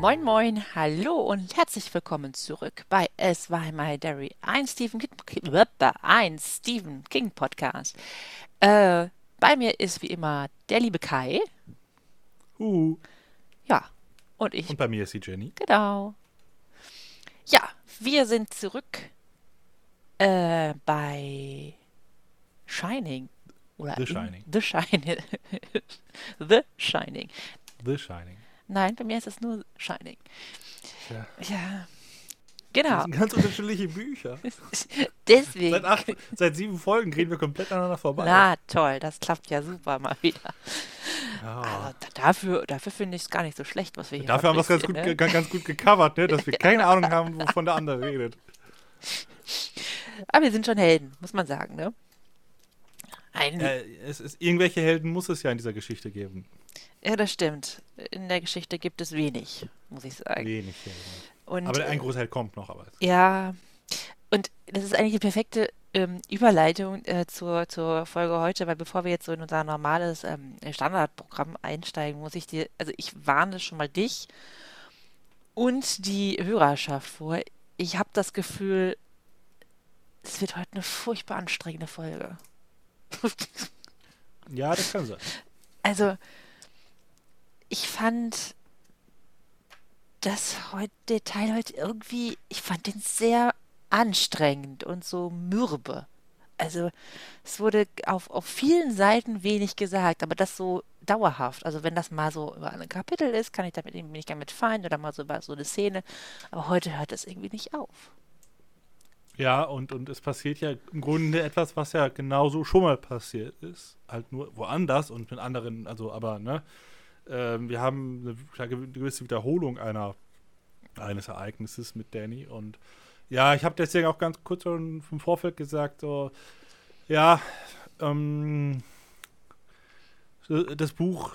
Moin Moin, hallo und herzlich willkommen zurück bei Es war My Diary, ein Stephen King, ein Stephen King Podcast. Äh, bei mir ist wie immer der liebe Kai. Uh. Ja, und ich. Und bei mir ist die Jenny. Genau. Ja, wir sind zurück äh, bei Shining. Oder The Shining. The Shining. The Shining. The Shining. Nein, bei mir ist es nur Shining. Ja. Ja. Das Genau. sind ganz unterschiedliche Bücher. Deswegen. Seit, acht, seit sieben Folgen reden wir komplett aneinander vorbei. Na toll, das klappt ja super mal wieder. ja. Da- dafür, dafür finde ich es gar nicht so schlecht, was wir hier Dafür haben wir es ganz gut, fabrizieren, ge- ganz gut gecovert, ne? dass wir keine Ahnung haben, wovon der andere redet. ne? Aber wir sind schon Helden, muss man sagen, ne? Ein, Äh, es ist, irgendwelche Helden muss es ja in dieser Geschichte geben. Ja, das stimmt. In der Geschichte gibt es wenig, muss ich sagen. Wenig Helden. Und, Aber ein äh, Großteil kommt noch. Aber Ja, und das ist eigentlich die perfekte ähm, Überleitung äh, zur, zur Folge heute, weil bevor wir jetzt so in unser normales ähm, Standardprogramm einsteigen, muss ich dir, also ich warne schon mal dich und die Hörerschaft vor. Ich habe das Gefühl, es wird heute eine furchtbar anstrengende Folge. ja, das kann sein. Also, ich fand das heute, der Teil heute irgendwie, ich fand den sehr anstrengend und so mürbe. Also, es wurde auf, auf vielen Seiten wenig gesagt, aber das so dauerhaft. Also, wenn das mal so über ein Kapitel ist, kann ich damit irgendwie nicht damit fein oder mal so über so eine Szene. Aber heute hört es irgendwie nicht auf. Ja, und, und es passiert ja im Grunde etwas, was ja genauso schon mal passiert ist. Halt nur woanders und mit anderen, also aber, ne? Ähm, wir haben eine gewisse Wiederholung einer, eines Ereignisses mit Danny und ja, ich habe deswegen auch ganz kurz schon im Vorfeld gesagt, so, ja, ähm, das Buch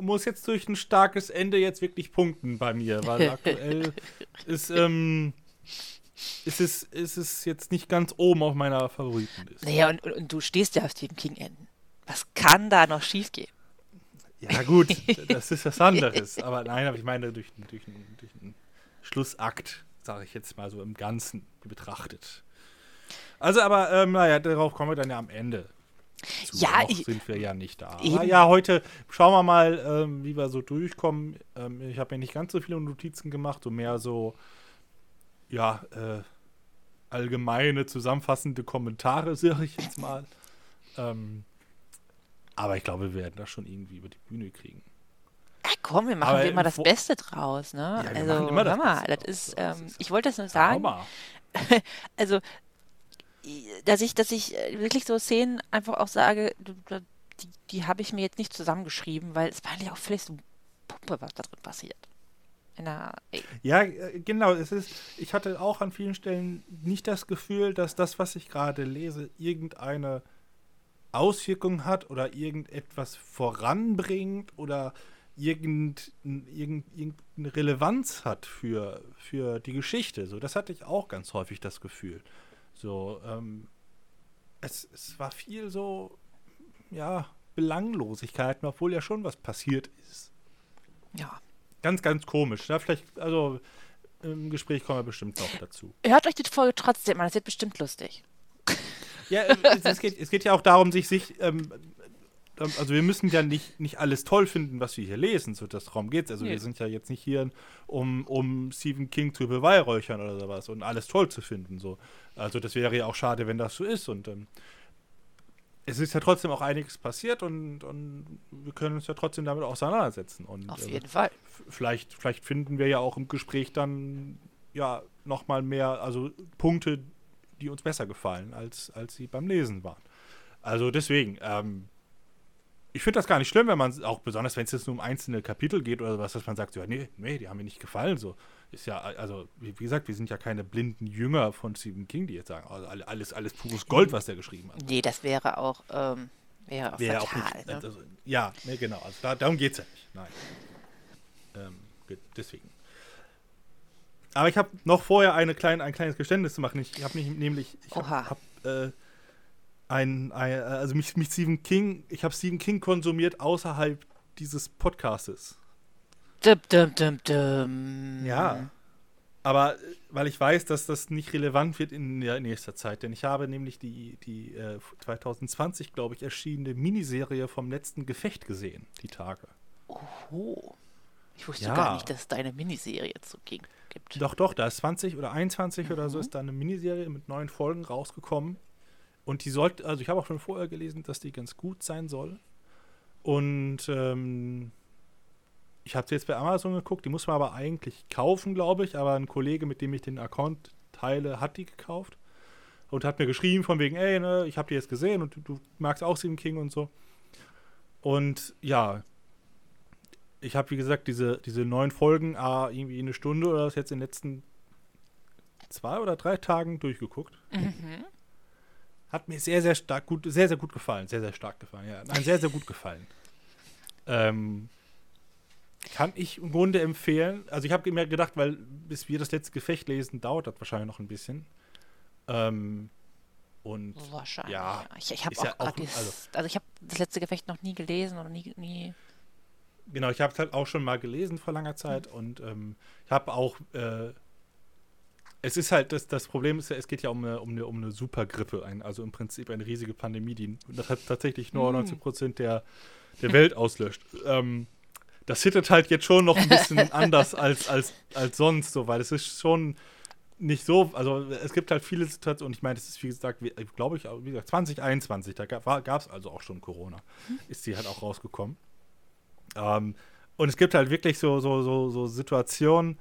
muss jetzt durch ein starkes Ende jetzt wirklich punkten bei mir, weil aktuell ist, ähm, ist es, ist es jetzt nicht ganz oben auf meiner Favoritenliste. Naja, und, und, und du stehst ja auf Stephen King-Enden. Was kann da noch schiefgehen? Ja, gut, das ist was anderes. Aber nein, aber ich meine, durch, durch, durch einen Schlussakt, sage ich jetzt mal so im Ganzen betrachtet. Also, aber, ähm, naja, darauf kommen wir dann ja am Ende. Zu. Ja, Noch ich- sind wir ja nicht da. Ja, heute schauen wir mal, ähm, wie wir so durchkommen. Ähm, ich habe mir nicht ganz so viele Notizen gemacht, so mehr so, ja, äh, allgemeine, zusammenfassende Kommentare, sage ich jetzt mal. Ähm, aber ich glaube, wir werden das schon irgendwie über die Bühne kriegen. Ja, komm, wir machen immer im das Beste draus, ne? Ja, wir also, machen immer das Beste das ist, draus. Das ähm, ist- ich wollte das nur sagen, also, i- dass ich, dass ich äh, wirklich so Szenen einfach auch sage, die, die habe ich mir jetzt nicht zusammengeschrieben, weil es war eigentlich auch völlig so Pumpe, was da drin passiert. In der, ey, Ja, äh, genau. Es ist, ich hatte auch an vielen Stellen nicht das Gefühl, dass das, was ich gerade lese, irgendeine Auswirkung hat oder irgendetwas voranbringt oder irgend, irgend, irgendeine Relevanz hat für, für die Geschichte. So, das hatte ich auch ganz häufig das Gefühl. So, ähm, es, es war viel so, ja, Belanglosigkeiten, obwohl ja schon was passiert ist. ja. Ganz, ganz komisch. Ja, vielleicht, also im Gespräch kommen wir bestimmt noch dazu. Hört euch die Folge trotzdem an, das wird bestimmt lustig. Ja, äh, es, es, geht, es geht ja auch darum, sich, sich ähm, ähm, also wir müssen ja nicht, nicht alles toll finden, was wir hier lesen, so das darum geht's. Also Nee. wir sind ja jetzt nicht hier, um, um Stephen King zu beweihräuchern oder sowas und alles toll zu finden. So. Also das wäre ja auch schade, wenn das so ist. Und ähm, es ist ja trotzdem auch einiges passiert und, und wir können uns ja trotzdem damit auseinandersetzen. Und, Auf äh, jeden Fall. f- vielleicht, vielleicht finden wir ja auch im Gespräch dann ja nochmal mehr, also Punkte, die uns besser gefallen, als, als sie beim Lesen waren. Also deswegen, ähm, ich finde das gar nicht schlimm, wenn man auch besonders, wenn es jetzt nur um einzelne Kapitel geht oder was, dass man sagt, ja, nee, nee, die haben mir nicht gefallen. So ist ja, also wie gesagt, wir sind ja keine blinden Jünger von Stephen King, die jetzt sagen, also alle- alles, alles pures Gold, was der geschrieben hat. Nee, das wäre auch, ähm, wäre auch Wäre auch fatal. nicht, ne? also, ja, nee, genau, also da, darum geht es ja nicht. Nein. Ähm, deswegen. Aber ich habe noch vorher eine klein, ein kleines Geständnis zu machen. Ich habe mich nämlich, ich habe hab, äh, ein, ein, also mich, mich Stephen King, ich habe Stephen King konsumiert außerhalb dieses Podcastes. Dum, dum, dum, dum. Ja. Aber äh, weil ich weiß, dass das nicht relevant wird in der nächster Zeit, denn ich habe nämlich die, die äh, 2020, glaube ich, erschienene Miniserie vom letzten Gefecht gesehen, die Tage. Oh. Ich wusste Ja. gar nicht, dass es da eine Miniserie zu ging, gibt. Doch, doch, da ist 20 oder 21 oder so Mhm. ist da eine Miniserie mit neun Folgen rausgekommen. Und die sollte, also ich habe auch schon vorher gelesen, dass die ganz gut sein soll. Und ähm, ich habe sie jetzt bei Amazon geguckt, die muss man aber eigentlich kaufen, glaube ich. Aber ein Kollege, mit dem ich den Account teile, hat die gekauft. Und hat mir geschrieben von wegen, ey, ne, ich habe die jetzt gesehen und du, du magst auch Stephen King und so. Und ja, ich habe, wie gesagt, diese, diese neun Folgen, ah, irgendwie eine Stunde oder was jetzt in den letzten zwei oder drei Tagen durchgeguckt. Mhm. Hat mir sehr, sehr stark gut, sehr, sehr gut gefallen. Sehr, sehr stark gefallen, ja. Nein, sehr, sehr gut gefallen. Ähm, kann ich im Grunde empfehlen. Also ich habe mir gedacht, weil bis wir das letzte Gefecht lesen, dauert das wahrscheinlich noch ein bisschen. Ähm, und Wahrscheinlich. Ja. Ich, ich habe auch ja auch- gerade dieses, also- also, ich habe das letzte Gefecht noch nie gelesen oder nie, nie. Genau, ich habe es halt auch schon mal gelesen vor langer Zeit und ähm, ich habe auch, äh, es ist halt, das, das Problem ist ja, es geht ja um eine, um eine, um eine Supergrippe, ein, also im Prinzip eine riesige Pandemie, die das hat tatsächlich 99 Prozent der, der Welt auslöscht. Ähm, das hittet halt jetzt schon noch ein bisschen anders als, als, als sonst, so, weil es ist schon nicht so, also es gibt halt viele Situationen, ich meine, das ist wie gesagt, wie- glaube ich, wie gesagt, 2021, da gab es also auch schon Corona, ist die halt auch rausgekommen. Ähm, und es gibt halt wirklich so, so, so, so Situationen,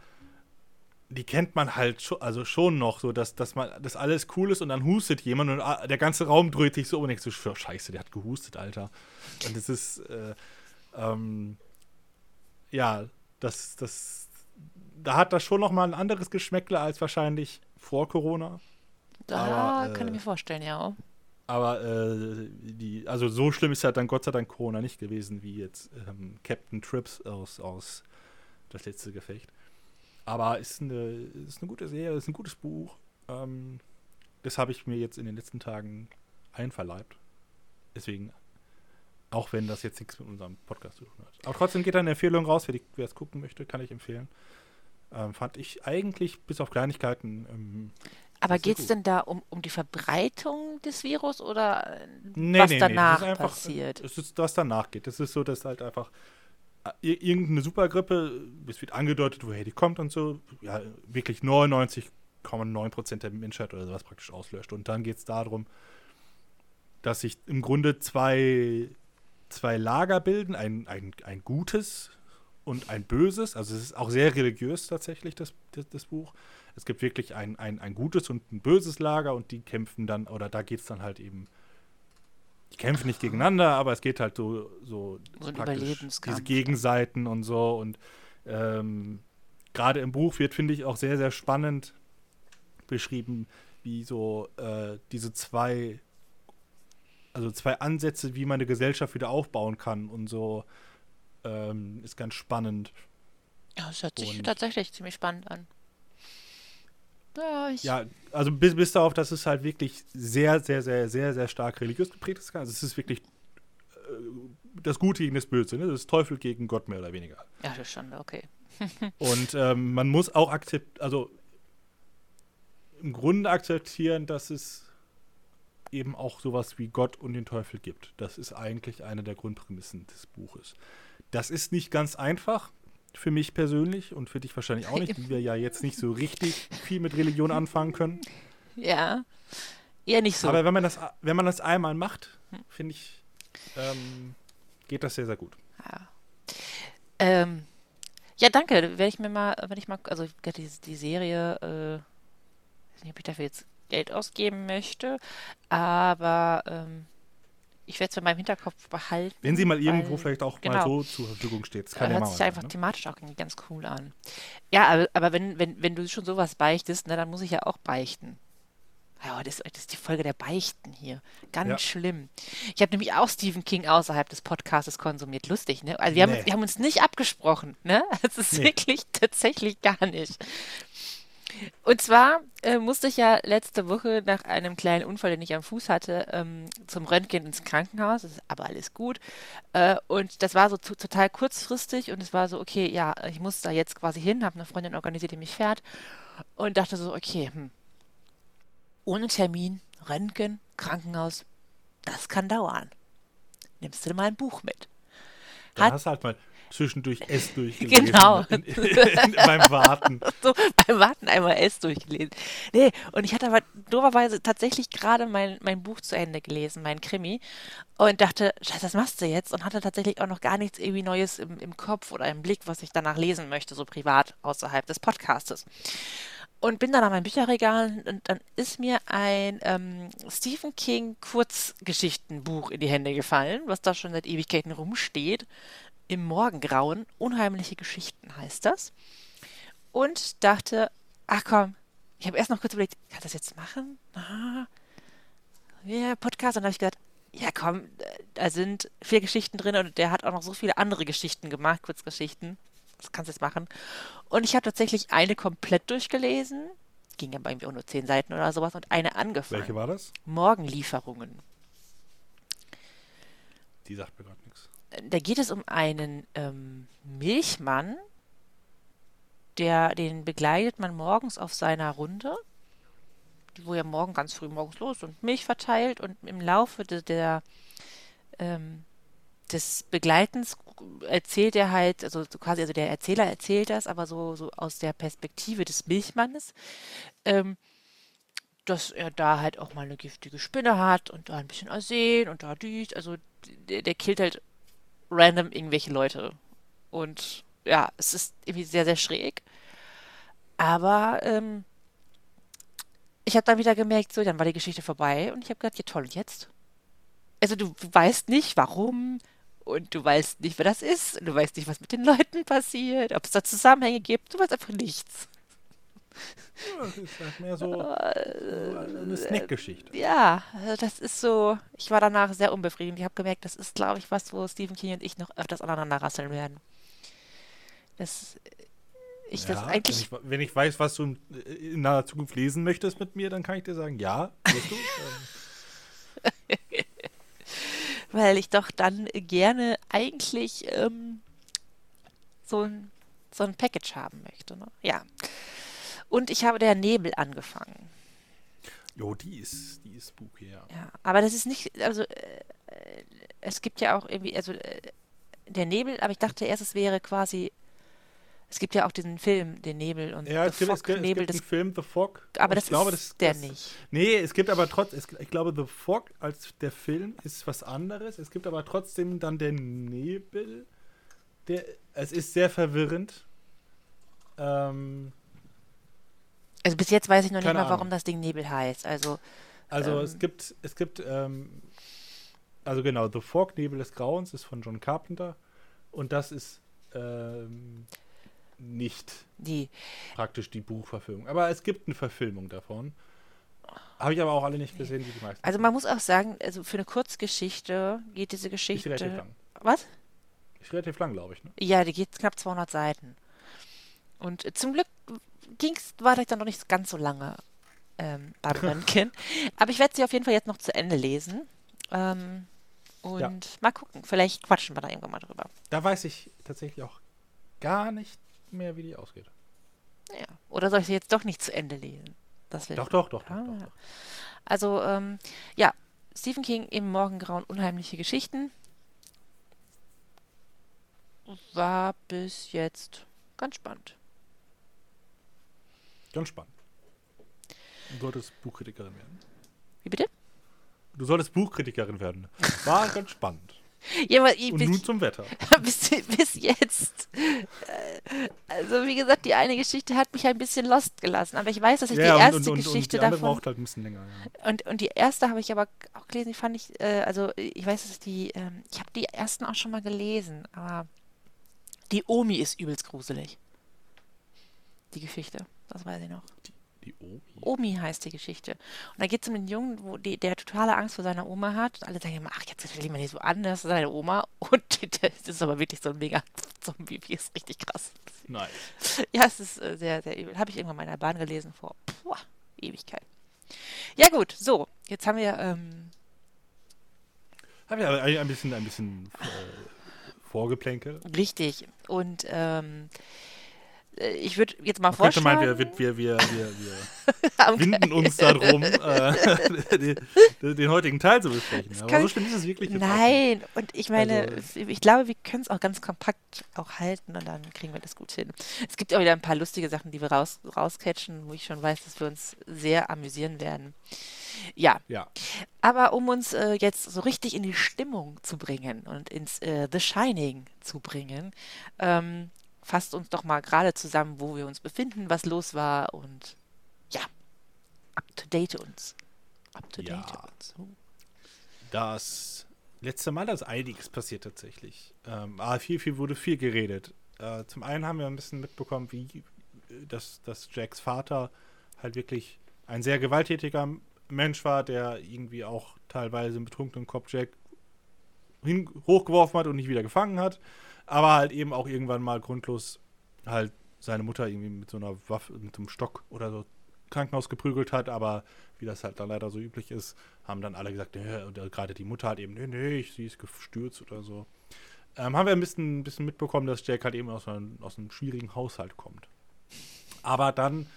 die kennt man halt schon, also schon noch, so dass, dass man das alles cool ist und dann hustet jemand und ah, der ganze Raum dreht sich so um und ich so, "Schwör, scheiße, der hat gehustet, Alter. Und das ist, äh, ähm, ja, das, das, da hat das schon noch mal ein anderes Geschmäckle als wahrscheinlich vor Corona. Da Aber, kann ich äh, mir vorstellen, ja. Aber äh, die, also so schlimm ist ja dann Gott sei Dank Corona nicht gewesen, wie jetzt ähm, Captain Trips aus, aus das letzte Gefecht. Aber ist eine, ist eine gute Serie, ist ein gutes Buch. Ähm, das habe ich mir jetzt in den letzten Tagen einverleibt. Deswegen, auch wenn das jetzt nichts mit unserem Podcast zu tun hat. Aber trotzdem geht da eine Empfehlung raus, wer, es gucken möchte, kann ich empfehlen. Ähm, fand ich eigentlich bis auf Kleinigkeiten ähm, Aber geht es denn da um, um die Verbreitung des Virus oder äh, Nee, was nee, nee, danach ist einfach, passiert? Es ist, was danach geht. Es ist so, dass halt einfach äh, ir- irgendeine Supergrippe, es wird angedeutet, woher die kommt und so, ja, wirklich 99,9% der Menschheit oder sowas praktisch auslöscht. Und dann geht es darum, dass sich im Grunde zwei, zwei Lager bilden, ein, ein, ein gutes und ein böses. Also es ist auch sehr religiös tatsächlich, das, das, das Buch. Es gibt wirklich ein, ein, ein gutes und ein böses Lager und die kämpfen dann, oder da geht es dann halt eben die kämpfen nicht gegeneinander, aber es geht halt so, so, So diese Gegenseiten und so. Und ähm, gerade im Buch wird, finde ich, auch sehr, sehr spannend beschrieben, wie so äh, diese zwei, also zwei Ansätze, wie man eine Gesellschaft wieder aufbauen kann und so, ähm, ist ganz spannend. Ja, das hört sich Und- tatsächlich ziemlich spannend an. Ja, ich. Ja, also bis, bis darauf, dass es halt wirklich sehr, sehr, sehr, sehr, sehr stark religiös geprägt ist. Also es ist wirklich äh, das Gute gegen das Böse, ne? das ist Teufel gegen Gott mehr oder weniger. Ja, das ist schon okay. Und ähm, man muss auch akzeptieren, also im Grunde akzeptieren, dass es eben auch sowas wie Gott und den Teufel gibt. Das ist eigentlich eine der Grundprämissen des Buches. Das ist nicht ganz einfach für mich persönlich und für dich wahrscheinlich auch nicht, die wir ja jetzt nicht so richtig viel mit Religion anfangen können. Ja. Eher nicht so. Aber wenn man das, wenn man das einmal macht, finde ich, ähm, geht das sehr, sehr gut. Ja. Ähm, ja, danke. Werde ich mir mal, wenn ich mal, also die, die Serie, äh, weiß nicht, ob ich dafür jetzt Geld ausgeben möchte, aber ähm, ich werde es in meinem Hinterkopf behalten. Wenn sie mal irgendwo weil- vielleicht auch mal genau. so zur Verfügung steht. Das kann Äh, ja hört mal sich einfach ne? thematisch auch ganz cool an. Ja, aber, aber wenn, wenn, wenn du schon sowas beichtest, ne, dann muss ich ja auch beichten. Ja, das, das ist die Folge der Beichten hier. Ganz Ja. schlimm. Ich habe nämlich auch Stephen King außerhalb des Podcasts konsumiert. Lustig, ne? Also wir, haben, Nee. wir haben uns nicht abgesprochen, ne? Es ist Nee. wirklich tatsächlich gar nicht. Und zwar äh, musste ich ja letzte Woche nach einem kleinen Unfall, den ich am Fuß hatte, ähm, zum Röntgen ins Krankenhaus. Das ist aber alles gut. Äh, und das war so zu, total kurzfristig und es war so, okay, ja, ich muss da jetzt quasi hin, habe eine Freundin organisiert, die mich fährt und dachte so, okay, hm, ohne Termin, Röntgen, Krankenhaus, das kann dauern. Nimmst du mal ein Buch mit. Da Hat hast du halt mal zwischendurch S durchgelesen. Genau. In, in, in, beim Warten. so beim Warten einmal S durchgelesen. Nee, und ich hatte aber doberweise tatsächlich gerade mein, mein Buch zu Ende gelesen, mein Krimi, und dachte, scheiße, was machst du jetzt? Und hatte tatsächlich auch noch gar nichts irgendwie Neues im, im Kopf oder im Blick, was ich danach lesen möchte, so privat außerhalb des Podcastes. Und bin dann an meinem Bücherregal und dann ist mir ein ähm, Stephen King Kurzgeschichtenbuch in die Hände gefallen, was da schon seit Ewigkeiten rumsteht. Im Morgengrauen. Unheimliche Geschichten heißt das. Und dachte, ach komm, ich habe erst noch kurz überlegt, kann ich das jetzt machen? Ah, ja, Podcast. Und dann habe ich gedacht, ja komm, da sind vier Geschichten drin und der hat auch noch so viele andere Geschichten gemacht, Kurzgeschichten. Das kannst du jetzt machen. Und ich habe tatsächlich eine komplett durchgelesen. Ging aber irgendwie auch nur zehn Seiten oder sowas und eine angefangen. Welche war das? Morgenlieferungen. Die sagt mir gerade. Da geht es um einen ähm, Milchmann, der, den begleitet man morgens auf seiner Runde, wo er morgen ganz früh morgens los und Milch verteilt und im Laufe de, der, ähm, des Begleitens erzählt er halt, also so quasi, also der Erzähler erzählt das, aber so, so aus der Perspektive des Milchmannes, ähm, dass er da halt auch mal eine giftige Spinne hat und da ein bisschen Arsen und da dies, also der, der killt halt random irgendwelche Leute. Und ja, es ist irgendwie sehr, sehr schräg. Aber ähm, ich habe dann wieder gemerkt, so, dann war die Geschichte vorbei und ich habe gedacht, ja toll, und jetzt? Also du, weißt nicht, warum und du weißt nicht, wer das ist und du weißt nicht, was mit den Leuten passiert, ob es da Zusammenhänge gibt, du weißt einfach nichts. Ja, das ist halt mehr so, so eine Snack-Geschichte. Ja, also das ist so, ich war danach sehr unbefriedigend. Ich habe gemerkt, das ist, glaube ich, was, wo Stephen King und ich noch öfters aneinander rasseln werden. Das, ich das Ja, eigentlich, wenn, ich, wenn ich weiß, was du in naher Zukunft lesen möchtest mit mir, dann kann ich dir sagen, ja, wirst du. weil ich doch dann gerne eigentlich ähm, so ein, so ein Package haben möchte. Ne? Ja. Und ich habe der Nebel angefangen. jo, die ist, die ist spooky, ja. Ja, aber das ist nicht, also äh, äh, es gibt ja auch irgendwie, also äh, der Nebel, aber ich dachte erst, es wäre quasi, es gibt ja auch diesen Film, den Nebel und Ja, The es gibt, es Fog, es Nebel gibt einen Film, The Fog. aber das ich glaube, ist das, der das, nicht. Nee, es gibt aber trotzdem, ich glaube, The Fog als der Film ist was anderes. Es gibt aber trotzdem dann den Nebel. Der, es ist sehr verwirrend. Ähm, Also bis jetzt weiß ich noch nicht Keine mal, warum Ahnung. das Ding Nebel heißt. Also, also Ähm. es gibt, es gibt, ähm, also genau, The Fog, Nebel des Grauens ist von John Carpenter. Und das ist ähm, nicht die, praktisch die Buchverfilmung. Aber es gibt eine Verfilmung davon. Habe ich aber auch alle nicht gesehen, wie die meisten. also man muss auch sagen, also für eine Kurzgeschichte geht diese ist relativ Geschichte. lang. Was? Ist relativ lang, glaube ich. Ne? Ja, die geht knapp 200 Seiten. Und zum Glück ging's, war das dann noch nicht ganz so lange ähm, beim Röntgen. Aber ich werde sie auf jeden Fall jetzt noch zu Ende lesen. Ähm, und Ja. mal gucken, vielleicht quatschen wir da irgendwann mal drüber. Da weiß ich tatsächlich auch gar nicht mehr, wie die ausgeht. Ja. Oder soll ich sie jetzt doch nicht zu Ende lesen? Das Doch, doch, doch, doch, Ah, doch, doch. Also, ähm, ja, Stephen King im Morgengrauen unheimliche Geschichten. War bis jetzt ganz spannend. Ganz spannend. Du solltest Buchkritikerin werden. Wie bitte? Du solltest Buchkritikerin werden. War ganz spannend. Ja, aber ich, Und bis, nun zum Wetter. bis, bis jetzt. Äh, Also, wie gesagt, die eine Geschichte hat mich ein bisschen lost gelassen. Aber ich weiß, dass ich die erste Geschichte die andere davon. braucht halt ein bisschen länger. Ja. Und, und die erste habe ich aber auch gelesen, die fand ich, äh, also ich weiß, dass die, ähm, ich habe die ersten auch schon mal gelesen, aber die Omi ist übelst gruselig. Die Geschichte, das weiß ich noch. Die Omi. Omi heißt die Geschichte. Und da geht es um einen Jungen, wo die, der totale Angst vor seiner Oma hat. Und alle sagen immer, ach, jetzt stell dich mal nicht so an, das ist seine Oma. Und das ist aber wirklich so ein mega Zombie, wie ist richtig krass. Nice. Ja, es ist äh, sehr, sehr übel. Habe ich irgendwann mal in der Bahn gelesen vor boah, Ewigkeit. Ja gut, so, jetzt haben wir ähm, Haben wir ein ein bisschen, ein bisschen äh, Vorgeplänkel. richtig und ähm, äh, ich würde jetzt mal Man könnte vorschlagen. meinen, wir, wir, wir, wir, winden uns darum, äh, den, heutigen Teil zu besprechen. Aber so schlimm ist es wirklich. Nein, und ich meine, Also- ich glaube, wir können es auch ganz kompakt auch halten und dann kriegen wir das gut hin. Es gibt auch wieder ein paar lustige Sachen, die wir raus, rauscatchen, wo ich schon weiß, dass wir uns sehr amüsieren werden. Ja, Ja, aber um uns äh, jetzt so richtig in die Stimmung zu bringen und ins äh, The Shining zu bringen, ähm, fasst uns doch mal gerade zusammen, wo wir uns befinden, was los war und ja, up to date uns. Up to Ja. date uns. Uh. das letzte Mal ist einiges passiert tatsächlich. Ähm, aber viel, viel wurde viel geredet. Äh, zum einen haben wir ein bisschen mitbekommen, wie äh, dass, dass Jacks Vater halt wirklich ein sehr gewalttätiger Mensch war, der irgendwie auch teilweise im betrunkenen Kopf Jack hochgeworfen hat und nicht wieder gefangen hat, aber halt eben auch irgendwann mal grundlos halt seine Mutter irgendwie mit so einer Waffe, mit so einem Stock oder so Krankenhaus geprügelt hat, aber wie das halt dann leider so üblich ist, haben dann alle gesagt, nee, und gerade die Mutter hat eben, nee, nee, sie ist gestürzt oder so. Ähm, haben wir ein bisschen, ein bisschen mitbekommen, dass Jack halt eben aus einem, aus einem schwierigen Haushalt kommt. Aber dann,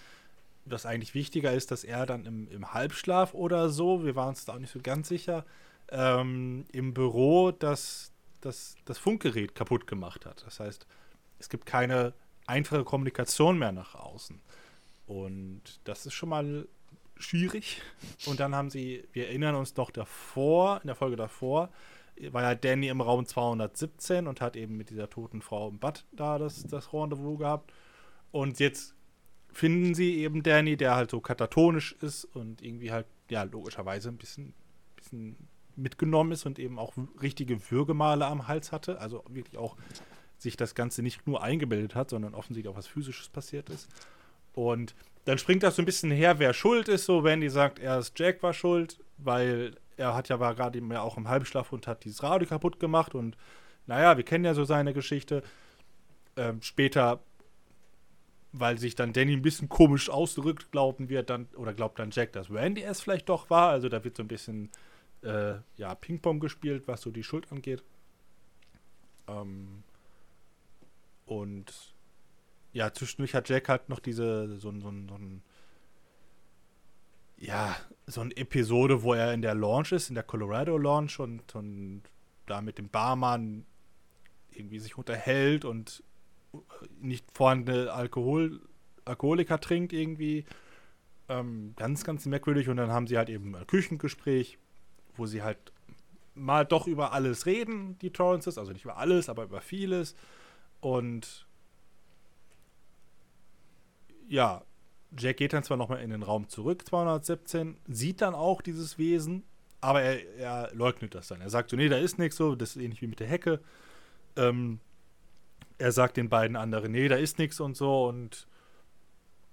was eigentlich wichtiger ist, dass er dann im, im Halbschlaf oder so, wir waren uns da auch nicht so ganz sicher, ähm, im Büro das, das, das Funkgerät kaputt gemacht hat. Das heißt, es gibt keine einfache Kommunikation mehr nach außen. Und das ist schon mal schwierig. Und dann haben sie, wir erinnern uns noch davor, in der Folge davor, war ja Danny im Raum 217 und hat eben mit dieser toten Frau im Bad da das, das Rendezvous gehabt. Und jetzt finden sie eben Danny, der halt so katatonisch ist und irgendwie halt, ja, logischerweise ein bisschen, bisschen mitgenommen ist und eben auch richtige Würgemale am Hals hatte. Also wirklich auch sich das Ganze nicht nur eingebildet hat, sondern offensichtlich auch was Physisches passiert ist. Und dann springt das so ein bisschen her, wer schuld ist. So, Wendy sagt, erst Jack war schuld, weil er hat ja war gerade eben ja auch im Halbschlaf und hat dieses Radio kaputt gemacht. Und naja, wir kennen ja so seine Geschichte. Ähm, später, weil sich dann Danny ein bisschen komisch ausdrückt, glauben wir dann, oder glaubt dann Jack, dass Randy es vielleicht doch war. Also da wird so ein bisschen äh, ja, Ping-Pong gespielt, was so die Schuld angeht. Ähm, und ja, zwischendurch hat Jack halt noch diese, so, ein- so, ein- so ein, ja, so eine Episode, wo er in der Launch ist, in der Colorado Launch und, und da mit dem Barmann irgendwie sich unterhält und nicht vorhandene Alkohol, Alkoholiker trinkt irgendwie. Ähm, ganz, ganz merkwürdig. Und dann haben sie halt eben ein Küchengespräch, wo sie halt mal doch über alles reden, die Torrances. Also nicht über alles, aber über vieles. Und ja, Jack geht dann zwar nochmal in den Raum zurück, 217, sieht dann auch dieses Wesen, aber er, er leugnet das dann. Er sagt so, nee, da ist nichts so, das ist ähnlich wie mit der Hecke. Ähm, er sagt den beiden anderen, nee, da ist nichts und so und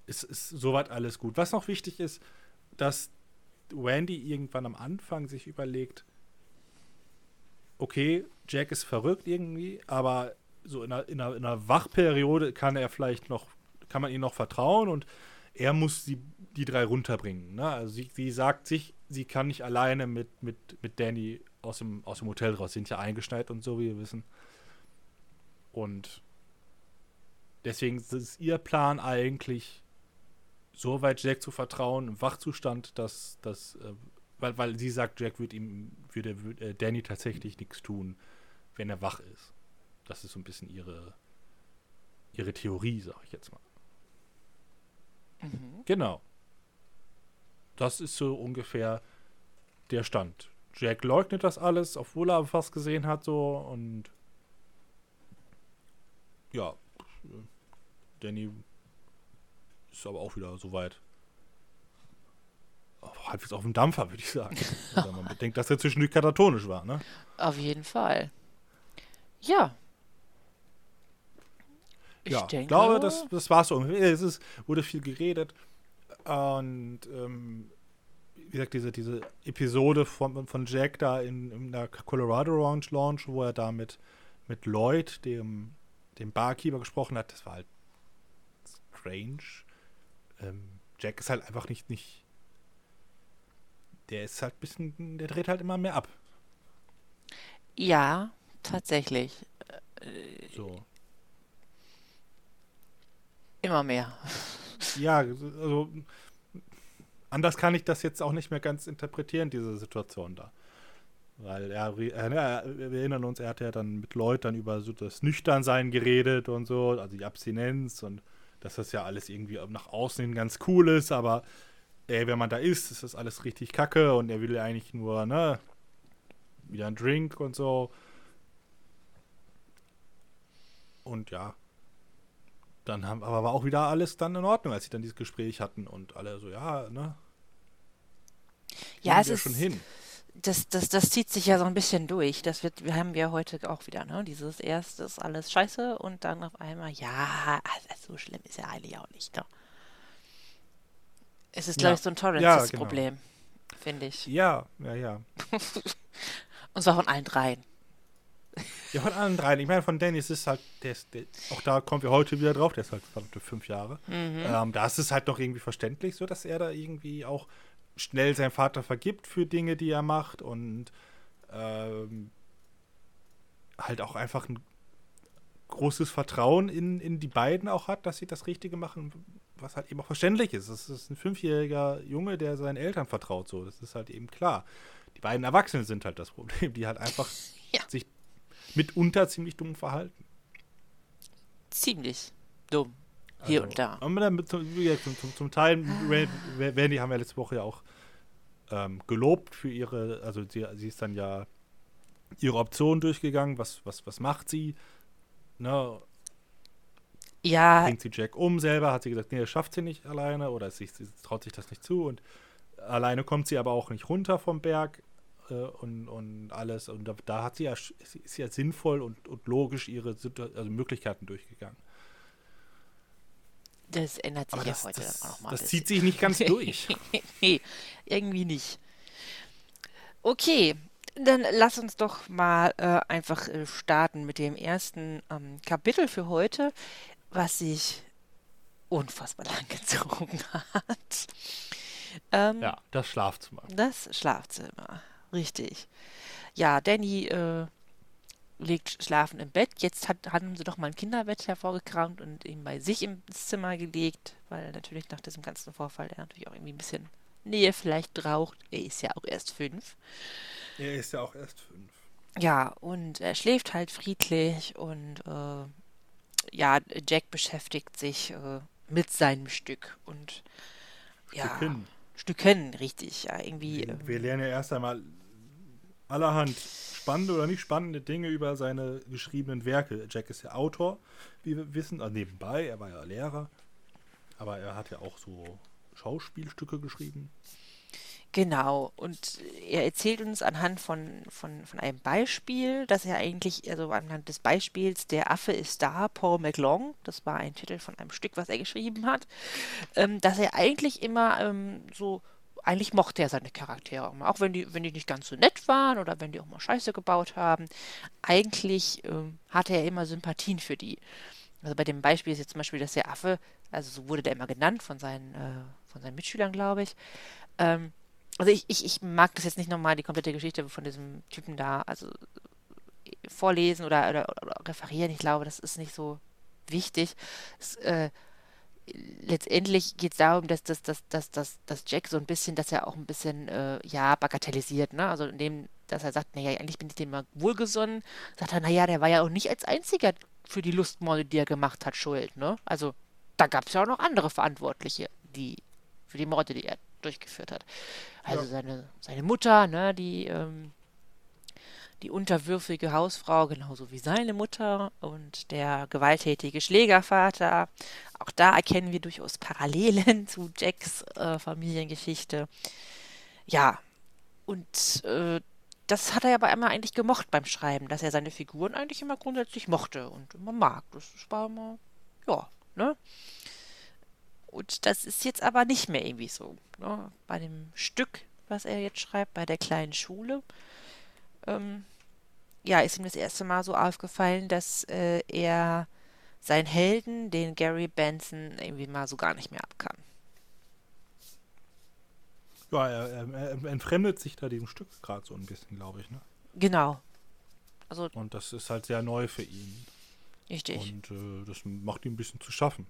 es ist soweit alles gut. Was noch wichtig ist, dass Wendy irgendwann am Anfang sich überlegt, okay, Jack ist verrückt irgendwie, aber so in einer, in einer, in einer Wachperiode kann er vielleicht noch, kann man ihm noch vertrauen und er muss die, die drei runterbringen. Ne? Also sie, sie sagt sich, sie kann nicht alleine mit, mit, mit Danny aus dem, aus dem Hotel raus. Sie sind ja eingeschneit und so, wie wir wissen. Und deswegen ist ihr Plan eigentlich, so weit Jack zu vertrauen, im Wachzustand, dass, dass äh, weil, weil sie sagt, Jack würde ihm, würde, äh, Danny tatsächlich nichts tun, wenn er wach ist. Das ist so ein bisschen ihre, ihre Theorie, sag ich jetzt mal. Mhm. Genau. Das ist so ungefähr der Stand. Jack leugnet das alles, obwohl er was gesehen hat, so und ja, Danny ist aber auch wieder soweit. Halbwegs auf dem Dampfer, würde ich sagen. Wenn man bedenkt, dass er zwischendurch katatonisch war, ne? Auf jeden Fall. Ja. Ich ja, denke, ich glaube, das, das war so. Es ist, wurde viel geredet. Und ähm, wie gesagt, diese, diese Episode von, von Jack da in, in der Colorado Ranch Launch, wo er da mit, mit Lloyd, dem dem Barkeeper gesprochen hat, das war halt strange. Ähm, Jack ist halt einfach nicht, nicht. Der ist halt ein bisschen, der dreht halt immer mehr ab. Ja, tatsächlich. So. Immer mehr. Ja, also anders kann ich das jetzt auch nicht mehr ganz interpretieren, diese Situation da. Weil er, er, wir erinnern uns, er hat ja dann mit Leuten über so das Nüchternsein geredet und so, also die Abstinenz und dass das ja alles irgendwie nach außen hin ganz cool ist, aber ey, wenn man da ist, ist das alles richtig kacke und er will ja eigentlich nur, ne, wieder ein Drink und so. Und ja. Dann haben, aber war auch wieder alles dann in Ordnung, als sie dann dieses Gespräch hatten und alle so, ja, ne? Ja, es ist schon hin. Das, das, das zieht sich ja so ein bisschen durch. Das wird, wir haben ja heute auch wieder, ne? Dieses erste ist alles scheiße und dann auf einmal, ja, also so schlimm ist ja eigentlich auch nicht, ne? Es ist, glaube Ja. ich, so ein Ja, genau. Finde ich. Ja, ja, ja. Und zwar von allen dreien. Ja, von allen dreien. Ich meine, von Dennis ist halt, der ist, der, auch da kommen wir heute wieder drauf, der ist halt verdammte fünf Jahre. Ähm, da ist es halt noch irgendwie verständlich, so dass er da irgendwie auch schnell seinem Vater vergibt für Dinge, die er macht und ähm, halt auch einfach ein großes Vertrauen in, in die beiden auch hat, dass sie das Richtige machen, was halt eben auch verständlich ist. Das ist ein fünfjähriger Junge, der seinen Eltern vertraut, so. Das ist halt eben klar. Die beiden Erwachsenen sind halt das Problem, die halt einfach Ja. sich mitunter ziemlich dumm verhalten. Ziemlich dumm. Hier Also, und da. Aber dann, zum, zum, zum, Teil, Randy haben wir letzte Woche ja auch ähm, gelobt für ihre, also sie, sie ist dann ja ihre Option durchgegangen, was, was, was macht sie? Ne, Ja, bringt sie Jack um selber, hat sie gesagt, nee, das schafft sie nicht alleine oder sie, sie traut sich das nicht zu und alleine kommt sie aber auch nicht runter vom Berg äh, und, und alles und da, da hat sie ja, ist ja sinnvoll und, und logisch ihre Situ also Möglichkeiten durchgegangen. Das ändert sich Aber ja das, heute das, auch noch mal. das zieht sich nicht ganz durch. nee, irgendwie nicht. Okay, dann lass uns doch mal äh, einfach äh, starten mit dem ersten ähm, Kapitel für heute, was sich unfassbar lang gezogen hat. Ähm, Ja, das Schlafzimmer. Das Schlafzimmer, richtig. Ja, Danny äh, liegt schlafen im Bett. Jetzt hat, haben sie doch mal ein Kinderbett hervorgekramt und ihn bei sich ins Zimmer gelegt, weil natürlich nach diesem ganzen Vorfall er natürlich auch irgendwie ein bisschen Nähe vielleicht braucht. Er ist ja auch erst fünf. Er ist ja auch erst fünf. Ja, und er schläft halt friedlich und äh, ja, Jack beschäftigt sich äh, mit seinem Stück und ja, Stücken. Stücken, richtig. Ja, irgendwie. Wir, ähm, wir lernen ja erst einmal allerhand spannende oder nicht spannende Dinge über seine geschriebenen Werke. Jack ist ja Autor, wie wir wissen, also nebenbei, er war ja Lehrer, aber er hat ja auch so Schauspielstücke geschrieben. Genau, und er erzählt uns anhand von, von, von einem Beispiel, dass er eigentlich, also anhand des Beispiels, der Affe ist da, Paul McLong, das war ein Titel von einem Stück, was er geschrieben hat, ähm, dass er eigentlich immer ähm, so, eigentlich mochte er seine Charaktere auch mal, auch wenn die, wenn die nicht ganz so nett waren oder wenn die auch mal Scheiße gebaut haben, eigentlich ähm, hatte er immer Sympathien für die. Also bei dem Beispiel ist jetzt zum Beispiel, dass der Affe, also so wurde der immer genannt von seinen, äh, von seinen Mitschülern, glaube ich, ähm, also ich, ich, ich mag das jetzt nicht nochmal, die komplette Geschichte von diesem Typen da, also äh, vorlesen oder, oder, oder referieren. Ich glaube, das ist nicht so wichtig. Es, äh, letztendlich geht es darum, dass, dass, dass, dass, dass, dass Jack so ein bisschen, dass er auch ein bisschen, äh, ja, bagatellisiert, ne? Also indem, dass er sagt, naja, eigentlich bin ich dem mal wohlgesonnen, sagt er, naja, der war ja auch nicht als einziger für die Lustmorde, die er gemacht hat, schuld, ne? Also da gab es ja auch noch andere Verantwortliche, die für die Morde, die er durchgeführt hat. Also Ja. seine, seine Mutter, ne, die, ähm, die unterwürfige Hausfrau, genauso wie seine Mutter und der gewalttätige Schlägervater. Auch da erkennen wir durchaus Parallelen zu Jacks äh, Familiengeschichte. Ja, und äh, das hat er aber immer eigentlich gemocht beim Schreiben, dass er seine Figuren eigentlich immer grundsätzlich mochte und immer mag. Das war immer, ja, ne? Und das ist jetzt aber nicht mehr irgendwie so. Ne? Bei dem Stück, was er jetzt schreibt, bei der kleinen Schule, ähm, ja, ist ihm das erste Mal so aufgefallen, dass äh, er seinen Helden, den Gary Benson, irgendwie mal so gar nicht mehr ab kann. Ja, er, er, er entfremdet sich da dem Stück gerade so ein bisschen, glaube ich. Ne? Genau. Also, und das ist halt sehr neu für ihn. Richtig. Und äh, das macht ihm ein bisschen zu schaffen.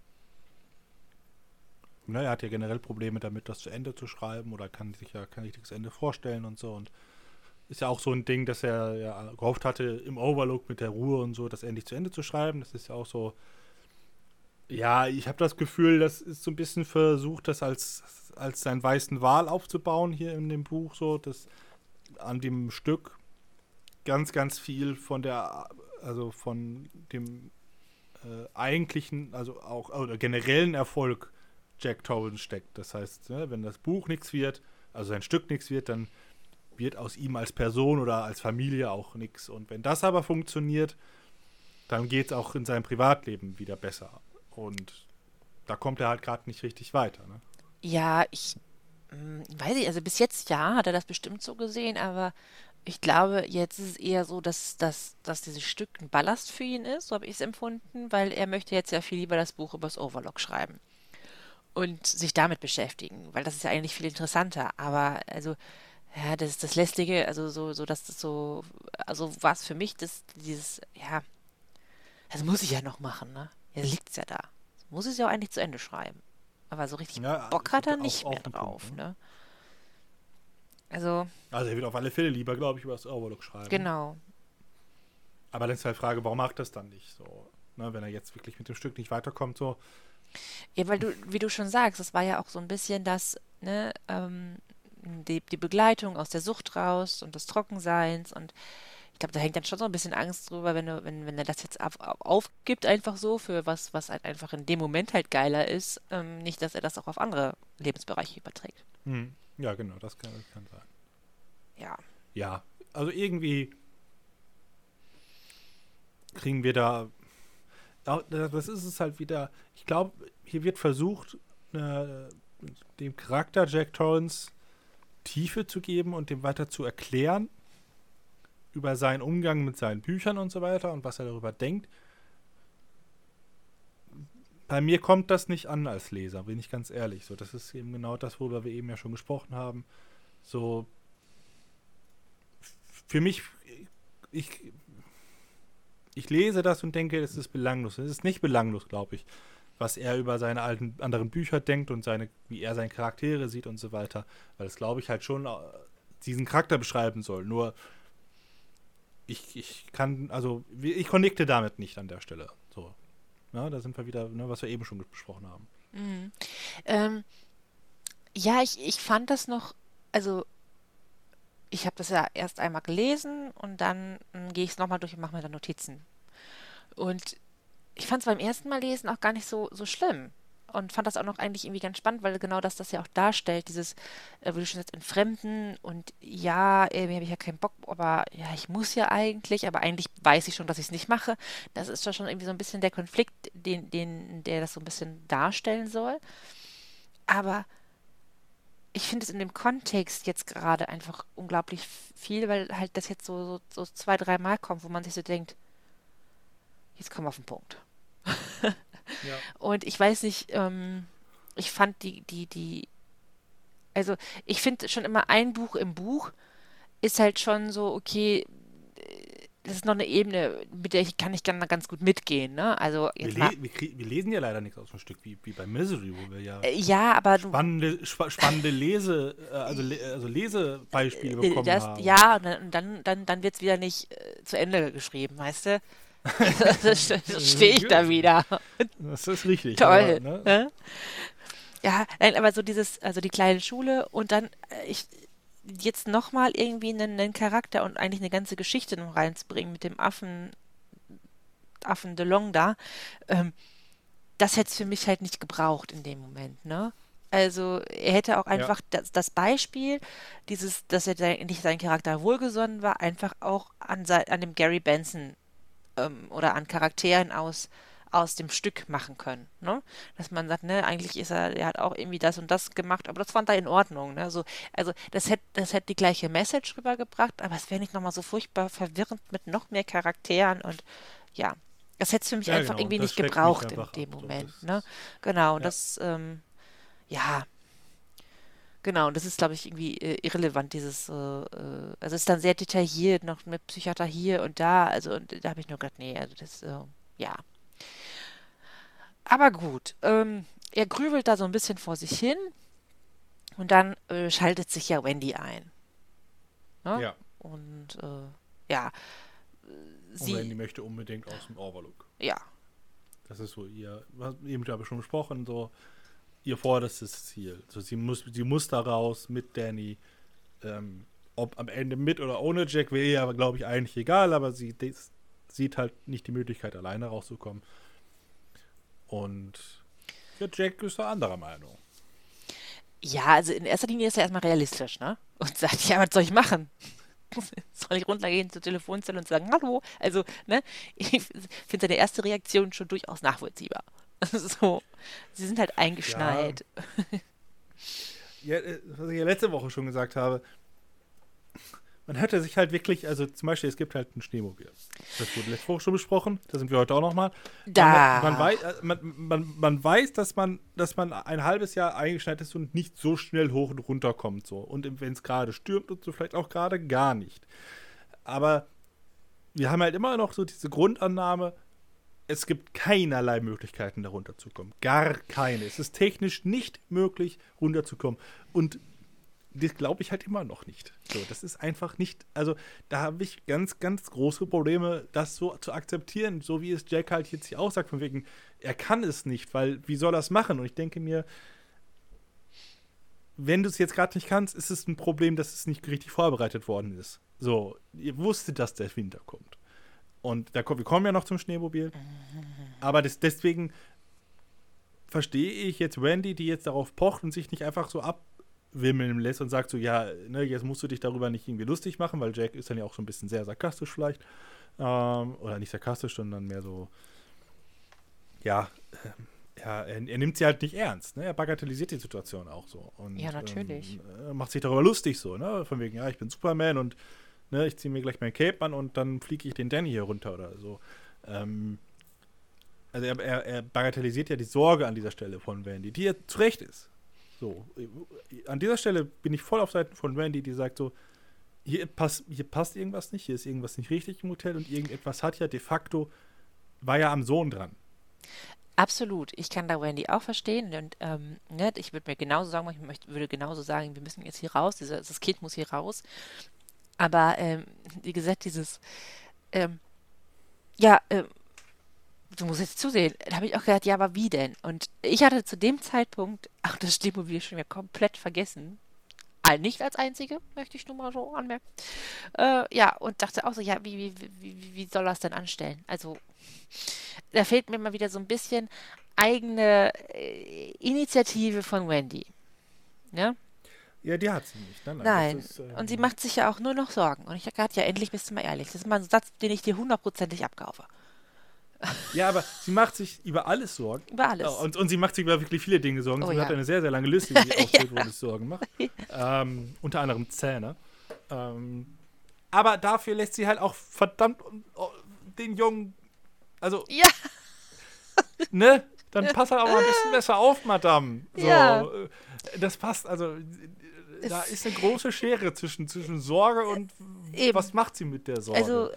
Ne, er hat ja generell Probleme damit, das zu Ende zu schreiben oder kann sich ja kein richtiges Ende vorstellen und so. Und ist ja auch so ein Ding, dass er ja gehofft hatte, im Overlook mit der Ruhe und so, das endlich zu Ende zu schreiben. Das ist ja auch so. Ja, ich habe das Gefühl, das ist so ein bisschen versucht, das als, als seinen weißen Wal aufzubauen hier in dem Buch, so, dass an dem Stück ganz, ganz viel von der, also von dem äh, eigentlichen, also auch oder generellen Erfolg Jack Torrance steckt. Das heißt, ne, wenn das Buch nichts wird, also sein Stück nichts wird, dann wird aus ihm als Person oder als Familie auch nichts. Und wenn das aber funktioniert, dann geht es auch in seinem Privatleben wieder besser. Und da kommt er halt gerade nicht richtig weiter. Ne? Ja, ich hm, weiß ich, also bis jetzt ja, hat er das bestimmt so gesehen, aber ich glaube, jetzt ist es eher so, dass, dass, dass dieses Stück ein Ballast für ihn ist, so habe ich es empfunden, weil er möchte jetzt ja viel lieber das Buch über das Overlock schreiben und sich damit beschäftigen, weil das ist ja eigentlich viel interessanter. Aber also, ja, das ist das Lästige, also so, so, dass das so, also was für mich das, dieses, ja, das muss ich ja noch machen, ne? Jetzt liegt es ja da. Das muss es ja auch eigentlich zu Ende schreiben. Aber so richtig ja, Bock hat er nicht mehr drauf, Punkt, ne? ne? Also. Also er wird auf alle Fälle lieber, glaube ich, über das Overlook schreiben. Genau. Aber dann ist halt die Frage, warum macht das dann nicht so? Ne, wenn er jetzt wirklich mit dem Stück nicht weiterkommt, so. Ja, weil du, wie du schon sagst, das war ja auch so ein bisschen das, ne, ähm, die, die Begleitung aus der Sucht raus und des Trockenseins und ich glaube, da hängt dann schon so ein bisschen Angst drüber, wenn, du, wenn, wenn er das jetzt auf, aufgibt, einfach so, für was, was halt einfach in dem Moment halt geiler ist, ähm, nicht, dass er das auch auf andere Lebensbereiche überträgt. Hm. Ja, genau, das kann, das kann sein. Ja. Ja, also irgendwie kriegen wir da. Das ist es halt wieder. Ich glaube, hier wird versucht, äh, dem Charakter Jack Torrance Tiefe zu geben und dem weiter zu erklären über seinen Umgang mit seinen Büchern und so weiter und was er darüber denkt. Bei mir kommt das nicht an als Leser, bin ich ganz ehrlich. So, das ist eben genau das, worüber wir eben ja schon gesprochen haben. So, für mich, ich, ich lese das und denke, es ist belanglos. Es ist nicht belanglos, glaube ich, was er über seine alten anderen Bücher denkt und seine, wie er seine Charaktere sieht und so weiter. Weil es, glaube ich, halt schon äh, diesen Charakter beschreiben soll. Nur ich, ich kann, also ich connecte damit nicht an der Stelle. So. Ja, da sind wir wieder, ne, was wir eben schon besprochen haben. Mhm. Ähm, ja, ich, ich fand das noch, also ich habe das ja erst einmal gelesen und dann hm, gehe ich es nochmal durch und mache mir da Notizen. Und ich fand es beim ersten Mal lesen auch gar nicht so, so schlimm und fand das auch noch eigentlich irgendwie ganz spannend, weil genau das das ja auch darstellt, dieses, äh, wie du schon sagst, Entfremden und ja, irgendwie habe ich ja keinen Bock, aber ja, ich muss ja eigentlich, aber eigentlich weiß ich schon, dass ich es nicht mache. Das ist schon irgendwie so ein bisschen der Konflikt, den, den, der das so ein bisschen darstellen soll. Aber ich finde es in dem Kontext jetzt gerade einfach unglaublich viel, weil halt das jetzt so, so, so zwei, drei Mal kommt, wo man sich so denkt, jetzt kommen wir auf den Punkt. Ja. Und ich weiß nicht, ähm, ich fand die, die, die, also ich finde schon immer ein Buch im Buch ist halt schon so, okay, das ist noch eine Ebene, mit der ich kann ich dann ganz gut mitgehen. Ne? Also wir, le wir, wir, lesen ja leider nichts aus dem Stück, wie, wie bei Misery, wo wir ja, äh, ja aber spannende, sp spannende Lese, äh, also, also Lesebeispiele äh, bekommen das, haben. Ja, und dann, dann, dann wird es wieder nicht äh, zu Ende geschrieben, weißt du? stehe ich da wieder. Das ist richtig. Toll. Aber, ne? Ja, nein, aber so dieses, also die kleine Schule und dann äh, ich jetzt nochmal irgendwie einen, einen, Charakter und eigentlich eine ganze Geschichte noch reinzubringen mit dem Affen, Affen DeLong da, ähm, das hätte es für mich halt nicht gebraucht in dem Moment, ne? Also er hätte auch einfach ja. das, das, Beispiel, dieses, dass er nicht sein Charakter wohlgesonnen war, einfach auch an, an dem Gary Benson ähm, oder an Charakteren aus, aus dem Stück machen können. Ne? Dass man sagt, ne, eigentlich ist er, er hat auch irgendwie das und das gemacht, aber das fand er in Ordnung. Ne? So, also das hätte das hätt die gleiche Message rübergebracht, aber es wäre nicht nochmal so furchtbar verwirrend mit noch mehr Charakteren und ja, Das hätte es für mich Ja, einfach genau, irgendwie das nicht gebraucht in dem so, Moment. Ne? Genau, ja. das, ähm, ja. Genau, und das ist, glaube ich, irgendwie äh, irrelevant, dieses, äh, äh, also es ist dann sehr detailliert, noch mit Psychiater hier und da, also und da habe ich nur gedacht, nee, also das, äh, ja. Aber gut, ähm, er grübelt da so ein bisschen vor sich hin und dann äh, schaltet sich ja Wendy ein. Ne? Ja. Und äh, ja, Und Wendy sie, möchte unbedingt aus dem Overlook. ja, Das ist so ihr, was eben habe ich schon besprochen, so ihr vorderstes Ziel. So, sie muss, sie muss da raus mit Danny. Ähm, ob am Ende mit oder ohne Jack wäre aber, glaube ich, eigentlich egal, aber sie sieht halt nicht die Möglichkeit, alleine rauszukommen. Und ja, Jack ist da anderer Meinung. Ja, also in erster Linie ist er erstmal realistisch, ne? Und sagt, ja, was soll ich machen? Soll ich runtergehen zur Telefonzelle und sagen, hallo? Also, ne? Ich finde seine erste Reaktion schon durchaus nachvollziehbar. So, sie sind halt eingeschneit. Ja, äh, was ich ja letzte Woche schon gesagt habe, man hätte sich halt wirklich, also zum Beispiel, es gibt halt ein Schneemobil. Das wurde letzte Woche schon besprochen, da sind wir heute auch nochmal. Da. Man, man, weiß, äh, man, man, man weiß, dass man, dass man ein halbes Jahr eingeschneit ist und nicht so schnell hoch und runter kommt. So. Und wenn es gerade stürmt und so, vielleicht auch gerade gar nicht. Aber wir haben halt immer noch so diese Grundannahme, es gibt keinerlei Möglichkeiten, da runterzukommen. Gar keine. Es ist technisch nicht möglich, runterzukommen. Und das glaube ich halt immer noch nicht. So, das ist einfach nicht, also da habe ich ganz, ganz große Probleme, das so zu akzeptieren, so wie es Jack halt jetzt hier auch sagt, von wegen, er kann es nicht, weil wie soll er es machen? Und ich denke mir, wenn du es jetzt gerade nicht kannst, ist es ein Problem, dass es nicht richtig vorbereitet worden ist. So, ihr wusstet, dass der Winter kommt. Und da, wir kommen ja noch zum Schneemobil. Aber das, deswegen verstehe ich jetzt Wendy, die jetzt darauf pocht und sich nicht einfach so abwimmeln lässt und sagt so, ja, ne, jetzt musst du dich darüber nicht irgendwie lustig machen, weil Jack ist dann ja auch so ein bisschen sehr sarkastisch vielleicht. Ähm, oder nicht sarkastisch, sondern mehr so, ja, ähm, ja er, er nimmt sie halt nicht ernst. Ne? Er bagatellisiert die Situation auch so. Und, Ja, natürlich. Ähm, äh, macht sich darüber lustig so, ne? Von wegen, ja, ich bin Superman und ne, ich ziehe mir gleich mein Cape an und dann fliege ich den Danny hier runter oder so. Ähm, also er, er, er bagatellisiert ja die Sorge an dieser Stelle von Wendy, die ja zu Recht ist. So, an dieser Stelle bin ich voll auf Seiten von Wendy, die sagt so, hier, pass, hier passt irgendwas nicht, hier ist irgendwas nicht richtig im Hotel und irgendetwas hat ja de facto, war ja am Sohn dran. Absolut. Ich kann da Wendy auch verstehen. Und ähm, ne, ich würde mir genauso sagen, ich möchte, würde genauso sagen, wir müssen jetzt hier raus, dieser, das Kind muss hier raus. Aber ähm, wie gesagt, dieses, ähm, ja, ähm, du musst jetzt zusehen. Da habe ich auch gedacht, ja, aber wie denn? Und ich hatte zu dem Zeitpunkt auch das Stimmmobil schon wieder komplett vergessen. Nicht als einzige, möchte ich nur mal so anmerken. Äh, ja, und dachte auch so, ja, wie, wie, wie, wie- soll es denn anstellen? Also, da fehlt mir mal wieder so ein bisschen eigene äh, Initiative von Wendy. Ne? Ja, die hat sie nicht. Nein, Nein. das ist, ähm, Und sie macht sich ja auch nur noch Sorgen. Und ich habe gedacht, ja, endlich bist du mal ehrlich. Das ist mal ein Satz, den ich dir hundertprozentig abkaufe. Ja, aber sie macht sich über alles Sorgen. Über alles. Ja, Und, und sie macht sich über wirklich viele Dinge Sorgen. Oh sie ja. hat eine sehr, sehr lange Liste, die sie aufzählt, wo sie Sorgen macht. Ähm, unter anderem Zähne. Ähm, aber dafür lässt sie halt auch verdammt oh, den Jungen, also, Ja, ne? Dann pass halt auch mal ein bisschen besser auf, Madame. So, Ja. äh, Das passt, also, äh, da ist eine große Schere zwischen, zwischen Sorge und Eben. was macht sie mit der Sorge. also äh,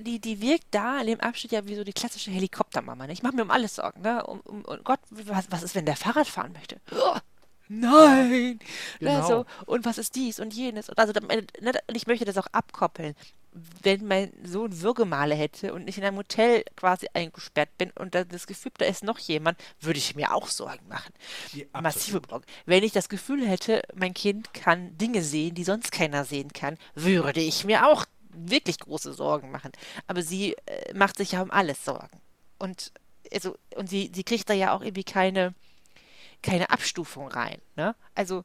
die, die wirkt da in dem Abschnitt ja wie so die klassische Helikoptermama. Ne? Ich mache mir um alles Sorgen. Ne? Um, um, um Gott, was, was ist, wenn der Fahrrad fahren möchte? Nein! Genau. Ne, so, und was ist dies und jenes? Und also, da- ne, ich möchte das auch abkoppeln. Wenn mein Sohn Würgemale hätte und ich in einem Hotel quasi eingesperrt bin und da das Gefühl, da ist noch jemand, würde ich mir auch Sorgen machen. Ja, Massive. Sorgen. Wenn ich das Gefühl hätte, mein Kind kann Dinge sehen, die sonst keiner sehen kann, würde ich mir auch wirklich große Sorgen machen. Aber sie äh, macht sich ja um alles Sorgen. Und, also, und sie, sie kriegt da ja auch irgendwie keine, keine Abstufung rein. Ne? Also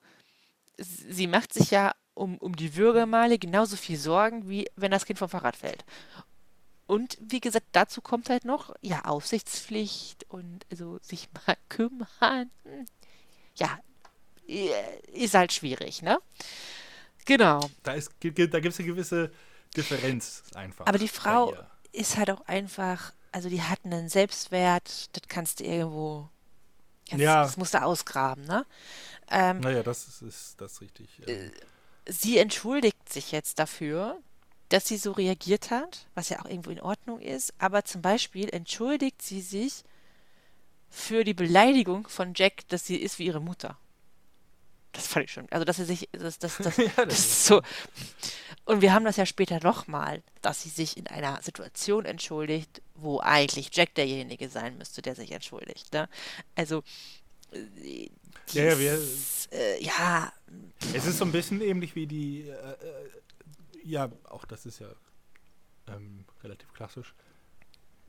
sie macht sich ja um, um die Würgemale genauso viel Sorgen, wie wenn das Kind vom Fahrrad fällt. Und wie gesagt, dazu kommt halt noch, ja, Aufsichtspflicht und also sich mal kümmern. Ja, äh, ist halt schwierig, ne? Genau. Da, ist, da gibt es eine gewisse Differenz einfach. Aber die Frau ist halt auch einfach also die hatten einen Selbstwert, das kannst du irgendwo, das, Ja. das musst du ausgraben, ne? Ähm, Naja, das ist, ist das richtig. ähm, sie entschuldigt sich jetzt dafür, dass sie so reagiert hat, was ja auch irgendwo in Ordnung ist, aber zum Beispiel entschuldigt sie sich für die Beleidigung von Jack, dass sie ist wie ihre Mutter. Das fand ich schon. Also, dass sie sich, das, das, das, Ja, das ist so. Und wir haben das ja später nochmal, dass sie sich in einer Situation entschuldigt, wo eigentlich Jack derjenige sein müsste, der sich entschuldigt. Ne? Also, äh, Ja, ja, wir- dies, äh, ja, Es ist so ein bisschen ähnlich wie die, äh, äh, ja, auch das ist ja ähm, relativ klassisch.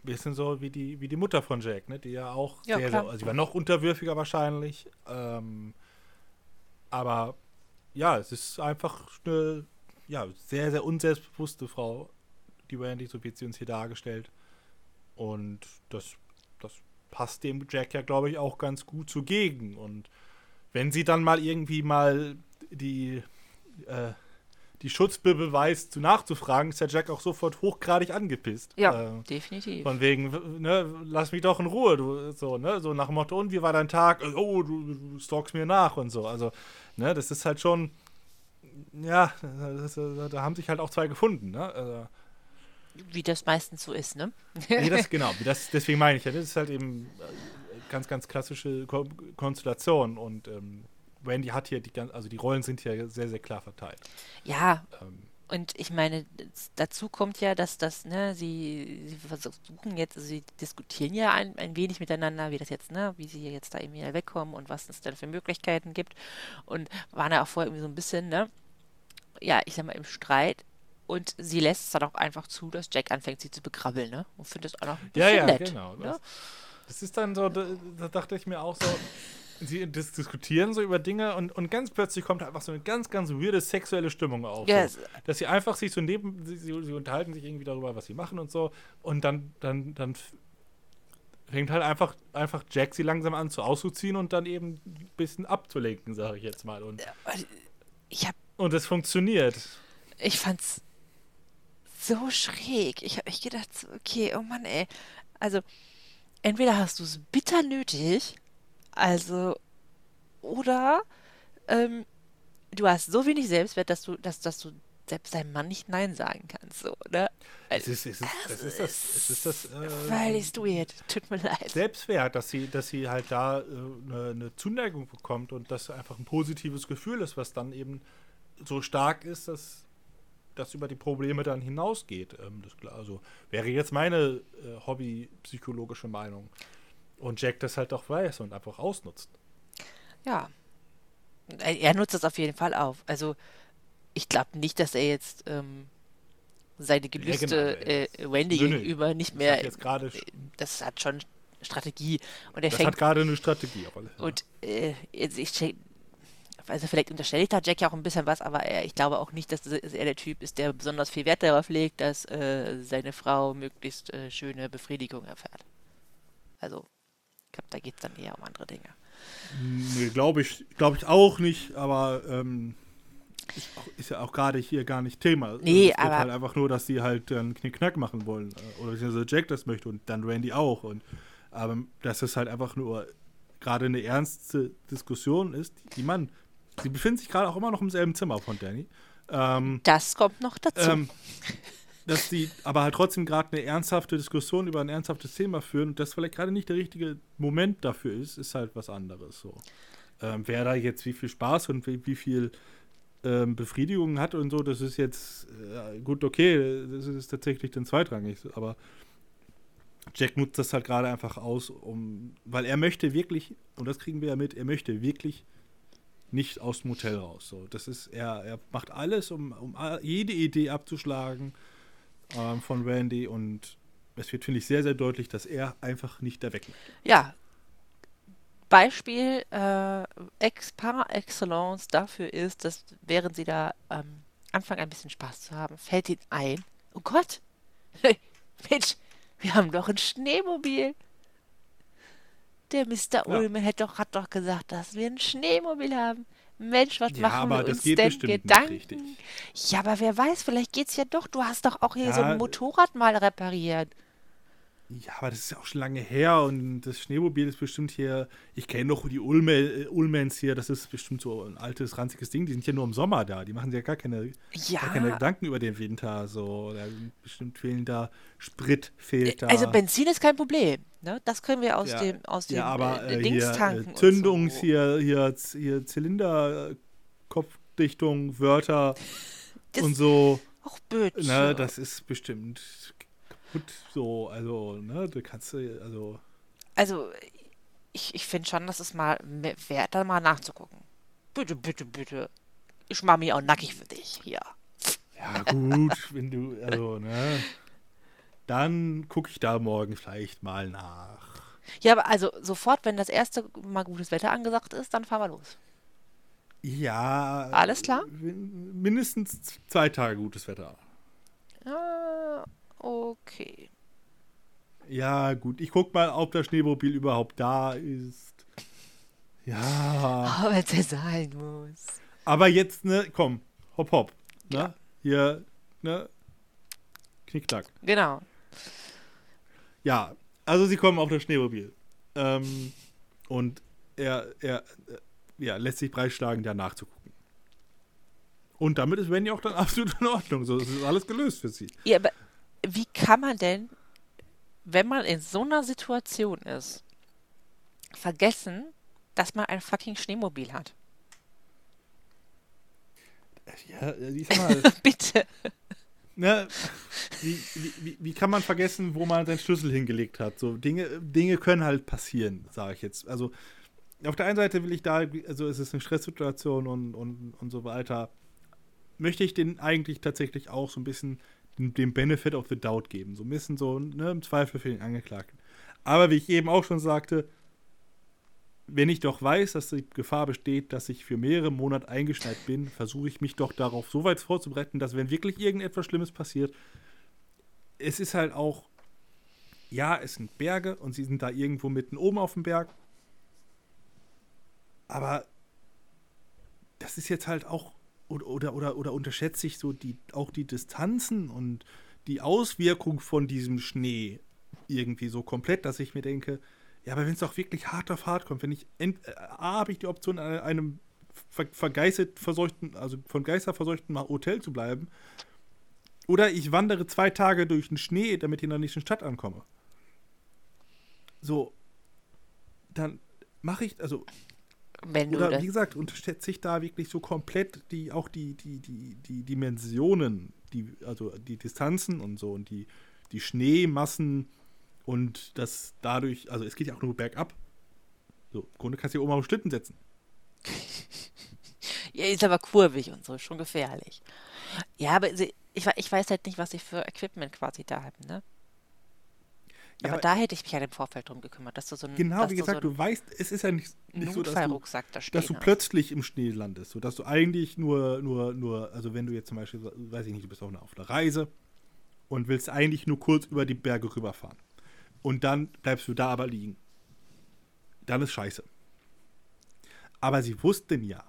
Bisschen so wie die, wie die Mutter von Jack, ne? Die ja auch Ja, sehr, klar. sehr, also sie war noch unterwürfiger wahrscheinlich. Ähm, aber ja, es ist einfach eine ja, sehr, sehr unselbstbewusste Frau, die Randy, so wird sie uns hier dargestellt. Und das, das passt dem Jack ja, glaube ich, auch ganz gut zugegen. Und wenn sie dann mal irgendwie mal die, äh, die Schutzbibel beweist, zu nachzufragen, ist der Jack auch sofort hochgradig angepisst. ja, Äh, definitiv. von wegen, ne, lass mich doch in Ruhe, du, so, ne, so nach dem Motto, und wie war dein Tag? Äh, Oh, du, du stalkst mir nach und so. Also, ne, das ist halt schon, ja, das, da da haben sich halt auch zwei gefunden, ne? Also, Wie das meistens so ist, ne? nee, das, genau, das, deswegen meine ich ja, das ist halt eben äh, ganz, ganz klassische Ko Konstellation und ähm, Wendy hat hier die ganz, also die Rollen sind hier sehr, sehr klar verteilt. Ja, Ähm, und ich meine, dazu kommt ja, dass das, ne, sie, sie versuchen jetzt, also sie diskutieren ja ein, ein wenig miteinander, wie das jetzt, ne, wie sie jetzt da eben wieder wegkommen und was es denn für Möglichkeiten gibt. Und waren ja auch vorher irgendwie so ein bisschen, ne, ja, ich sag mal, im Streit. Und sie lässt es dann auch einfach zu, dass Jack anfängt, sie zu begrabbeln, ne? Und findet es auch noch ein Ja, bisschen ja, nett. genau. Ne? Das, das ist dann so, da, da dachte ich mir auch so, sie dis diskutieren so über Dinge und, und ganz plötzlich kommt einfach so eine ganz, ganz weirde sexuelle Stimmung auf. Ja, so. Dass sie einfach sich so neben, sie, sie, unterhalten sich irgendwie darüber, was sie machen und so und dann, dann, dann fängt halt einfach, einfach Jack sie langsam an zu auszuziehen und dann eben ein bisschen abzulenken, sage ich jetzt mal. Und, Ich hab und es funktioniert. ich fand's so schräg. Ich habe echt gedacht, okay, oh Mann, ey. Also, entweder hast du es bitter nötig, also, oder ähm, du hast so wenig Selbstwert, dass du, dass, dass du selbst deinem Mann nicht Nein sagen kannst, so, ne? Es ist, es ist, es ist das, es ist das äh, Völlig weird. Tut mir leid. Selbstwert, dass sie, dass sie halt da äh, eine, eine Zuneigung bekommt und das einfach ein positives Gefühl ist, was dann eben so stark ist, dass das über die Probleme dann hinausgeht. Ähm, das, also wäre jetzt meine äh, hobbypsychologische Meinung. Und Jack das halt auch weiß und einfach ausnutzt. Ja. Er nutzt das auf jeden Fall auf. Also, ich glaube nicht, dass er jetzt ähm, seine Gelüste genau, äh, Wendy Nö, nö. gegenüber nicht Das mehr. hat jetzt gerade, äh, das hat schon Strategie. Und er das fängt hat gerade eine Strategie. Und äh, jetzt, ich, check- also vielleicht unterstelle ich da Jack ja auch ein bisschen was, aber er, ich glaube auch nicht, dass er der Typ ist, der besonders viel Wert darauf legt, dass äh, seine Frau möglichst äh, schöne Befriedigung erfährt. Also, ich glaube, da geht es dann eher um andere Dinge. Nee, glaube ich, glaube ich auch nicht, aber ähm, ist, auch, ist ja auch gerade hier gar nicht Thema. Nee, es geht aber- halt einfach nur, dass sie halt dann Knickknack machen wollen. äh, Oder beziehungsweise Jack das möchte und dann Randy auch. Und aber dass es halt einfach nur gerade eine ernste Diskussion ist, die man, sie befinden sich gerade auch immer noch im selben Zimmer von Danny. Ähm, Das kommt noch dazu. ähm, dass die aber halt trotzdem gerade eine ernsthafte Diskussion über ein ernsthaftes Thema führen und das vielleicht gerade nicht der richtige Moment dafür ist, ist halt was anderes so. Ähm, wer da jetzt wie viel Spaß und wie, wie viel ähm, Befriedigung hat und so, das ist jetzt äh, gut, okay, das ist tatsächlich dann zweitrangig, aber Jack nutzt das halt gerade einfach aus, um, weil er möchte wirklich, und das kriegen wir ja mit, er möchte wirklich nicht aus dem Hotel raus. So, das ist, er, er macht alles, um, um jede Idee abzuschlagen ähm, von Randy und es wird, finde ich, sehr, sehr deutlich, dass er einfach nicht da weg ja. Beispiel äh, ex par excellence dafür ist, dass während sie da ähm, anfangen, ein bisschen Spaß zu haben, fällt ihnen ein, oh Gott, Mensch, wir haben doch ein Schneemobil. Der Mr. Ja. Ullmann hat doch, hat doch gesagt, dass wir ein Schneemobil haben. Mensch, was Ja, machen wir uns denn Gedanken? Ja, aber wer weiß, vielleicht geht's ja doch. Du hast doch auch hier so Ja, ein Motorrad mal repariert. Ja, aber das ist ja auch schon lange her und das Schneemobil ist bestimmt hier. Ich kenne noch die Ulme, äh, Ulmens hier, das ist bestimmt so ein altes, ranziges Ding. Die sind ja nur im Sommer da. Die machen sich ja gar keine, Ja. gar keine Gedanken über den Winter. So. Da bestimmt fehlen da Sprit, fehlt da. Also Benzin ist kein Problem. Ne? Das können wir aus ja, dem, aus dem ja, aber äh, äh, Dings hier, tanken. äh, Zündungs, so. hier, hier, hier Zylinder, äh, Kopfdichtung, Wörter Das- und so. Ach, bitte. Ne, das ist bestimmt kaputt so. Also, ne, du kannst, äh, also. Also, ich, ich finde schon, dass es mal wert, da mal nachzugucken. Bitte, bitte, bitte. Ich mache mich auch nackig für dich hier. Ja, gut, wenn du, also, ne. Dann gucke ich da morgen vielleicht mal nach. Ja, aber also sofort, wenn das erste Mal gutes Wetter angesagt ist, dann fahren wir los. Ja. Alles klar? Mindestens zwei Tage gutes Wetter. Ah, okay. Ja, gut. Ich guck mal, ob das Schneemobil überhaupt da ist. Ja. Es ja sein muss. Aber jetzt, ne, komm, hopp, hopp. Ne? Ja. Hier, ne? Knickknack. Genau. Ja, also sie kommen auf das Schneemobil. Ähm, und er, er äh, ja, lässt sich breitschlagen, da nachzugucken. Und damit ist Wendy auch dann absolut in Ordnung. So, es ist alles gelöst für sie. Ja, aber wie kann man denn, wenn man in so einer Situation ist, vergessen, dass man ein fucking Schneemobil hat? Ja, ich sag mal, Bitte. ne, wie, wie, wie, kann man vergessen, wo man seinen Schlüssel hingelegt hat? So Dinge, Dinge können halt passieren, sage ich jetzt. Also auf der einen Seite will ich da, also es ist eine Stresssituation und, und, und so weiter, möchte ich den eigentlich tatsächlich auch so ein bisschen den, Benefit of the Doubt geben. So ein bisschen so, ne, im Zweifel für den Angeklagten. Aber wie ich eben auch schon sagte, wenn ich doch weiß, dass die Gefahr besteht, dass ich für mehrere Monate eingeschneit bin, versuche ich mich doch darauf so weit vorzubereiten, dass wenn wirklich irgendetwas Schlimmes passiert, es ist halt auch, ja, es sind Berge und sie sind da irgendwo mitten oben auf dem Berg. Aber das ist jetzt halt auch, oder, oder, oder, oder unterschätze ich so die, auch die Distanzen und die Auswirkung von diesem Schnee irgendwie so komplett, dass ich mir denke, ja, aber wenn es doch wirklich hart auf hart kommt, wenn ich, äh, A, habe ich die Option, an einem ver, vergeistet verseuchten, also von Geister verseuchten Hotel zu bleiben, oder ich wandere zwei Tage durch den Schnee, damit ich in der nächsten Stadt ankomme. So, dann mache ich, also Wenn oder wie gesagt, unterschätze ich da wirklich so komplett die, auch die, die, die, die Dimensionen, die, also die Distanzen und so und die, die Schneemassen und das dadurch, also es geht ja auch nur bergab. So, im Grunde kannst du hier oben auf den Schlitten setzen. ja, ist aber kurvig und so, schon gefährlich. Ja, aber sie- ich, ich weiß halt nicht, was sie für Equipment quasi da haben, ne? Ja, aber aber- da hätte ich mich halt im Vorfeld drum gekümmert, dass du so ein, Genau, wie du gesagt, so du weißt, es ist ja nicht, nicht so, dass du, da dass du plötzlich im Schnee landest. So, dass du eigentlich nur, nur, nur, also wenn du jetzt zum Beispiel, weiß ich nicht, du bist auf einer, auf einer Reise und willst eigentlich nur kurz über die Berge rüberfahren. Und dann bleibst du da aber liegen. Dann ist scheiße. Aber sie wussten ja,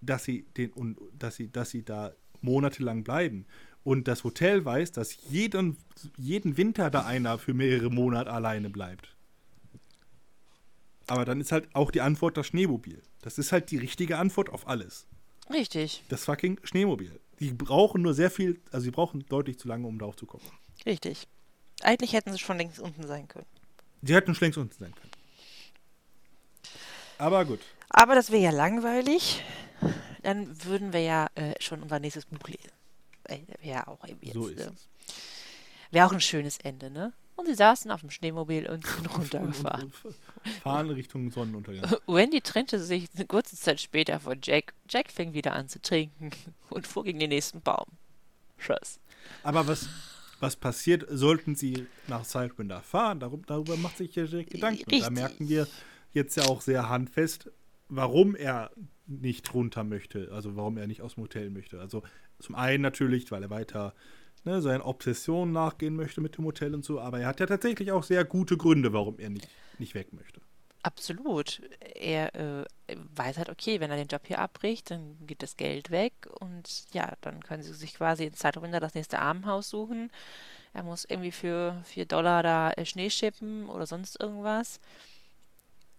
dass sie den und dass sie, dass sie da monatelang bleiben. Und das Hotel weiß, dass jeden, jeden Winter da einer für mehrere Monate alleine bleibt. Aber dann ist halt auch die Antwort das Schneemobil. Das ist halt die richtige Antwort auf alles. Richtig, Das fucking Schneemobil. Die brauchen nur sehr viel, also sie brauchen deutlich zu lange, um darauf zu kommen. richtig. Eigentlich hätten sie schon längst unten sein können. Sie hätten schon längst unten sein können. Aber gut. Aber das wäre ja langweilig. Dann würden wir ja äh, schon unser nächstes Buch lesen. Äh, Wäre ja auch eben jetzt. So äh, es. Wäre auch ein schönes Ende, ne? Und sie saßen auf dem Schneemobil und sind runtergefahren. Fahren Richtung Sonnenuntergang. Wendy trennte sich eine kurze Zeit später von Jack. Jack fing wieder an zu trinken und fuhr gegen den nächsten Baum. Tschüss. Aber was, was passiert, sollten sie nach Sidewinder fahren? Darum, darüber macht sich ja Jack Gedanken. Und da merken wir jetzt ja auch sehr handfest, warum er nicht runter möchte. Also warum er nicht aus dem Hotel möchte. Also zum einen natürlich, weil er weiter ne, seinen Obsessionen nachgehen möchte mit dem Hotel und so. Aber er hat ja tatsächlich auch sehr gute Gründe, warum er nicht, nicht weg möchte. Absolut. Er äh, weiß halt, okay, wenn er den Job hier abbricht, dann geht das Geld weg und ja, dann können sie sich quasi in Zeitwinter das nächste Armenhaus suchen. Er muss irgendwie für 4 Dollar da äh, Schnee schippen oder sonst irgendwas.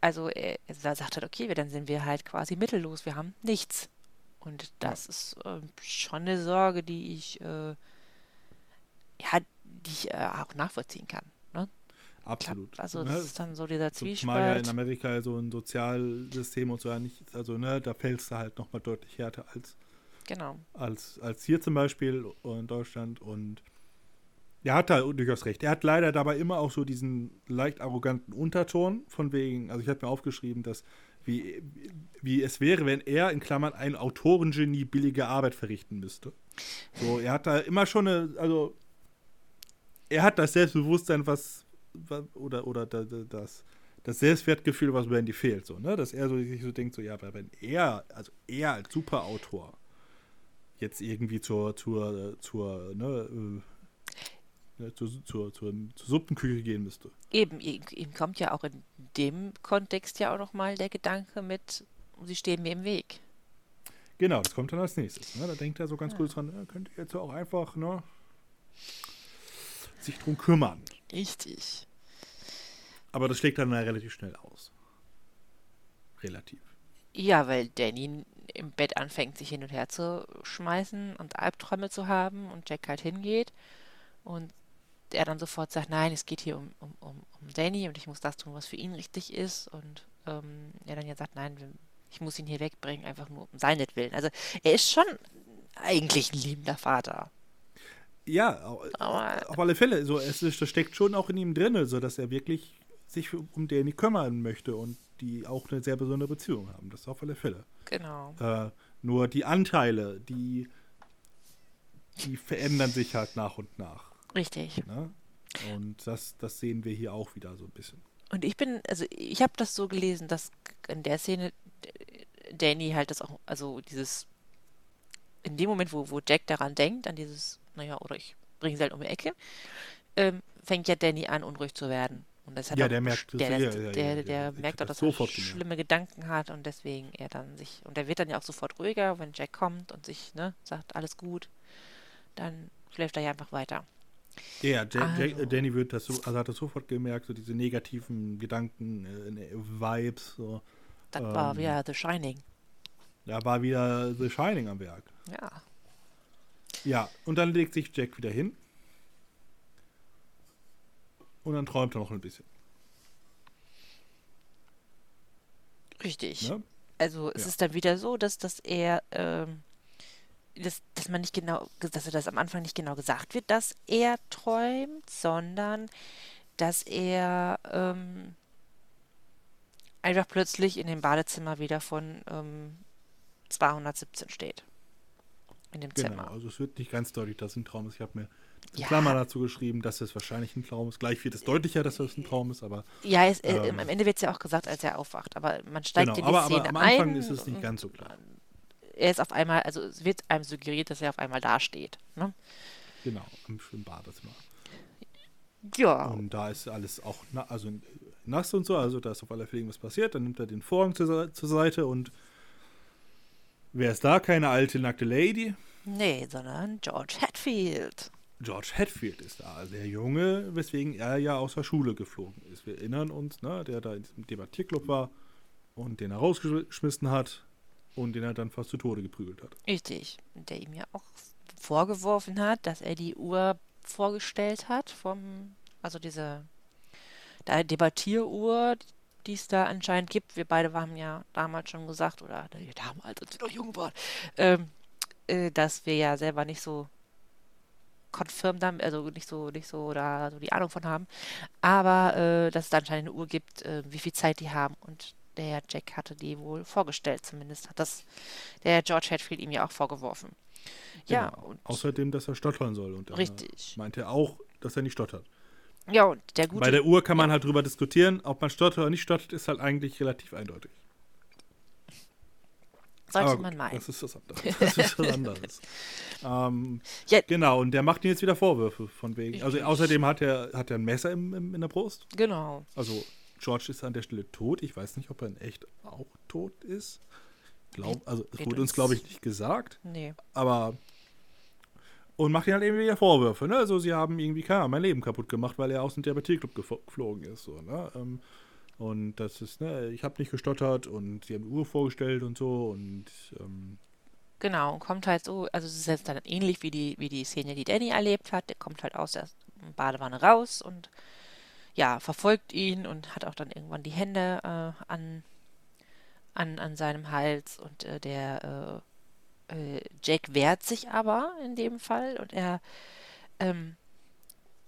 Also er, er sagt halt, okay, dann sind wir halt quasi mittellos, wir haben nichts. Und das ja. ist äh, schon eine Sorge, die ich, äh, ja, die ich äh, auch nachvollziehen kann. Ne? Absolut. Glaub, also das ne? ist dann so dieser Zwiespalt. Zumal ja in Amerika so ein Sozialsystem und so ja nicht, also ne, da fällst du halt nochmal deutlich härter als, genau. als, als hier zum Beispiel in Deutschland und er hat da durchaus recht. Er hat leider dabei immer auch so diesen leicht arroganten Unterton, von wegen, also ich habe mir aufgeschrieben, dass wie, wie es wäre, wenn er in Klammern ein Autorengenie billige Arbeit verrichten müsste. So, er hat da immer schon eine, also er hat das Selbstbewusstsein, was, oder, oder das, das Selbstwertgefühl, was Randy fehlt, so, ne? Dass er so, sich so denkt, so, ja, wenn er, also er als Superautor jetzt irgendwie zur, zur, zur, ne, ja, zur, zur, zur, zur, Suppenküche gehen müsste. Eben, ihm kommt ja auch in dem Kontext ja auch nochmal der Gedanke mit, sie stehen mir im Weg. Genau, das kommt dann als nächstes. Ne? Da denkt er so ganz ja. kurz dran, könnt ihr jetzt auch einfach ne, sich drum kümmern. Richtig. Aber das schlägt dann relativ schnell aus. Relativ. Ja, weil Danny im Bett anfängt, sich hin und her zu schmeißen und Albträume zu haben und Jack halt hingeht und er dann sofort sagt, nein, es geht hier um, um, um, um Danny und ich muss das tun, was für ihn richtig ist. Und ähm, er dann ja sagt, nein, ich muss ihn hier wegbringen, einfach nur um seinetwillen. Also er ist schon eigentlich ein liebender Vater. Ja, Aber, auf alle Fälle. So, es das steckt schon auch in ihm drin, so dass er wirklich sich um Danny kümmern möchte und die auch eine sehr besondere Beziehung haben. Das auf alle Fälle. Genau. Äh, nur die Anteile, die, die verändern sich halt nach und nach. Richtig. Ne? Und das, das sehen wir hier auch wieder so ein bisschen. Und ich bin, also ich habe das so gelesen, dass in der Szene Danny halt das auch, also dieses, in dem Moment, wo, wo Jack daran denkt, an dieses, naja, oder ich bringe sie halt um die Ecke, ähm, fängt ja Danny an, unruhig zu werden. Und das hat ja, der merkt der, der, der, der, der merkt auch, dass er schlimme Gedanken hat und deswegen er dann sich, und er wird dann ja auch sofort ruhiger, wenn Jack kommt und sich, ne, sagt, alles gut, dann schläft er ja einfach weiter. Ja, also. Danny wird das so, also hat das sofort gemerkt, so diese negativen Gedanken, äh, Vibes. So. Das ähm, war wieder The Shining. Da war wieder The Shining am Werk. Ja. Ja, und dann legt sich Jack wieder hin. Und dann träumt er noch ein bisschen. Richtig. Ne? Also es ja. ist dann wieder so, dass, dass er ähm, dass, dass man nicht genau, dass er das am Anfang nicht genau gesagt wird, dass er träumt, sondern dass er ähm, einfach plötzlich in dem Badezimmer wieder von ähm, 217 steht. In dem genau, Zimmer. Also es wird nicht ganz deutlich, dass es ein Traum ist. Ich habe mir ja. Klammer dazu geschrieben, dass es wahrscheinlich ein Traum ist. Gleich wird es deutlicher, dass es ein Traum ist, aber. Ja, es, äh, ähm, am Ende wird es ja auch gesagt, als er aufwacht. Aber man steigt genau, in die aber, Szene aber am Anfang ein, ist es nicht ganz so klar er ist auf einmal, also es wird einem suggeriert, dass er auf einmal dasteht. Ne? Genau, im Schwimmbadezimmer. Ja. Und da ist alles auch na, also nass und so, also da ist auf alle Fälle irgendwas passiert. Dann nimmt er den Vorhang zur, zur Seite und wer ist da? Keine alte, nackte Lady? Nee, sondern George Hatfield. George Hatfield ist da, der Junge, weswegen er ja aus der Schule geflogen ist. Wir erinnern uns, ne, der da in diesem Debattierclub war und den er rausgeschmissen hat und den er dann fast zu Tode geprügelt hat. Richtig. Der ihm ja auch vorgeworfen hat, dass er die Uhr vorgestellt hat, vom, also diese Debattieruhr, die es da anscheinend gibt. Wir beide haben ja damals schon gesagt, oder damals, als wir noch jung waren, ähm, äh, dass wir ja selber nicht so confirmed haben, also nicht so, nicht so da so die Ahnung von haben, aber äh, dass es da anscheinend eine Uhr gibt, äh, wie viel Zeit die haben und der Jack hatte die wohl vorgestellt, zumindest hat das der George Hatfield ihm ja auch vorgeworfen. Genau. Ja, und außerdem, dass er stottern soll. Und richtig. meinte auch, dass er nicht stottert. Ja, und der gute. Bei der Uhr kann man halt drüber diskutieren, ob man stottert oder nicht stottert, ist halt eigentlich relativ eindeutig. Sollte Aber man meinen. Das ist was anderes. Das ist was anderes. ähm, ja. Genau, und der macht ihm jetzt wieder Vorwürfe von wegen. Also außerdem hat er, hat er ein Messer im, im, in der Brust. Genau. Also George ist an der Stelle tot. Ich weiß nicht, ob er in echt auch tot ist. Glaub, also es wurde uns, glaube ich, nicht gesagt. Nee. Aber und macht ihm halt eben wieder Vorwürfe. Ne? Also sie haben irgendwie, keine Ahnung, mein Leben kaputt gemacht, weil er aus dem Debattierclub geflogen ist. So, ne? Ähm, und das ist, ne, ich habe nicht gestottert und sie haben die Uhr vorgestellt und so und ähm, Genau, und kommt halt so, also es ist jetzt dann ähnlich wie die, wie die Szene, die Danny erlebt hat. Der kommt halt aus der Badewanne raus und ja, verfolgt ihn und hat auch dann irgendwann die Hände äh, an, an, an seinem Hals und äh, der äh, äh Jack wehrt sich aber in dem Fall und er ähm,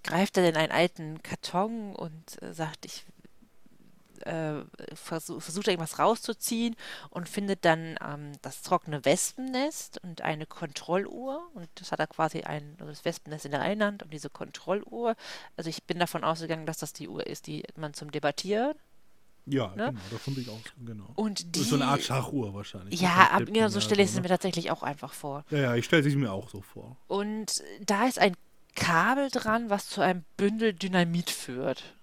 greift dann in einen alten Karton und äh, sagt, ich äh, versuch, versucht irgendwas rauszuziehen und findet dann ähm, das trockene Wespennest und eine Kontrolluhr. Und das hat er quasi ein, also das Wespennest in der einen Hand und diese Kontrolluhr. Also ich bin davon ausgegangen, dass das die Uhr ist, die man zum Debattieren ja, ne? genau, davon bin ich auch, genau. Und die, so eine Art Schachuhr wahrscheinlich. Ja, ab, genau, so stelle ich es mir tatsächlich auch einfach vor. Ja, ja, ich stelle es mir auch so vor. Und da ist ein Kabel dran, was zu einem Bündel Dynamit führt.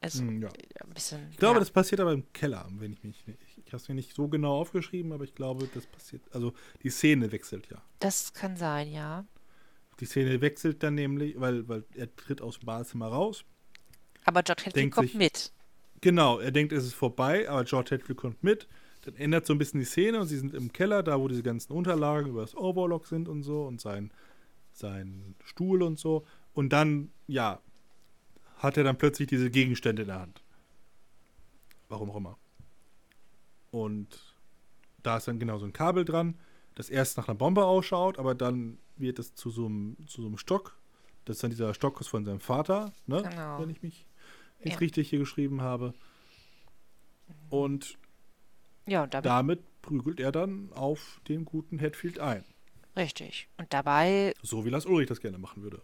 Also, Hm, ja. ein bisschen. Ich glaube, ja. das passiert aber im Keller, wenn ich mich nicht. Ich habe es mir nicht so genau aufgeschrieben, aber ich glaube, das passiert. Also die Szene wechselt ja. Das kann sein, ja. Die Szene wechselt dann nämlich, weil, weil er tritt aus dem Badezimmer raus. Aber George Denkt kommt sich- mit. Genau, er denkt, es ist vorbei, aber George Hetfield kommt mit. Dann ändert so ein bisschen die Szene und sie sind im Keller, da wo diese ganzen Unterlagen über das Overlock sind und so und sein, sein Stuhl und so. Und dann, ja, hat er dann plötzlich diese Gegenstände in der Hand. Warum auch immer. Und da ist dann genau so ein Kabel dran, das erst nach einer Bombe ausschaut, aber dann wird es zu so einem, zu so einem Stock. Das ist dann dieser Stock von seinem Vater, ne? Genau. Wenn ich mich jetzt Ja. richtig hier geschrieben habe. Und Ja, und damit, damit prügelt er dann auf den guten Hatfield ein. richtig. Und dabei, So wie Lars Ulrich das gerne machen würde.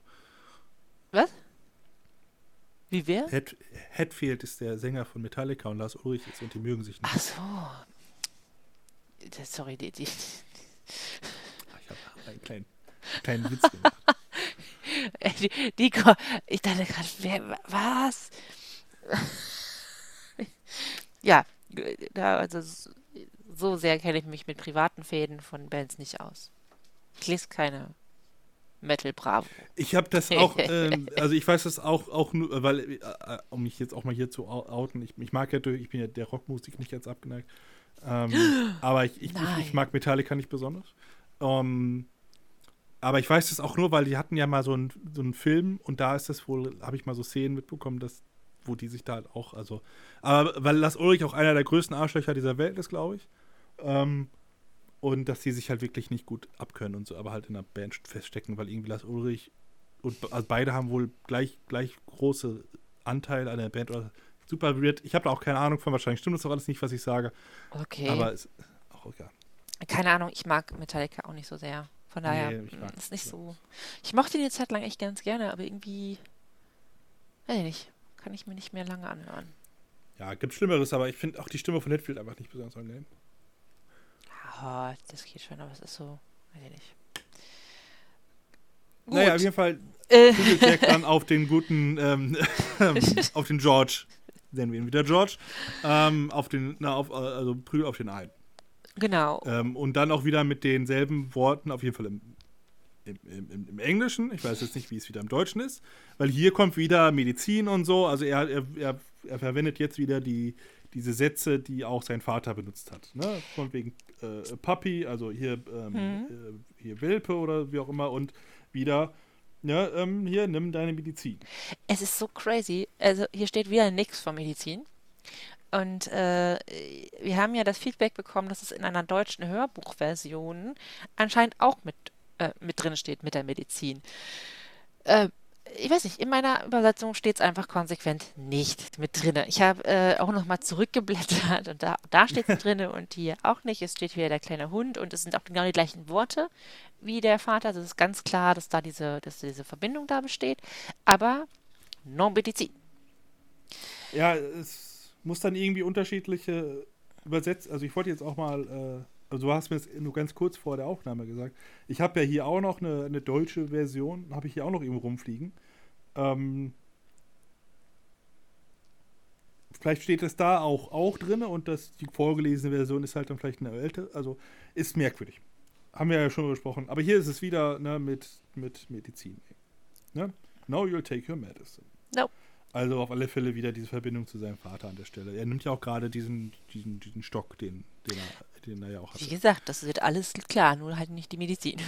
was? Wie wer? Hat, Hatfield ist der Sänger von Metallica und Lars Ulrich ist und die mögen sich nicht. Ach so. Das- Sorry, die, die, Ich habe einen kleinen, kleinen Witz gemacht. die Ko- ich dachte gerade, was? ja, da, also so sehr kenne ich mich mit privaten Fäden von Bands nicht aus. Ich lese keine Metal Bravo. Ich habe das auch, ähm, also ich weiß das auch, auch nur, weil, äh, äh, um mich jetzt auch mal hier zu outen, ich, ich mag ja, durch- ich bin ja der Rockmusik nicht jetzt abgeneigt, ähm, aber ich, ich, ich mag Metallica nicht besonders. Ähm, aber ich weiß das auch nur, weil die hatten ja mal so einen so einen Film und da ist das wohl, habe ich mal so Szenen mitbekommen, dass, wo die sich da halt auch, also, aber weil Lars Ulrich auch einer der größten Arschlöcher dieser Welt ist, glaube ich. Ähm, und dass die sich halt wirklich nicht gut abkönnen und so, aber halt in einer Band feststecken, weil irgendwie Lars Ulrich und also beide haben wohl gleich, gleich große Anteile an der Band oder super weird. Ich habe da auch keine Ahnung von, wahrscheinlich stimmt das auch alles nicht, was ich sage, Okay. aber ist auch egal. Keine Ahnung, ich mag Metallica auch nicht so sehr. Von daher Nee, ich mm, ist nicht so. Ich mochte ihn eine Zeit lang echt ganz gerne, aber irgendwie, weiß ich nicht, kann ich mir nicht mehr lange anhören. Ja, gibt Schlimmeres, aber ich finde auch die Stimme von Hetfield einfach nicht besonders angenehm. Ja, das geht schon, aber es ist so, weiß ich nicht. Gut. Naja, auf jeden Fall äh, Jack dann auf den guten, ähm, auf den George, nennen wir ihn wieder George, ähm, auf den, na, auf, äh, also prügelt auf den ein. genau. Ähm, und dann auch wieder mit denselben Worten, auf jeden Fall im, im, im, im- im Englischen. Ich weiß jetzt nicht, wie es wieder im Deutschen ist. Weil hier kommt wieder Medizin und so. Also er, er, er, er verwendet jetzt wieder die, diese Sätze, die auch sein Vater benutzt hat. Ne? Von wegen äh, Puppy, also hier, ähm, äh, hier Welpe oder wie auch immer. Und wieder, ja, ähm, hier, nimm deine Medizin. Es ist so crazy. Also hier steht wieder nichts von Medizin. Und äh, wir haben ja das Feedback bekommen, dass es in einer deutschen Hörbuchversion anscheinend auch mit, äh, mit drin steht mit der Medizin. Äh, ich weiß nicht, in meiner Übersetzung steht es einfach konsequent nicht mit drinne. Ich habe äh, auch nochmal zurückgeblättert und da, da steht es drinne und hier auch nicht. Es steht wieder der kleine Hund und es sind auch genau die gleichen Worte wie der Vater. Also es ist ganz klar, dass da diese, dass diese Verbindung da besteht. Aber no Medizin. Ja, es muss dann irgendwie unterschiedliche übersetzt. Also ich wollte jetzt auch mal, äh, also du hast mir das nur ganz kurz vor der Aufnahme gesagt. Ich habe ja hier auch noch eine, eine deutsche Version, habe ich hier auch noch irgendwo rumfliegen. Ähm, vielleicht steht es da auch, auch drin und das, die vorgelesene Version ist halt dann vielleicht eine ältere, also ist merkwürdig. haben wir ja schon besprochen. Aber hier ist es wieder ne, mit, mit Medizin. Ne? Now you'll take your medicine. No. Also auf alle Fälle wieder diese Verbindung zu seinem Vater an der Stelle. Er nimmt ja auch gerade diesen, diesen, diesen Stock, den, den, er, den er ja auch hat. Wie gesagt, das wird alles klar, nur halt nicht die Medizin.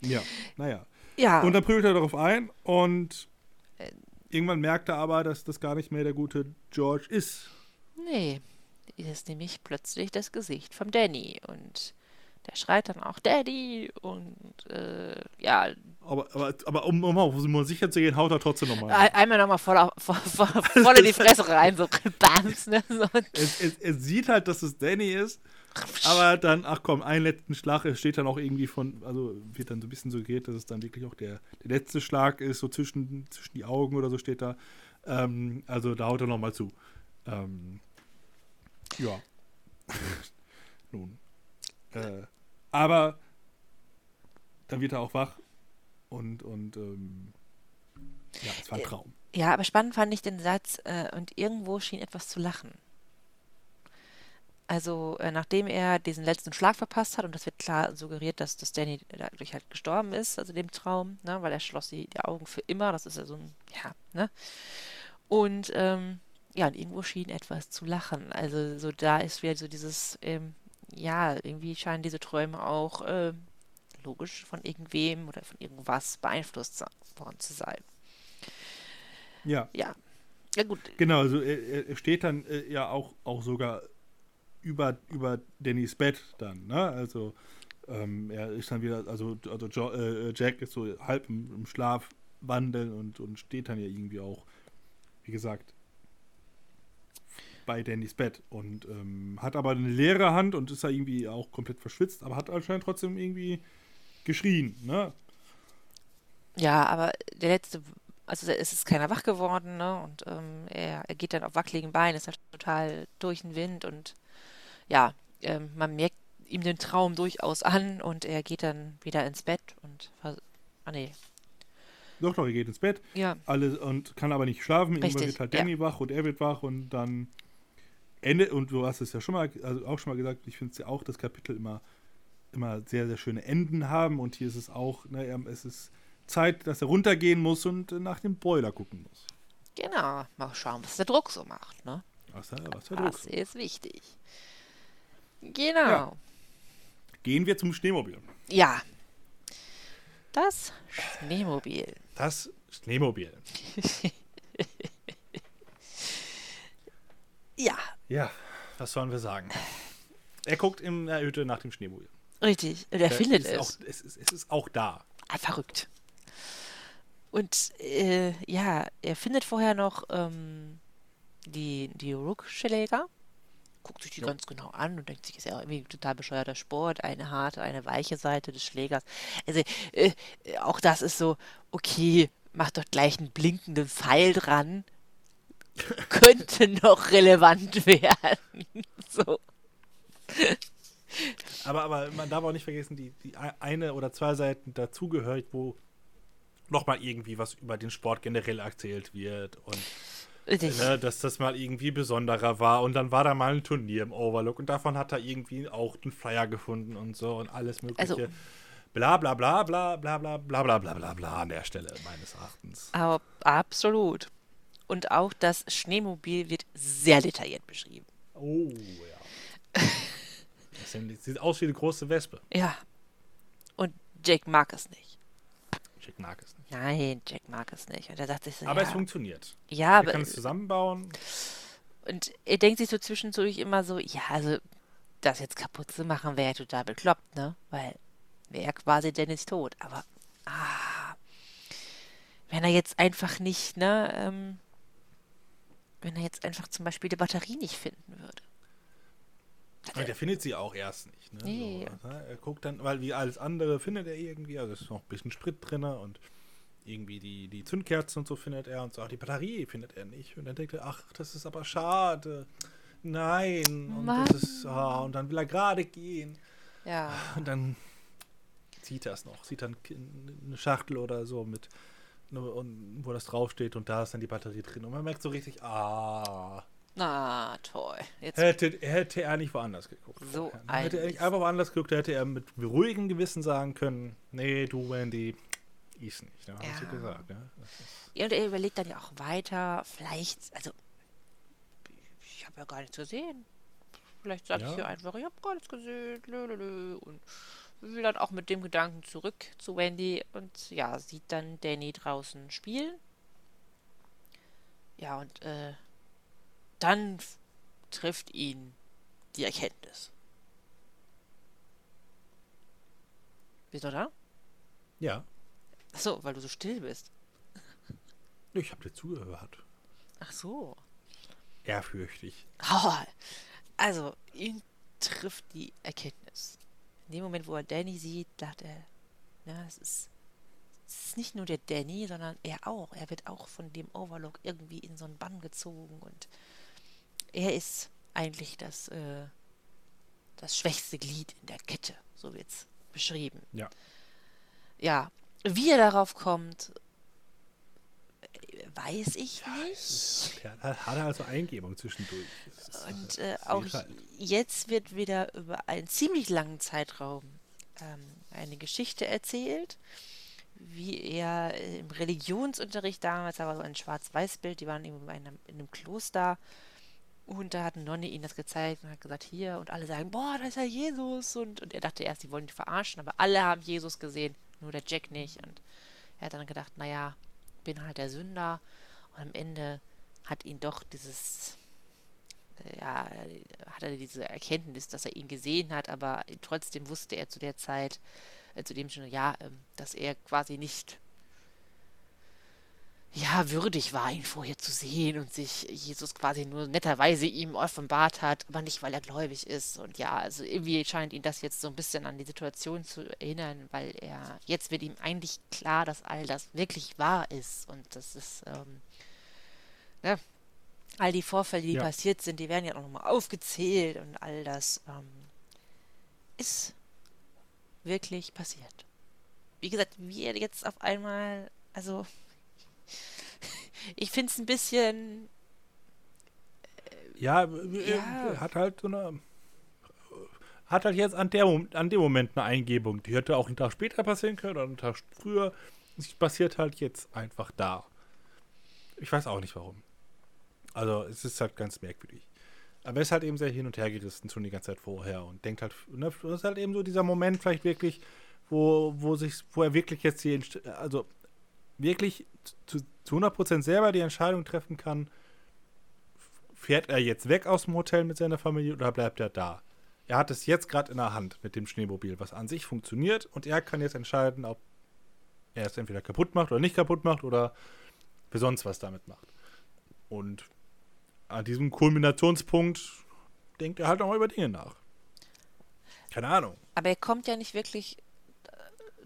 Ja, naja. Ja. Und dann prügelt er darauf ein und Äh. irgendwann merkt er aber, dass das gar nicht mehr der gute George ist. Nee, das ist nämlich plötzlich das Gesicht vom Danny und der schreit dann auch Daddy und äh, ja, Aber, aber, aber um, um auf Nummer sicher zu gehen, haut er trotzdem nochmal. ein- einmal nochmal voll, auf- voll, voll, voll in die Fresse rein, so bams, ne? So, Es, es, es sieht halt, dass es Danny ist, aber dann, ach komm, einen letzten Schlag, es steht dann auch irgendwie von, also wird dann so ein bisschen suggeriert, dass es dann wirklich auch der, der letzte Schlag ist, so zwischen, zwischen die Augen oder so steht da. Ähm, also da haut er nochmal zu. Ähm, ja. Nun. Äh, aber dann wird er auch wach und, und ähm, ja, es war ein Traum. Ja, aber spannend fand ich den Satz, äh, und irgendwo schien etwas zu lachen. Also, äh, nachdem er diesen letzten Schlag verpasst hat, und das wird klar suggeriert, dass, dass Danny dadurch halt gestorben ist, also dem Traum, ne, weil er schloss die, die Augen für immer, das ist ja so ein, ja, ne? Und, ähm, ja, und irgendwo schien etwas zu lachen. Also, so da ist wieder so dieses, ähm, ja, irgendwie scheinen diese Träume auch, äh, logisch von irgendwem oder von irgendwas beeinflusst worden zu sein. Ja. Ja. Ja, gut, Genau, also er, er- er steht dann äh, ja auch, auch sogar über, über Dannys Bett dann, ne? Also ähm, er ist dann wieder, also, also jo, äh, Jack ist so halb im, im Schlaf wandeln und, und steht dann ja irgendwie auch, wie gesagt, bei Dannys Bett und ähm, hat aber eine leere Hand und ist da irgendwie auch komplett verschwitzt, aber hat anscheinend trotzdem irgendwie geschrien, ne? Ja, aber der letzte, also es ist keiner wach geworden, ne? Und ähm, er, er geht dann auf wackeligen Beinen, ist halt total durch den Wind und ja, ähm, man merkt ihm den Traum durchaus an und er geht dann wieder ins Bett und ah nee, Doch, doch, er geht ins Bett. ja, alles und kann aber nicht schlafen. Irgendwann Richtig, wird halt ja. Danny wach und er wird wach und dann Ende und du hast es ja schon mal, also auch schon mal gesagt, ich finde es ja auch, das Kapitel immer, immer sehr, sehr schöne Enden haben und hier ist es auch, ne, er- es ist Zeit, dass er runtergehen muss und äh, nach dem Boiler gucken muss. genau. Mal schauen, was der Druck so macht, ne? Was, da- was für Druck. Das ist wichtig. Genau. Ja. Gehen wir zum Schneemobil. Ja. Das Schneemobil. Das Schneemobil. Ja, Ja, was sollen wir sagen? Er guckt in der Hütte nach dem Schneemobil. richtig. Und er Äh, findet es. Auch, es, ist, es ist auch da. Ah, verrückt. Und äh, ja, er findet vorher noch ähm, die, die Rook-Schläger, guckt sich die Ja. ganz genau an und denkt sich, ist ja irgendwie ein total bescheuerter Sport, eine harte, eine weiche Seite des Schlägers. Also äh, äh, auch das ist so, okay, mach doch gleich einen blinkenden Pfeil dran. Könnte noch relevant werden. so. Aber, aber man darf auch nicht vergessen, die, die ei- eine oder zwei Seiten dazugehört, wo nochmal irgendwie was über den Sport generell erzählt wird und. Ne, dass das mal irgendwie besonderer war und dann war da mal ein Turnier im Overlook und davon hat er irgendwie auch den Flyer gefunden und so und alles mögliche. Also- bla bla bla bla bla bla bla bla bla bla bla an der Stelle meines Erachtens. Aber absolut. Und auch das Schneemobil wird sehr detailliert beschrieben. Oh ja. Das sieht aus wie eine große Wespe. Ja. Und Jake mag es nicht. Schick mag es nicht. Nein, Jake mag es nicht. Und er sagt sich so, Aber ja, es funktioniert. ja, Er aber kann es zusammenbauen. und er denkt sich so zwischendurch immer so, ja, also das jetzt kaputt zu machen, wäre ja total bekloppt, ne? Weil wäre ja quasi Dennis tot. Aber ah, wenn er jetzt einfach nicht, ne, ähm, wenn er jetzt einfach zum Beispiel die Batterie nicht finden würde. Und der findet sie auch erst nicht. Ne? Nee. So, ne? Er guckt dann, weil wie alles andere findet er irgendwie, also ist noch ein bisschen Sprit drin und irgendwie die, die Zündkerzen und so findet er und so, auch die Batterie findet er nicht. Und dann denkt er, ach, das ist aber schade. Nein. Und, Mann. das ist, ah, und dann will er gerade gehen. Ja. Und dann sieht er es noch, sieht dann eine Schachtel oder so mit, ne, wo das draufsteht und da ist dann die Batterie drin. Und man merkt so richtig, ah, Na, toll. Jetzt Hätte, hätte er nicht woanders geguckt. So ein Hätte er nicht einfach woanders geguckt, hätte er mit ruhigem Gewissen sagen können, nee, du, Wendy, ist nicht. Ne? Hast du Ja. gesagt, ne? Ja, und er überlegt dann ja auch weiter, vielleicht, also, ich habe ja gar nichts gesehen. Vielleicht sage ich Ja. hier einfach, ich habe gar nichts gesehen, lölölö, und will dann auch mit dem Gedanken zurück zu Wendy und ja, sieht dann Danny draußen spielen. Ja, und äh, dann trifft ihn die Erkenntnis. Bist du da? ja, Achso, weil du so still bist. ich habe dir zugehört. Ach so. Ehrfürchtig. Oh, also, ihn trifft die Erkenntnis. In dem Moment, wo er Danny sieht, dachte er, na, es ist, es ist nicht nur der Danny, sondern er auch. Er wird auch von dem Overlook irgendwie in so einen Bann gezogen und er ist eigentlich das, äh, das schwächste Glied in der Kette. So wird's beschrieben. Ja. Ja, wie er darauf kommt, äh, weiß ich nicht. Der hat, hat also Eingebung zwischendurch. Ist, Und äh, äh, auch halt. jetzt wird wieder über einen ziemlich langen Zeitraum ähm, eine Geschichte erzählt, wie er äh, im Religionsunterricht damals, da war so ein Schwarz-Weiß-Bild, die waren in einem, in einem Kloster und da hat eine Nonne ihnen das gezeigt und hat gesagt, hier, und alle sagen, boah, da ist ja Jesus. Und, und er dachte erst, sie wollen ihn verarschen, aber alle haben Jesus gesehen, nur der Jack nicht. Und er hat dann gedacht, naja, bin halt der Sünder. Und am Ende hat ihn doch dieses äh, ja, hat er diese Erkenntnis, dass er ihn gesehen hat, aber trotzdem wusste er zu der Zeit, äh, zu dem schon, ja, ähm, dass er quasi nicht ja, würdig war, ihn vorher zu sehen und sich Jesus quasi nur netterweise ihm offenbart hat, aber nicht, weil er gläubig ist. Und ja, also irgendwie scheint ihn das jetzt so ein bisschen an die Situation zu erinnern, weil er, jetzt wird ihm eigentlich klar, dass all das wirklich wahr ist. Und das ist, ähm, ne, all die Vorfälle, die Ja. passiert sind, die werden ja auch nochmal aufgezählt und all das ähm, ist wirklich passiert. Wie gesagt, wie er jetzt auf einmal, also ich finde es ein bisschen, Ja, äh, Ja. hat halt so eine. Hat halt jetzt an, der, an dem Moment eine Eingebung. Die hätte auch einen Tag später passieren können oder einen Tag früher. Sie passiert halt jetzt einfach da. Ich weiß auch nicht warum. Also, es ist halt ganz merkwürdig. Aber er ist halt eben sehr hin und her gerissen schon die ganze Zeit vorher und denkt halt, ne, das ist halt eben so dieser Moment vielleicht wirklich, wo, wo sich, wo er wirklich jetzt die, also wirklich zu, zu 100% selber die Entscheidung treffen kann, fährt er jetzt weg aus dem Hotel mit seiner Familie oder bleibt er da? Er hat es jetzt gerade in der Hand mit dem Schneemobil, was an sich funktioniert und er kann jetzt entscheiden, ob er es entweder kaputt macht oder nicht kaputt macht oder für sonst was damit macht. Und an diesem Kulminationspunkt denkt er halt auch mal über Dinge nach. Keine Ahnung. aber er kommt ja nicht wirklich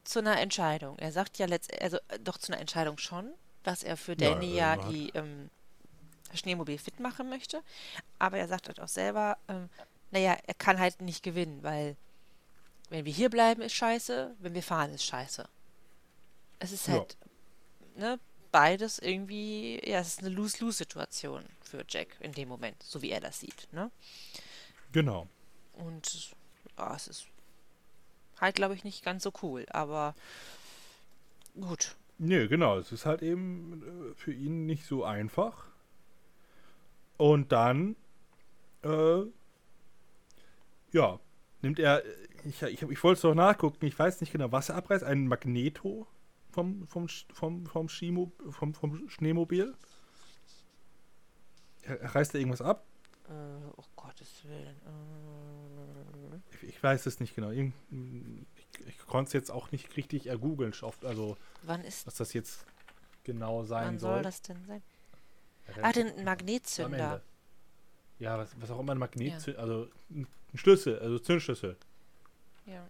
zu einer Entscheidung. Er sagt ja letztendlich, also äh, doch zu einer Entscheidung schon, dass er für Ja, Danny äh, ja, hat- die ähm, Schneemobil fit machen möchte. Aber er sagt halt auch selber, ähm, naja, er kann halt nicht gewinnen, weil wenn wir hier bleiben, ist scheiße, wenn wir fahren, ist scheiße. Es ist Ja. halt, ne, beides irgendwie, ja, es ist eine Lose-Lose-Situation für Jack in dem Moment, so wie er das sieht, ne? Genau. Und ja, es ist halt, glaube ich, nicht ganz so cool, aber gut. Nö, genau. Es ist halt eben äh, für ihn nicht so einfach. Und dann, äh, ja, nimmt er, ich, ich, ich wollte es doch nachgucken, ich weiß nicht genau, was er abreißt, ein Magneto vom, vom, vom, vom, Schimo, vom, vom Schneemobil. Er, er reißt da irgendwas ab? Äh, oh Gottes Willen. Äh, Ich, weiß es nicht genau. Ich ich konnte es jetzt auch nicht richtig ergoogeln, also wann ist, was das jetzt genau sein wann soll. soll das denn sein? Ja, Ah, den Magnetzünder. Ja, was, was auch immer ein Magnet, also ein Schlüssel, also Zündschlüssel. Ja.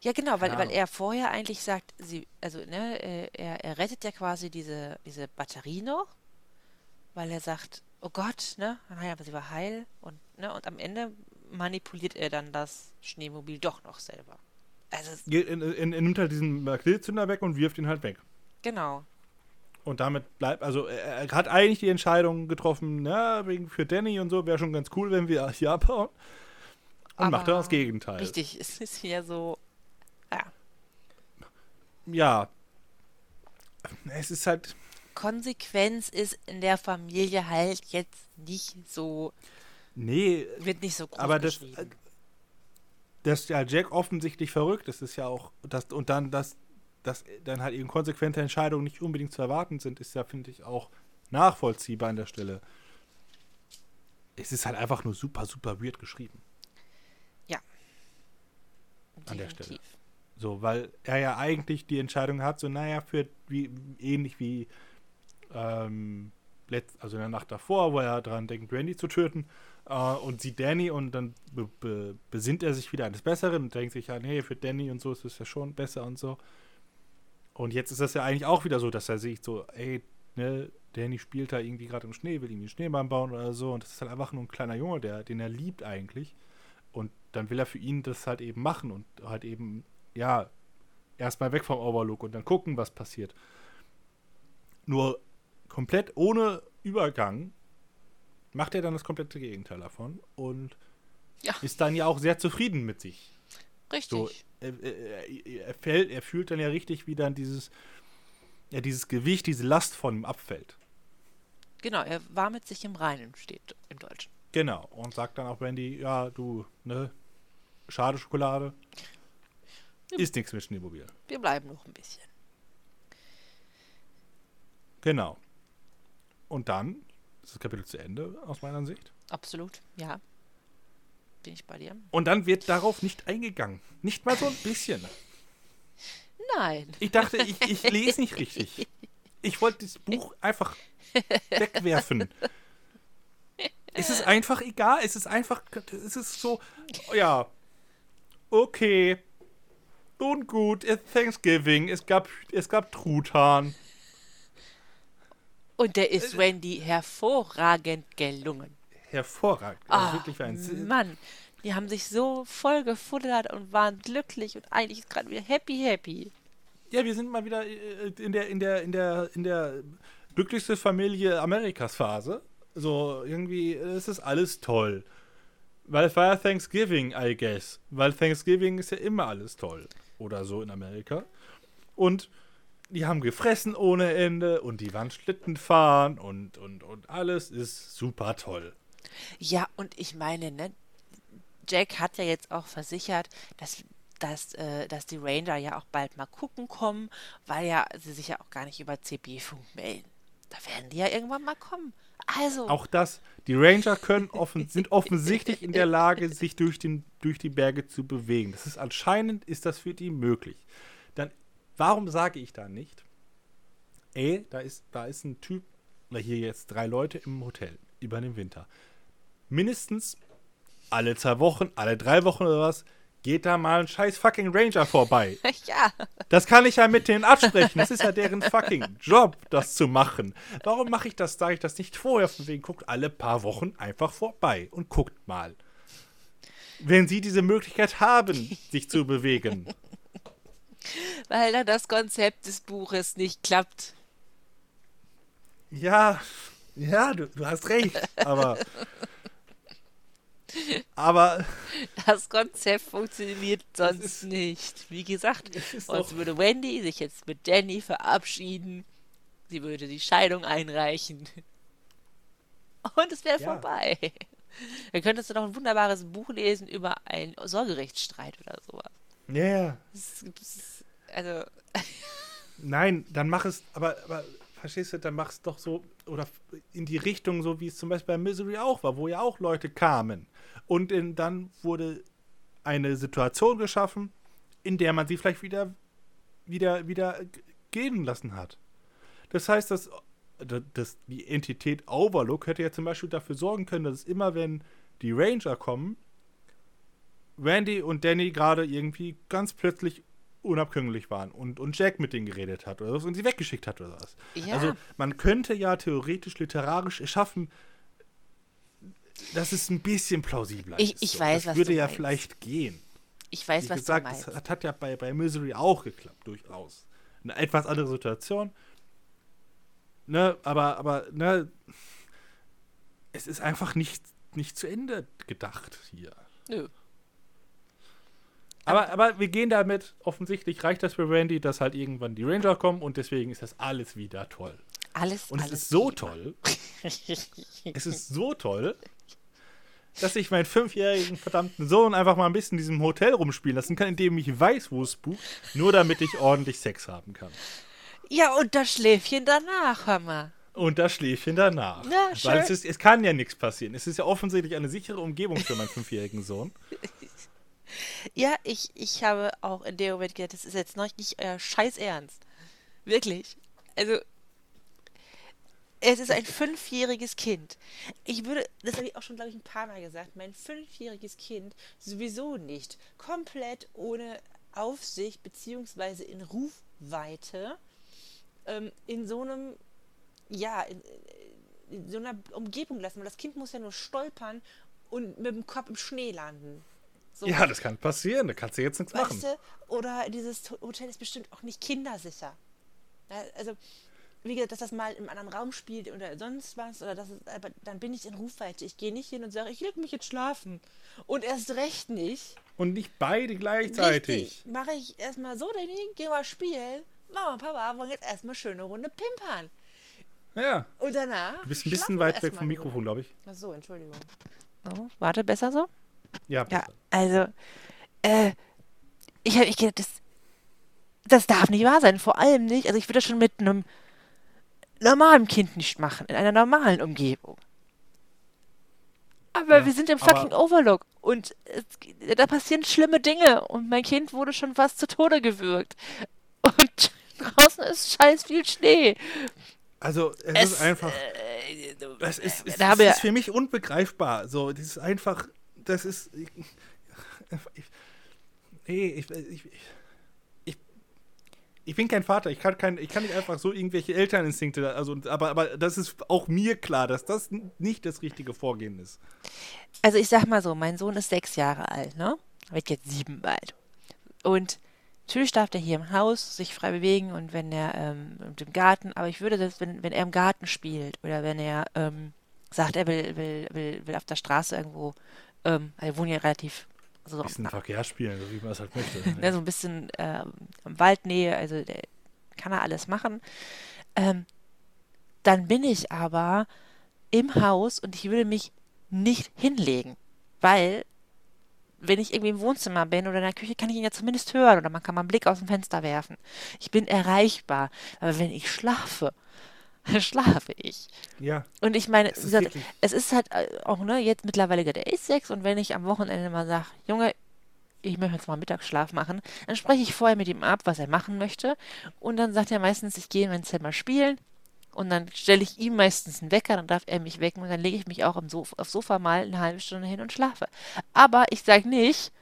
Ja, genau, weil, weil er vorher eigentlich sagt, sie, also, ne, äh, er, er rettet ja quasi diese, diese Batterie noch, weil er sagt, oh Gott, ne, naja, aber sie war heil und, ne, und am Ende manipuliert er dann das Schneemobil doch noch selber. Also, es- Geht in, in, er nimmt halt diesen Magnetzünder weg und wirft ihn halt weg. genau. Und damit bleibt, also er, er hat eigentlich die Entscheidung getroffen, na, wegen für Danny und so, wäre schon ganz cool, wenn wir hier abhauen. Und Aber macht dann das Gegenteil. Richtig, es ist hier so. Ja. Ja. Es ist halt, Konsequenz ist in der Familie halt jetzt nicht so, nee, wird nicht so groß aber das, geschrieben. dass ja Jack offensichtlich verrückt ist, ist ja auch, das, und dann, dass, dass dann halt eben konsequente Entscheidungen nicht unbedingt zu erwarten sind, ist ja, finde ich, auch nachvollziehbar an der Stelle. Es ist halt einfach nur super, super weird geschrieben. an der Stelle. Definitiv. So, weil er ja eigentlich die Entscheidung hat, so, naja, für wie, ähnlich wie ähm, letzt, also in der Nacht davor, wo er daran denkt, Randy zu töten, äh, und sieht Danny und dann be be besinnt er sich wieder eines Besseren und denkt sich ja, nee, für Danny und so ist es ja schon besser und so. Und jetzt ist das ja eigentlich auch wieder so, dass er sieht so, ey, ne, Danny spielt da irgendwie gerade im Schnee, will irgendwie einen Schneemann bauen oder so und das ist halt einfach nur ein kleiner Junge, der, den er liebt eigentlich. Und dann will er für ihn das halt eben machen und halt eben, ja, erstmal weg vom Overlook und dann gucken, was passiert. Nur komplett ohne Übergang macht er dann das komplette Gegenteil davon und Ja. ist dann ja auch sehr zufrieden mit sich. Richtig. So, er, er, er, fällt, er fühlt dann ja richtig, wie dann dieses, ja, dieses Gewicht, diese Last von ihm abfällt. Genau, er war mit sich im Reinen, steht im Deutschen. Genau. Und sagt dann auch Randy, ja, du, ne, schade Schokolade. Ist nichts mit Schneemobil. Wir bleiben noch ein bisschen. Genau. Und dann ist das Kapitel zu Ende, aus meiner Sicht. Absolut, ja. Bin ich bei dir? Und dann wird darauf nicht eingegangen. Nicht mal so ein bisschen. Nein. Ich dachte, ich, ich lese nicht richtig. Ich wollte das Buch einfach wegwerfen. Es ist einfach egal. Es ist einfach, es ist so, ja, okay. Nun gut, Thanksgiving, es gab, es gab Truthahn. Und der ist Wendy hervorragend gelungen. Hervorragend. Also Ah, wirklich ein, Mann, die haben sich so voll gefuttert und waren glücklich und eigentlich ist gerade wieder happy, happy. Ja, wir sind mal wieder äh, in der, in der, in der, in der glücklichste Familie Amerikas Phase. So, irgendwie, es ist alles toll. Weil es war ja Thanksgiving, I guess. Weil Thanksgiving ist ja immer alles toll. Oder so in Amerika. Und die haben gefressen ohne Ende und die waren Schlitten fahren und, und, und alles ist super toll. Ja, und ich meine, ne, Jack hat ja jetzt auch versichert, dass, dass, äh, dass die Ranger ja auch bald mal gucken kommen, weil ja sie sich ja auch gar nicht über CB-Funk melden. Da werden die ja irgendwann mal kommen. Also, Auch das, die Ranger können offen, sind offensichtlich in der Lage, sich durch, den, durch die Berge zu bewegen. Das ist anscheinend ist das für die möglich. Warum sage ich da nicht, ey, da ist, da ist ein Typ, oder hier jetzt drei Leute im Hotel über den Winter. Mindestens alle zwei Wochen, alle drei Wochen oder was, geht da mal ein scheiß fucking Ranger vorbei. ja, Das kann ich ja mit denen absprechen. Das ist ja deren fucking Job, das zu machen. Warum mache ich das, sage ich das nicht vorher? Von wegen, guckt alle paar Wochen einfach vorbei und guckt mal. Wenn sie diese Möglichkeit haben, sich zu bewegen. Weil dann das Konzept des Buches nicht klappt. Ja, ja, du, du hast recht. Aber. Aber. Das Konzept funktioniert sonst ist- nicht. Wie gesagt, Es sonst würde Wendy sich jetzt mit Danny verabschieden. Sie würde die Scheidung einreichen. Und es wäre Ja. vorbei. Dann könntest du noch ein wunderbares Buch lesen über einen Sorgerechtsstreit oder sowas. Ja, ja. Das gibt's- Also, Nein, dann mach es, aber, aber verstehst du, dann mach es doch so, oder in die Richtung, so wie es zum Beispiel bei Misery auch war, wo ja auch Leute kamen. Und in, dann wurde eine Situation geschaffen, in der man sie vielleicht wieder, wieder, wieder gehen lassen hat. Das heißt, dass, dass die Entität Overlook hätte ja zum Beispiel dafür sorgen können, dass immer, wenn die Ranger kommen, Randy und Danny gerade irgendwie ganz plötzlich unabkömmlich waren und, und Jack mit denen geredet hat oder was und sie weggeschickt hat oder was. Ja. Also man könnte ja theoretisch literarisch schaffen, dass es ein bisschen plausibler Ich- ist. ich so. weiß, das was würde du ja meinst. vielleicht gehen. ich weiß, Wie was gesagt, du das meinst. hat, hat ja bei, bei Misery auch geklappt, durchaus. Eine etwas andere Situation. ne, aber, aber, ne, es ist einfach nicht, nicht zu Ende gedacht hier. Nö. Aber, aber wir gehen damit, offensichtlich reicht das für Randy, dass halt irgendwann die Ranger kommen und deswegen ist das alles wieder toll. Alles, Und alles es ist so toll, es ist so toll, dass ich meinen fünfjährigen verdammten Sohn einfach mal ein bisschen in diesem Hotel rumspielen lassen kann, in dem ich weiß, wo es spukt, nur damit ich ordentlich Sex haben kann. Ja, und das Schläfchen danach, mal. Und das Schläfchen danach. Ja, schön. Weil es, ist, es kann ja nichts passieren. Es ist ja offensichtlich eine sichere Umgebung für meinen fünfjährigen Sohn. Ja, ich, ich habe auch in dem Moment gedacht, das ist jetzt noch nicht euer Scheiß Ernst. Wirklich. Also, es ist ein fünfjähriges Kind. Ich würde, das habe ich auch schon, glaube ich, ein paar Mal gesagt, mein fünfjähriges Kind sowieso nicht komplett ohne Aufsicht beziehungsweise in Rufweite ähm, in so einem, ja, in, in so einer Umgebung lassen. Weil das Kind muss ja nur stolpern und mit dem Kopf im Schnee landen. So. Ja, das kann passieren. Da kannst du jetzt nichts machen. Weißt du, oder dieses Hotel ist bestimmt auch nicht kindersicher. Also, wie gesagt, dass das mal im anderen Raum spielt oder sonst was, oder das ist, aber dann bin ich in Rufweite. Ich gehe nicht hin und sage, ich leg mich jetzt schlafen. Und erst recht nicht. Und nicht beide gleichzeitig. Mache ich erstmal so den Ding, geh mal spielen. Mama und Papa wollen jetzt erstmal schöne Runde pimpern. Ja. Und danach. Du bist ein bisschen weit weg vom Mikrofon, glaube ich. Ach so, Entschuldigung. Oh, warte, besser so? Ja, Ja, also, äh, ich habe ich gedacht, das, das darf nicht wahr sein. Vor allem nicht, also ich würde das schon mit einem normalen Kind nicht machen, in einer normalen Umgebung. Aber Ja, wir sind im fucking Overlook und es, da passieren schlimme Dinge und mein Kind wurde schon fast zu Tode gewürgt. Und draußen ist scheiß viel Schnee. Also, es, ist einfach. Äh, Es ist, es, da es wir- ist für mich unbegreifbar. So, das ist einfach. Das ist. Ich, ich, nee, ich, ich, ich, ich bin kein Vater. Ich kann, kein, ich kann nicht einfach so irgendwelche Elterninstinkte. Also, aber, aber das ist auch mir klar, dass das nicht das richtige Vorgehen ist. Also ich sag mal so, mein Sohn ist sechs Jahre alt, ne? Wird jetzt sieben bald. Und natürlich darf der hier im Haus sich frei bewegen und wenn er ähm, im Garten, aber ich würde das, wenn, wenn er im Garten spielt oder wenn er ähm, sagt, er will, will, will, will auf der Straße irgendwo, ähm, wir wohnen ja relativ so, Ein bisschen Verkehr spielen, so wie man das halt möchte. ne, so ein bisschen ähm, am Waldnähe, also der, kann er alles machen. Ähm, dann bin ich aber im Haus und ich würde mich nicht hinlegen, weil wenn ich irgendwie im Wohnzimmer bin oder in der Küche, kann ich ihn ja zumindest hören oder man kann mal einen Blick aus dem Fenster werfen. Ich bin erreichbar, aber wenn ich schlafe, schlafe ich. Ja, Und ich meine, Es ist gesagt, es ist halt äh, auch, ne, jetzt mittlerweile, der ist sechs und wenn ich am Wochenende mal sage, Junge, ich möchte jetzt mal Mittagsschlaf machen, dann spreche ich vorher mit ihm ab, was er machen möchte. Und dann sagt er meistens, ich gehe in mein Zimmer spielen. Und dann stelle ich ihm meistens einen Wecker, dann darf er mich wecken und dann lege ich mich auch im Sof aufs Sofa mal eine halbe Stunde hin und schlafe. Aber ich sage nicht,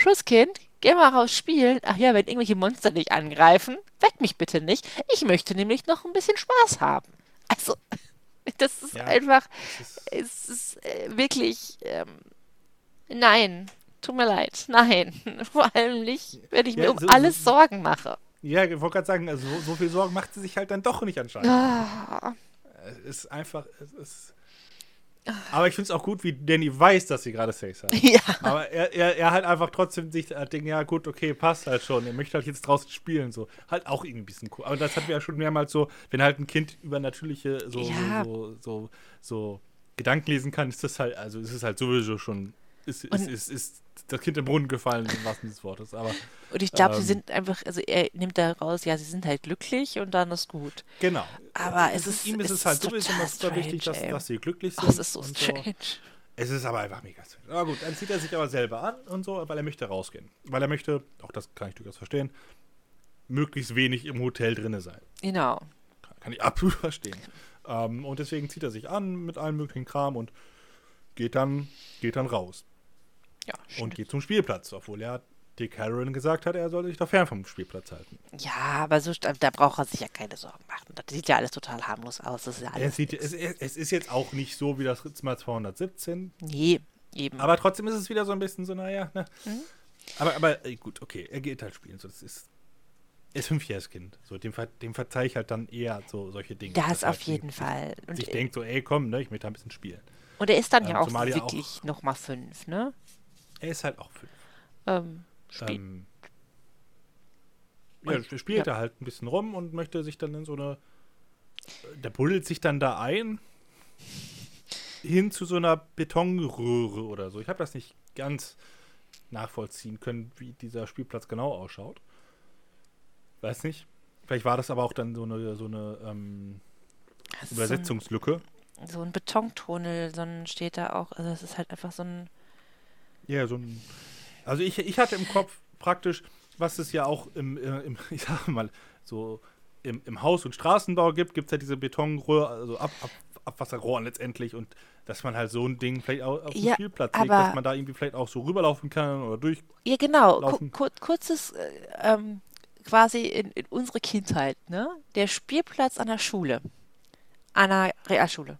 Schusskind, geh mal raus spielen. Ach ja, wenn irgendwelche Monster dich angreifen, weck mich bitte nicht. Ich möchte nämlich noch ein bisschen Spaß haben. Also, das ist Ja, einfach, es ist, ist äh, wirklich, ähm, nein, tut mir leid, nein. Vor allem nicht, wenn ich Ja, mir um so- alles so- Sorgen mache. ja, ich wollte gerade sagen, also so, so viel Sorgen macht sie sich halt dann doch nicht anscheinend. Ah, Es ist einfach. Es ist, aber ich finde es auch gut, wie Danny weiß, dass sie gerade Sex hat. ja, Aber er, er, er halt einfach trotzdem sich äh, denkt, ja gut, okay, passt halt schon. Er möchte halt jetzt draußen spielen, so. Halt auch irgendwie ein bisschen cool. Aber das hatten wir ja schon mehrmals so, wenn halt ein Kind übernatürliche so, Ja. so, so, so, so Gedanken lesen kann, ist das halt, also ist es halt sowieso schon, ist, ist, ist, ist das Kind im Brunnen gefallen, im wahrsten des Wortes. Aber und ich glaube, sie Ähm. sind einfach, also er nimmt da raus, ja, sie sind halt glücklich und dann ist gut. genau. Aber es ist, ihm ist es, halt sowieso immer super wichtig, dass, dass sie glücklich sind. Es ist so strange. Es ist aber einfach mega strange. Aber gut, dann zieht er sich aber selber an und so, weil er möchte rausgehen. Weil er möchte, auch das kann ich durchaus verstehen, möglichst wenig im Hotel drinne sein. Genau. Kann, kann ich absolut verstehen. Ähm, und deswegen zieht er sich an mit allem möglichen Kram und geht dann, geht dann raus. Ja, Und geht zum Spielplatz, obwohl er Dick Harron gesagt hat, er soll sich da fern vom Spielplatz halten. ja, aber so, da braucht er sich ja keine Sorgen machen. Das sieht ja alles total harmlos aus. Das ist ja Es, alles. sieht, es, es ist jetzt auch nicht so wie das Mal 217, Nee, eben. Aber trotzdem ist es wieder so ein bisschen so, naja, ne. Mhm. Aber, aber äh, gut, okay, er geht halt spielen. So, das ist. er ist fünfjähriges Kind. So, dem, ver dem verzeih ich halt dann eher so solche Dinge. Das dass auf halt jeden sich- Fall. Und, sich äh, denkt so, ey, komm, ne, ich möchte ein bisschen spielen. und er ist dann ja ähm, ja auch- wirklich nochmal fünf, ne? Er ist halt auch fünf. Ähm, spiel Ähm, ja, spielt ja. er halt ein bisschen rum und möchte sich dann in so eine. Der buddelt sich dann da ein. Hin zu so einer Betonröhre oder so. Ich habe das nicht ganz nachvollziehen können, wie dieser Spielplatz genau ausschaut. Weiß nicht. Vielleicht war das aber auch dann so eine, so eine ähm, ist so ein- Übersetzungslücke. So ein Betontunnel, so ein steht da auch. Also das ist halt einfach so ein. Ja, so ein. Also ich, ich hatte im Kopf praktisch, was es ja auch im, äh, im ich sag mal, so im, im Haus- und Straßenbau gibt, gibt es ja diese Betonrohr, also Ab, Ab, Abwasserrohren letztendlich und dass man halt so ein Ding vielleicht auch auf den Ja, Spielplatz legt, dass man da irgendwie vielleicht auch so rüberlaufen kann oder durch. Ja, genau. Kur kurzes, äh, ähm, quasi in, in unsere Kindheit, ne? Der Spielplatz an der Schule. An der Realschule.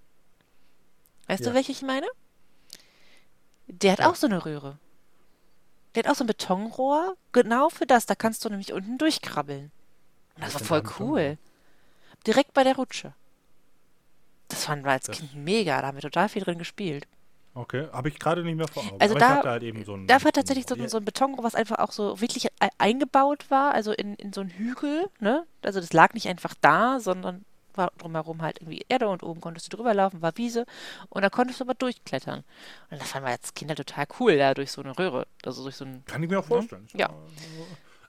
Weißt du, Ja. welche ich meine? Der hat Ja. auch so eine Röhre. Der hat auch so ein Betonrohr. Genau für das. Da kannst du nämlich unten durchkrabbeln. Und das war voll cool. Direkt bei der Rutsche. Das fanden wir als Das- Kind mega. Da haben wir total viel drin gespielt. Okay, habe ich gerade nicht mehr vor Augen. Also aber da- ich halt eben so ein. Da war tatsächlich so, ein- so ein Betonrohr, was einfach auch so wirklich eingebaut war, also in, in so einen Hügel, ne? Also das lag nicht einfach da, sondern war drumherum halt irgendwie Erde und oben konntest du drüber laufen, war Wiese und da konntest du aber durchklettern. Und das fanden wir als Kinder total cool, da durch so eine Röhre, also durch so ein, Kann ich mir auch vorstellen. Ja.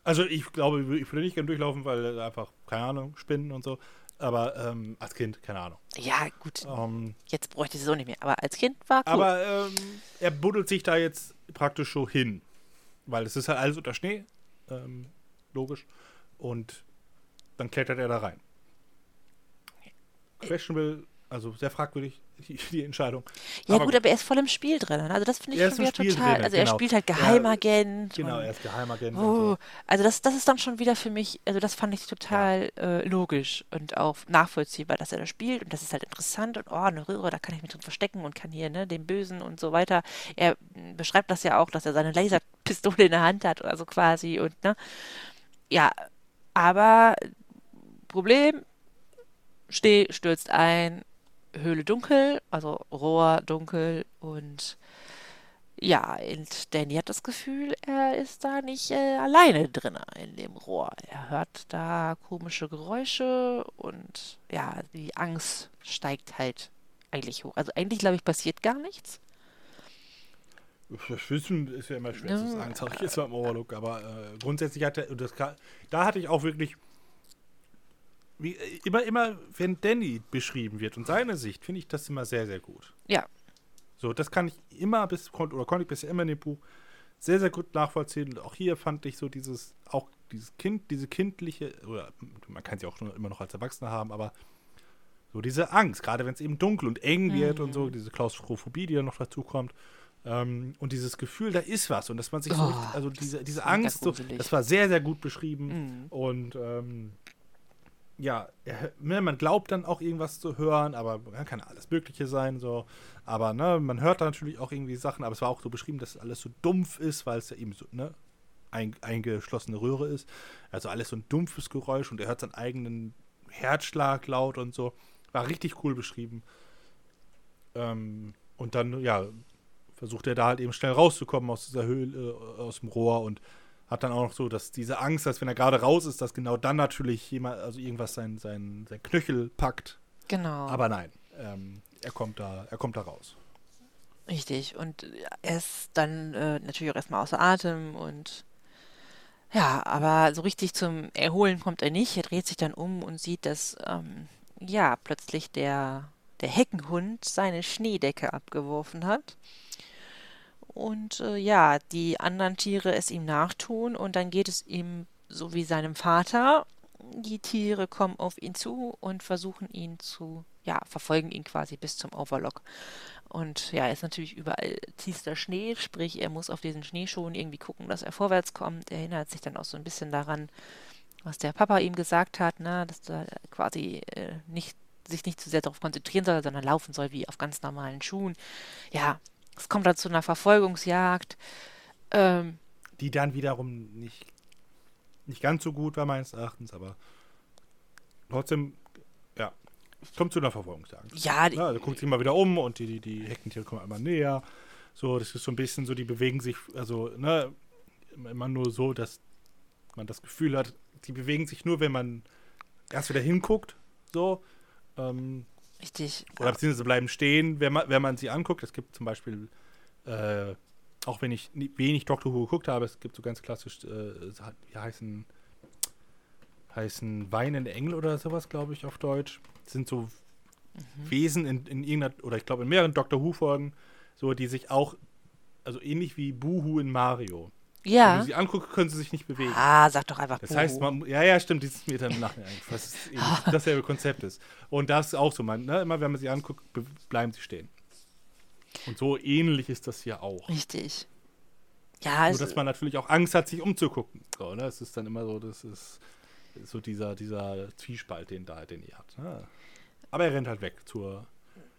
Also ich glaube, ich würde nicht gerne durchlaufen, weil äh, einfach, keine Ahnung, Spinnen und so. Aber ähm, als Kind, keine Ahnung. ja gut, Ähm, jetzt bräuchte ich es auch nicht mehr, aber als Kind war cool. Aber ähm, er buddelt sich da jetzt praktisch so hin. Weil es ist halt alles unter Schnee. Ähm, logisch. Und dann klettert er da rein. Questionable, also sehr fragwürdig, die, die Entscheidung. ja aber gut, aber er ist voll im Spiel drin, also das finde ich Er schon wieder Spiel total, drin, also er genau. spielt halt Ja, Geheimagent Genau, und er ist Geheimagent. Oh, so. also das, das ist dann schon wieder für mich, also das fand ich total äh, logisch und auch nachvollziehbar, dass er das spielt und das ist halt interessant und oh, eine Röhre, da kann ich mich drin verstecken und kann hier, ne, den Bösen und so weiter. Er mm, beschreibt das ja auch, dass er seine Laserpistole in der Hand hat, also quasi und ne, ja, aber Problem, Schnee stürzt ein, Höhle dunkel, also Rohr dunkel und ja, und Danny hat das Gefühl, er ist da nicht äh, alleine drin in dem Rohr. Er hört da komische Geräusche und ja, die Angst steigt halt eigentlich hoch. Also eigentlich, glaube ich, passiert gar nichts. Das Wissen ist ja immer schwer zu sagen, sag ich jetzt mal im Overlook. Aber äh, grundsätzlich hat er, das, da hatte ich auch wirklich, wie, äh, immer, immer, wenn Danny beschrieben wird und seine Sicht, finde ich das immer sehr, sehr gut. Ja, So, das kann ich immer bis, oder konnte ich bisher immer in dem Buch sehr, sehr gut nachvollziehen. Und auch hier fand ich so dieses, auch dieses Kind, diese kindliche, oder man kann sie auch schon immer noch als Erwachsener haben, aber so diese Angst, gerade wenn es eben dunkel und eng wird und so, diese Klaustrophobie, die dann noch dazu kommt. Ähm, und dieses Gefühl, da ist was und dass man sich so, Oh, richtig- also diese, diese Angst, so, das war sehr, sehr gut beschrieben. Mhm. Und ähm, ja, ne, man glaubt dann auch irgendwas zu hören, aber kann alles Mögliche sein, so. Aber ne, man hört da natürlich auch irgendwie Sachen, aber es war auch so beschrieben, dass alles so dumpf ist, weil es ja eben so, ne, ein, eingeschlossene Röhre ist. Also alles so ein dumpfes Geräusch und er hört seinen eigenen Herzschlag laut und so. War richtig cool beschrieben. Ähm, und dann, ja, versucht er da halt eben schnell rauszukommen aus dieser Höhle, äh, aus dem Rohr und hat dann auch noch so, dass diese Angst, dass wenn er gerade raus ist, dass genau dann natürlich jemand, also irgendwas sein, sein, sein Knöchel packt. genau. Aber nein, ähm, er kommt da, er kommt da raus. Richtig. Und er ist dann äh, natürlich auch erstmal außer Atem und ja, aber so richtig zum Erholen kommt er nicht. Er dreht sich dann um und sieht, dass ähm, ja plötzlich der, der Heckenhund seine Schneedecke abgeworfen hat. Und äh, ja, die anderen Tiere es ihm nachtun und dann geht es ihm so wie seinem Vater. Die Tiere kommen auf ihn zu und versuchen ihn zu, ja, verfolgen ihn quasi bis zum Overlock. Und ja, ist natürlich überall tiefster Schnee, sprich, er muss auf diesen Schneeschuhen irgendwie gucken, dass er vorwärts kommt. Er erinnert sich dann auch so ein bisschen daran, was der Papa ihm gesagt hat, ne, dass er quasi äh, nicht, sich nicht zu sehr darauf konzentrieren soll, sondern laufen soll wie auf ganz normalen Schuhen. Ja, es kommt dann zu einer Verfolgungsjagd. Ähm, Die dann wiederum nicht, nicht ganz so gut war meines Erachtens, aber trotzdem, ja, es kommt zu einer Verfolgungsjagd. Ja, die, Ja, da guckt sich mal wieder um und die, die, die Heckentiere kommen einmal näher. So, das ist so ein bisschen so, die bewegen sich, also, ne, immer nur so, dass man das Gefühl hat, die bewegen sich nur, wenn man erst wieder hinguckt, so. Ähm, richtig. oder beziehungsweise bleiben stehen, wenn man, wenn man sie anguckt. Es gibt zum Beispiel, äh, auch wenn ich wenig Doctor Who geguckt habe, es gibt so ganz klassisch, äh, wie heißen, heißen weinende Engel oder sowas, glaube ich, auf Deutsch. Das sind so Wesen in, in irgendeiner, oder ich glaube in mehreren Doctor Who-Folgen, so, die sich auch, also ähnlich wie Buhu in Mario. Wenn Ja. du sie anguckst, können sie sich nicht bewegen. Ah, sag doch einfach Das heißt, Buhu. man, ja, ja, stimmt, das ist mir dann dass es eben dasselbe Konzept ist. Und das ist auch so, man, ne, immer wenn man sie anguckt, be- bleiben sie stehen. Und so ähnlich ist das hier auch. Richtig. Ja, Nur, dass man natürlich auch Angst hat, sich umzugucken. So, ne? Es ist dann immer so, das ist so dieser, dieser Zwiespalt, den da, den ihr habt. Ne? Aber er rennt halt weg zur,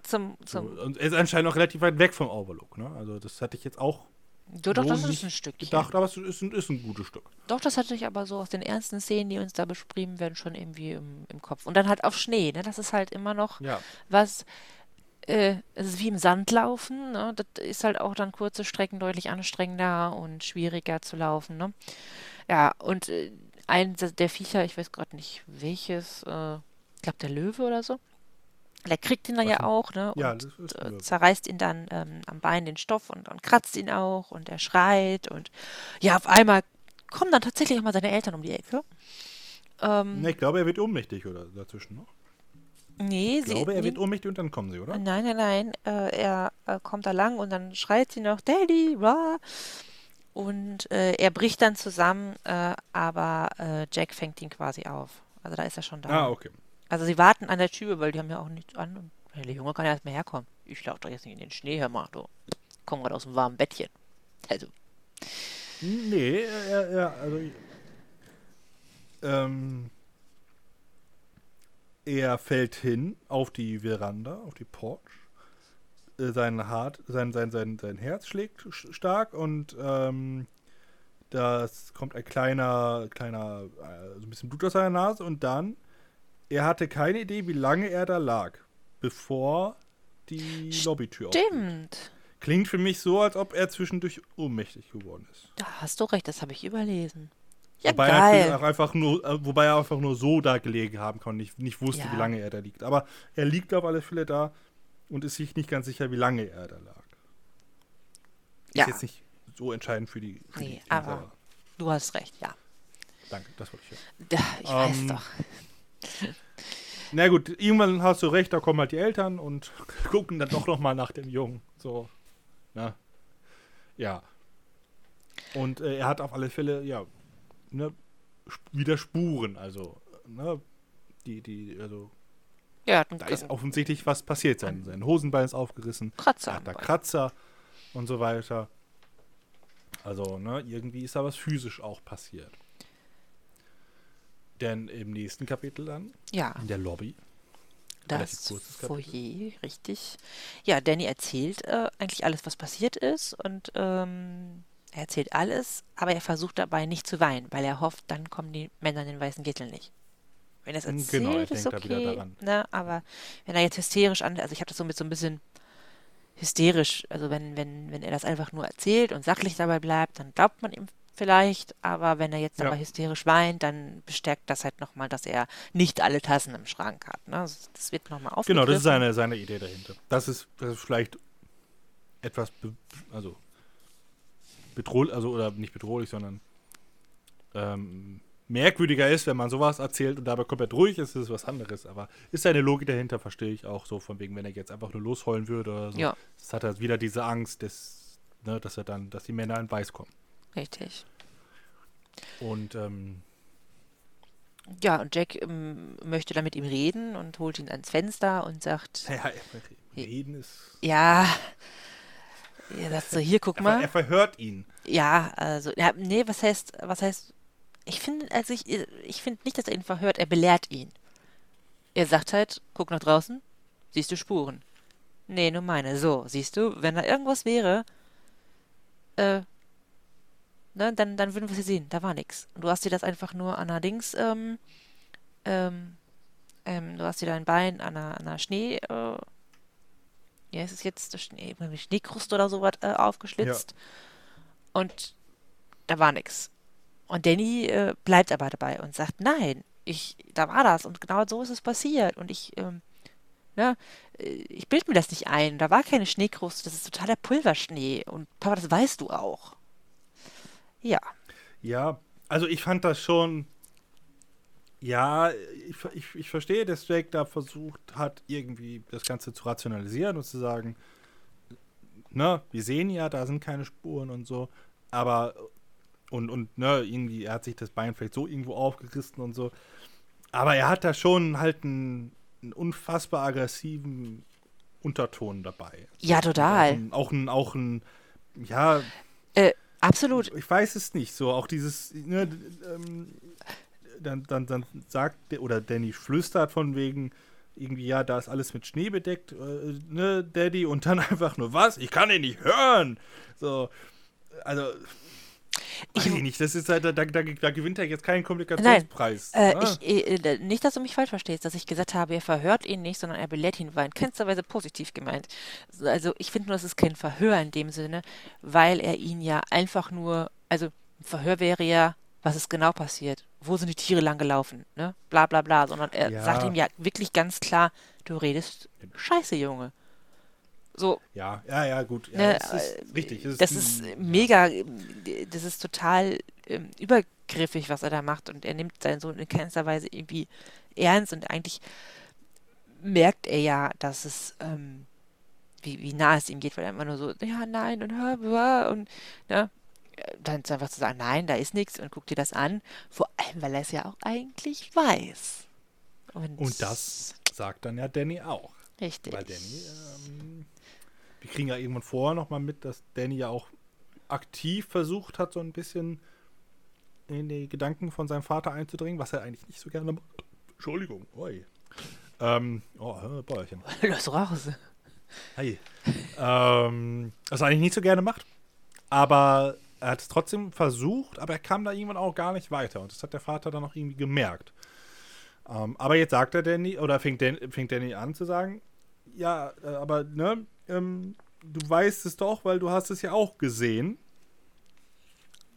zum, zum, und er ist anscheinend auch relativ weit weg vom Overlook. Ne? Also das hatte ich jetzt auch doch, doch, so das ist ein Stückchen. gedacht, aber es ist ein, ist ein gutes Stück. Doch, das hatte ich aber so aus den ersten Szenen, die uns da beschrieben werden, schon irgendwie im, im Kopf. Und dann halt auf Schnee, ne? Das ist halt immer noch Ja. was, äh, es ist wie im Sand laufen, ne? Das ist halt auch dann kurze Strecken deutlich anstrengender und schwieriger zu laufen, ne? Ja, und äh, ein der Viecher, ich weiß gerade nicht welches, äh, ich glaube der Löwe oder so, der kriegt ihn dann ja auch, ne? Ja, und ist äh, zerreißt ihn dann ähm, am Bein den Stoff und, und kratzt ihn auch und er schreit und ja, auf einmal kommen dann tatsächlich auch mal seine Eltern um die Ecke. Ähm, Ne, ich glaube, er wird ohnmächtig oder dazwischen noch. nee, Ich sie, glaube, er nee, wird ohnmächtig und dann kommen sie, oder? Nein, nein, nein. Äh, er äh, kommt da lang und dann schreit sie noch, Daddy, rah! Und äh, er bricht dann zusammen, äh, aber äh, Jack fängt ihn quasi auf. Also da ist er schon da. Ah, okay. Also sie warten an der Tür, weil die haben ja auch nichts an. Und der Junge kann ja erst mal herkommen. Ich laufe doch jetzt nicht in den Schnee, mal, du. Komm gerade aus dem warmen Bettchen. Also, Nee, er, er, also. Ähm, er fällt hin auf die Veranda, auf die Porch. Äh, Sein, Hart, sein, sein, sein, sein Herz schlägt sch- stark und ähm, das kommt ein kleiner, kleiner, äh, so ein bisschen Blut aus seiner Nase und dann, er hatte keine Idee, wie lange er da lag, bevor die Lobbytür aufgeht. stimmt. Klingt für mich so, als ob er zwischendurch ohnmächtig geworden ist. Da hast du recht, das habe ich überlesen. Ja, wobei, er geil. auch einfach nur, äh, wobei er einfach nur so da gelegen haben kann und nicht, nicht wusste, Ja. wie lange er da liegt. Aber er liegt auf alle Fälle da und ist sich nicht ganz sicher, wie lange er da lag. Ist Ja. jetzt nicht so entscheidend für die. Für Nee, die aber-. Du hast recht, ja. Danke, das wollte ich hören. Ja, Ich weiß Ähm, doch. Na gut, irgendwann hast du recht, da kommen halt die Eltern und gucken dann doch nochmal nach dem Jungen. So, na. Ja. Und äh, er hat auf alle Fälle, ja, ne, wieder Spuren, also, ne, die, die, also, Ja, da ist offensichtlich was passiert. Sein, sein Hosenbein ist aufgerissen, Kratzer er hat da. Kratzer und so weiter. Also, ne, irgendwie ist da was physisch auch passiert. Denn im nächsten Kapitel dann, Ja, in der Lobby, das. Foyer, richtig. Ja, Danny erzählt äh, eigentlich alles, was passiert ist und ähm, er erzählt alles, aber er versucht dabei nicht zu weinen, weil er hofft, dann kommen die Männer in den weißen Kittel nicht. Wenn er es erzählt, genau, er ist okay, daran. ne, aber wenn er jetzt hysterisch an, also ich habe das so mit so ein bisschen hysterisch, also wenn, wenn, wenn er das einfach nur erzählt und sachlich dabei bleibt, dann glaubt man ihm vielleicht, aber wenn er jetzt Ja. aber hysterisch weint, dann bestärkt das halt nochmal, dass er nicht alle Tassen im Schrank hat. Ne? Das das wird nochmal aufgegriffen. Genau, das ist seine, seine Idee dahinter. Das ist, das ist vielleicht etwas, be also bedrohlich, also oder nicht bedrohlich, sondern ähm, merkwürdiger ist, wenn man sowas erzählt und dabei komplett ruhig ist, ist es was anderes. Aber ist seine Logik dahinter, verstehe ich auch so, von wegen, wenn er jetzt einfach nur losheulen würde oder so. Ja. Das hat er wieder diese Angst, dass, ne, dass er dann, dass die Männer in Weiß kommen. Richtig. Und ähm, Ja, und Jack ähm, möchte dann mit ihm reden und holt ihn ans Fenster und sagt, ja, reden ist. ja, er sagt so, hier, guck Er, ver- er mal. verhört ihn. Ja, also, ja, nee, was heißt, was heißt, ich finde, also ich, ich finde nicht, dass er ihn verhört, er belehrt ihn. Er sagt halt, guck nach draußen, siehst du Spuren. Nee, nur meine. So, siehst du, wenn da irgendwas wäre, äh, ne, dann, dann würden wir sie sehen. Da war nichts. Du hast dir das einfach nur an der Dings, ähm, ähm, ähm, du hast dir dein Bein an einer, an einer Schnee, äh, wie heißt es jetzt, Schnee, Schneekruste oder sowas äh, aufgeschlitzt. Ja. Und da war nichts. Und Danny äh, bleibt aber dabei und sagt, nein, ich, da war das und genau so ist es passiert. Und ich, ähm, ne, ich bild mir das nicht ein. Da war keine Schneekruste, das ist totaler Pulverschnee. Und Papa, das weißt du auch. Ja. Ja, also ich fand das schon. Ja, ich, ich, ich verstehe, dass Jake da versucht hat, irgendwie das Ganze zu rationalisieren und zu sagen, ne, wir sehen ja, da sind keine Spuren und so, aber und, und ne, irgendwie, er hat sich das Bein vielleicht so irgendwo aufgerissen und so. Aber er hat da schon halt einen, einen unfassbar aggressiven Unterton dabei. Ja, total. Auch ein, auch ein, ja, äh, Absolut. Ich weiß es nicht. So, auch dieses, ne, ähm, dann, dann, dann sagt, oder Danny flüstert von wegen, irgendwie, ja, da ist alles mit Schnee bedeckt, äh, ne, Daddy, und dann einfach nur, was? Ich kann ihn nicht hören. So, also, ich, ich nicht, das ist halt, da, da, da, da gewinnt er jetzt keinen Kommunikationspreis. Nein, äh, ne? ich, äh, nicht, dass du mich falsch verstehst, dass ich gesagt habe, er verhört ihn nicht, sondern er belehrt ihn, war in keinster Weise positiv gemeint. Also ich finde nur, es ist kein Verhör in dem Sinne, weil er ihn ja einfach nur, also ein Verhör wäre ja, was ist genau passiert? Wo sind die Tiere lang gelaufen? Ne? Bla bla bla, sondern er ja. sagt ihm ja wirklich ganz klar, du redest Scheiße, Junge. So. Ja, ja, ja, gut. Ja, ne, das ist äh, richtig. Das, das ist, ist mega, das ist total ähm, übergriffig, was er da macht. Und er nimmt seinen Sohn in keinster Weise irgendwie ernst. Und eigentlich merkt er ja, dass es, ähm, wie, wie nah es ihm geht, weil er immer nur so, ja, nein, und hör, und, ne, dann einfach zu sagen, nein, da ist nichts und guck dir das an. Vor allem, weil er es ja auch eigentlich weiß. Und, und das sagt dann ja Danny auch. Richtig. Weil Danny ähm, wir kriegen ja irgendwann vorher nochmal mit, dass Danny ja auch aktiv versucht hat, so ein bisschen in die Gedanken von seinem Vater einzudringen, was er eigentlich nicht so gerne macht. Entschuldigung, oi. Ähm, oh, Bäuerchen. Lass raus. Hey. ähm, was er eigentlich nicht so gerne macht. Aber er hat es trotzdem versucht, aber er kam da irgendwann auch gar nicht weiter. Und das hat der Vater dann auch irgendwie gemerkt. Ähm, aber jetzt sagt er Danny, oder fängt, Dan, fängt Danny an zu sagen, ja, äh, aber ne, ähm, du weißt es doch, weil du hast es ja auch gesehen.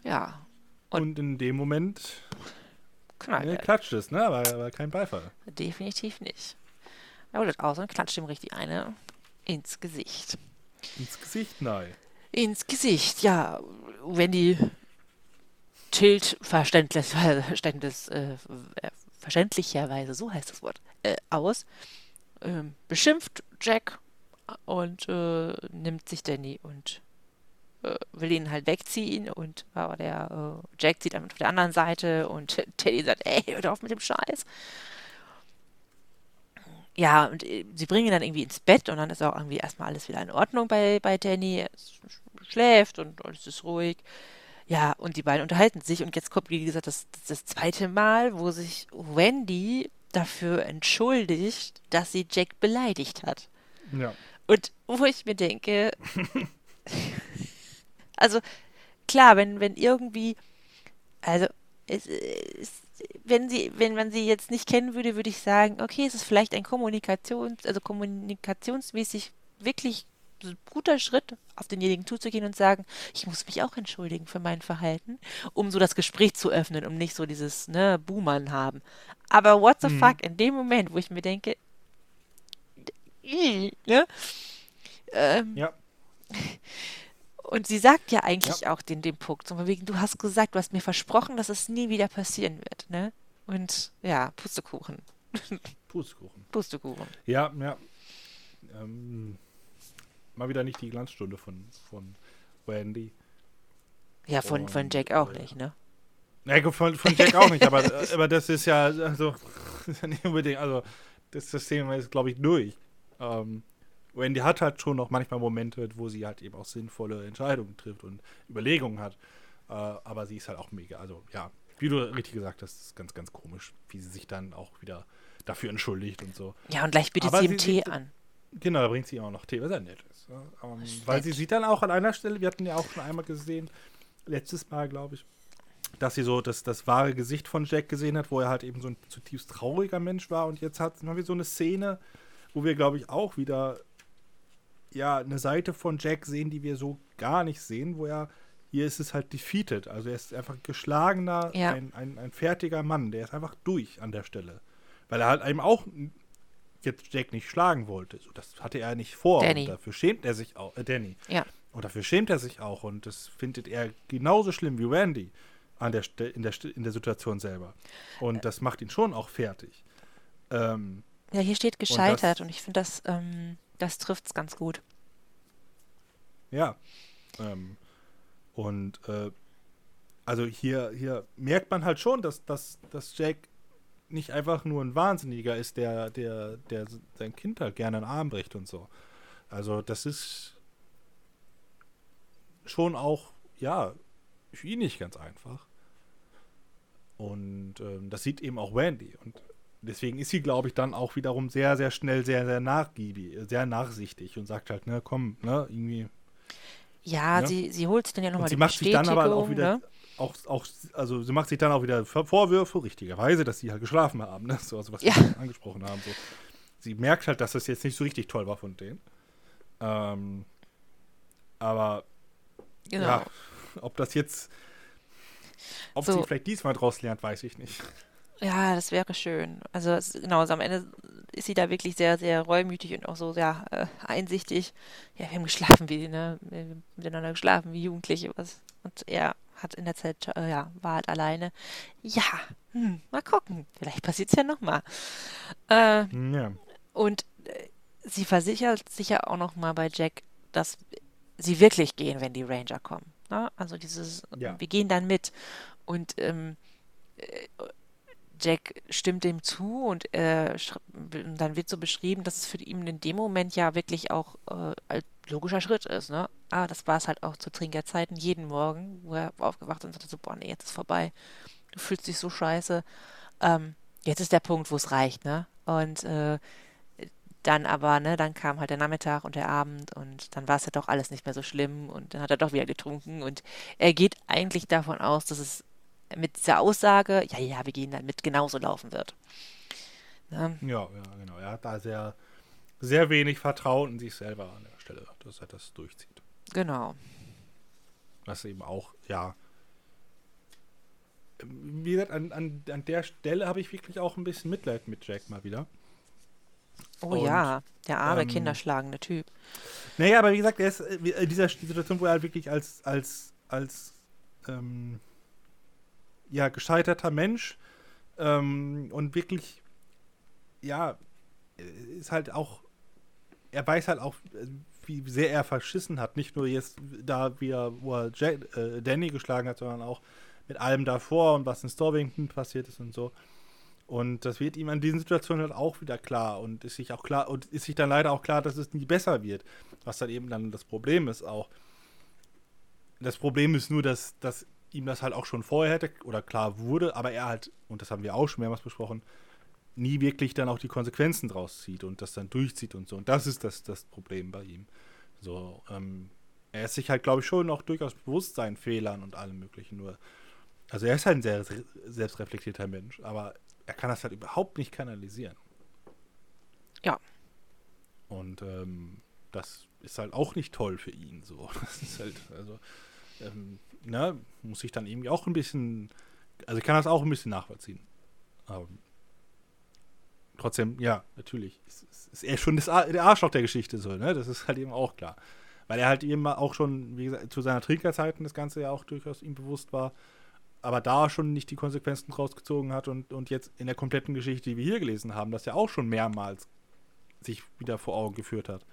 Ja. Und, und in dem Moment knallt ne, klatscht es, ne? Aber, aber kein Beifall. Definitiv nicht. Er holt aus und klatscht ihm richtig eine ins Gesicht. Ins Gesicht, nein. Ins Gesicht, ja. Wendy tilt verständlich, verständlich, äh, verständlicherweise, so heißt das Wort, äh, aus, ähm, beschimpft Jack und äh, nimmt sich Danny und äh, will ihn halt wegziehen und aber der äh, Jack zieht dann auf der anderen Seite und Teddy sagt, ey, hör auf mit dem Scheiß. Ja, und äh, sie bringen ihn dann irgendwie ins Bett und dann ist auch irgendwie erstmal alles wieder in Ordnung bei, bei Danny. Er schläft und alles ist ruhig. Ja, und die beiden unterhalten sich und jetzt kommt, wie gesagt, das, das zweite Mal, wo sich Wendy dafür entschuldigt, dass sie Jack beleidigt hat. Ja. Und wo ich mir denke, also klar, wenn, wenn irgendwie, also es, es, wenn sie, wenn man sie jetzt nicht kennen würde, würde ich sagen, okay, es ist vielleicht ein Kommunikations, also kommunikationsmäßig wirklich guter Schritt, auf denjenigen zuzugehen und sagen, ich muss mich auch entschuldigen für mein Verhalten, um so das Gespräch zu öffnen, um nicht so dieses, ne, Boomern haben. Aber what the mhm. fuck, in dem Moment, wo ich mir denke, ne? Ähm, ja. Und sie sagt ja eigentlich ja. auch den, den Punkt, so wegen, du hast gesagt, du hast mir versprochen, dass es nie wieder passieren wird, ne? Und ja, Pustekuchen. Pustekuchen. Pustekuchen. Ja, ja. Ähm, mal wieder nicht die Glanzstunde von, von Wendy. Ja, von, Und, von Jack auch äh, nicht, ne? Ne, von, von Jack auch nicht, aber, aber das ist ja, also, nicht unbedingt, also, das, das Thema ist, glaube ich, durch. Ähm, Wendy hat halt schon noch manchmal Momente, wo sie halt eben auch sinnvolle Entscheidungen trifft und Überlegungen hat. Äh, aber sie ist halt auch mega. Also, ja, wie du richtig gesagt hast, ist ganz, ganz komisch, wie sie sich dann auch wieder dafür entschuldigt und so. Ja, und gleich bietet aber sie ihm Tee an. Genau, da bringt sie auch noch Tee, was ja nett ist. Ähm, weil sie sieht dann auch an einer Stelle, wir hatten ja auch schon einmal gesehen, letztes Mal, glaube ich, dass sie so das, das wahre Gesicht von Jack gesehen hat, wo er halt eben so ein zutiefst trauriger Mensch war. Und jetzt hat, haben wir so eine Szene, wo wir, glaube ich, auch wieder ja eine Seite von Jack sehen, die wir so gar nicht sehen, wo er hier ist es halt defeated. Also er ist einfach geschlagener, ja. ein, ein, ein fertiger Mann. Der ist einfach durch an der Stelle. Weil er halt eben auch jetzt Jack nicht schlagen wollte. So, das hatte er nicht vor. Danny. Und dafür schämt er sich auch. Äh, Danny. Ja. Und dafür schämt er sich auch. Und das findet er genauso schlimm wie Randy an der in, der in der Situation selber. Und das macht ihn schon auch fertig. Ähm, ja, hier steht gescheitert und, das, und ich finde, das, ähm, das trifft es ganz gut. Ja. Ähm, und äh, also hier, hier merkt man halt schon, dass, dass, dass Jack nicht einfach nur ein Wahnsinniger ist, der, der, der sein Kind halt gerne in den Arm bricht und so. Also das ist schon auch, ja, für ihn nicht ganz einfach. Und ähm, das sieht eben auch Wendy. Und deswegen ist sie, glaube ich, dann auch wiederum sehr, sehr schnell, sehr, sehr nachgiebig, sehr nachsichtig und sagt halt, ne, komm, ne, irgendwie ja, ja, Sie, sie holt sich dann ja nochmal die macht sich dann aber auch wieder, ne? auch, auch, also sie macht sich dann auch wieder Vorwürfe, richtigerweise, dass sie halt geschlafen haben, ne? so, also was ja. wir angesprochen haben. So. Sie merkt halt, dass das jetzt nicht so richtig toll war von denen. Ähm, aber genau. ja, ob das jetzt, ob so. sie vielleicht diesmal draus lernt, weiß ich nicht. Ja, das wäre schön. Also es, genau, also am Ende ist sie da wirklich sehr, sehr reumütig und auch so sehr äh, einsichtig. Ja, wir haben geschlafen wie, ne, wir haben miteinander geschlafen wie Jugendliche. Was. Und er hat in der Zeit, äh, ja, war halt alleine. Ja, hm, mal gucken. Vielleicht passiert es ja nochmal. Äh, ja. Und äh, sie versichert sich ja auch nochmal bei Jack, dass sie wirklich gehen, wenn die Ranger kommen. Ne? Also dieses, ja. wir gehen dann mit. Und ähm, äh, Jack stimmt dem zu und äh, dann wird so beschrieben, dass es für ihn in dem Moment ja wirklich auch äh, ein logischer Schritt ist. Ne? Aber das war es halt auch zu Trinkerzeiten jeden Morgen, wo er aufgewacht ist und sagte so, boah, nee, jetzt ist vorbei. Du fühlst dich so scheiße. Ähm, jetzt ist der Punkt, wo es reicht, ne? Und äh, dann aber, ne, dann kam halt der Nachmittag und der Abend und dann war es ja doch alles nicht mehr so schlimm und dann hat er doch wieder getrunken und er geht eigentlich davon aus, dass es mit dieser Aussage, ja, ja, wir gehen dann mit, genauso laufen wird. Ne? Ja, ja, genau. Er hat da sehr, sehr wenig Vertrauen in sich selber an der Stelle, dass er das durchzieht. Genau. Was eben auch, ja. Wie gesagt, an, an, an der Stelle habe ich wirklich auch ein bisschen Mitleid mit Jack mal wieder. Oh Und, ja, der arme, ähm, kinderschlagende Typ. Naja, aber wie gesagt, er ist in äh, dieser Situation, wo er halt wirklich als, als, als ähm, ja, gescheiterter Mensch ähm, und wirklich, ja, ist halt auch, er weiß halt auch, wie sehr er verschissen hat. Nicht nur jetzt da, wie er, wo er Jack, äh, Danny geschlagen hat, sondern auch mit allem davor und was in Storvington passiert ist und so. Und das wird ihm an diesen Situationen halt auch wieder klar und ist sich auch klar und ist sich dann leider auch klar, dass es nie besser wird. Was dann eben dann das Problem ist auch. Das Problem ist nur, dass, dass ihm das halt auch schon vorher hätte oder klar wurde, aber er halt, und das haben wir auch schon mehrmals besprochen, nie wirklich dann auch die Konsequenzen draus zieht und das dann durchzieht und so. Und das ist das, das Problem bei ihm. So, ähm, er ist sich halt, glaube ich, schon auch durchaus bewusst seinen Fehlern und allem Möglichen. Nur, also er ist halt ein sehr selbstreflektierter Mensch, aber er kann das halt überhaupt nicht kanalisieren. Ja. Und ähm, das ist halt auch nicht toll für ihn. So, das ist halt, also ähm, ne, muss ich dann irgendwie auch ein bisschen, also ich kann das auch ein bisschen nachvollziehen. Aber trotzdem, ja, natürlich, ist, ist er schon das, der Arschloch der Geschichte so, ne? Das ist halt eben auch klar. Weil er halt eben auch schon, wie gesagt, zu seiner Trinkerzeiten das Ganze ja auch durchaus ihm bewusst war, aber da schon nicht die Konsequenzen rausgezogen hat und, und jetzt in der kompletten Geschichte, die wir hier gelesen haben, das ja auch schon mehrmals sich wieder vor Augen geführt hat,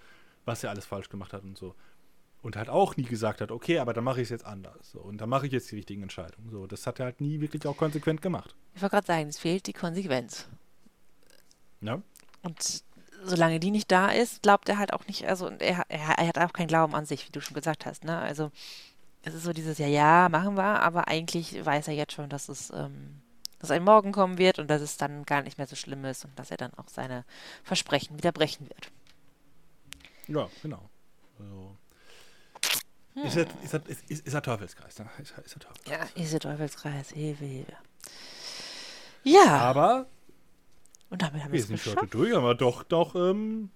was er alles falsch gemacht hat und so und halt auch nie gesagt hat, okay, aber dann mache ich es jetzt anders. So, und dann mache ich jetzt die richtigen Entscheidungen. So, das hat er halt nie wirklich auch konsequent gemacht. Ich wollte gerade sagen, es fehlt die Konsequenz. Ja. Und solange die nicht da ist, glaubt er halt auch nicht, also er, er, er hat auch keinen Glauben an sich, wie du schon gesagt hast. Ne? Also es ist so dieses, ja, ja, machen wir, aber eigentlich weiß er jetzt schon, dass es, ähm, dass ein Morgen kommen wird und dass es dann gar nicht mehr so schlimm ist und dass er dann auch seine Versprechen wieder brechen wird. Ja, genau. Also, Ist, er, ist, ist, ist, ist er Teufelskreis? Ne? Ist, er- ist er Teufelskreis. Ja, diese Teufelskreis, Hilfe, Hilfe. Ja, Aber und damit haben wir wir es sind für geschafft. heute durch, aber doch, doch, ähm,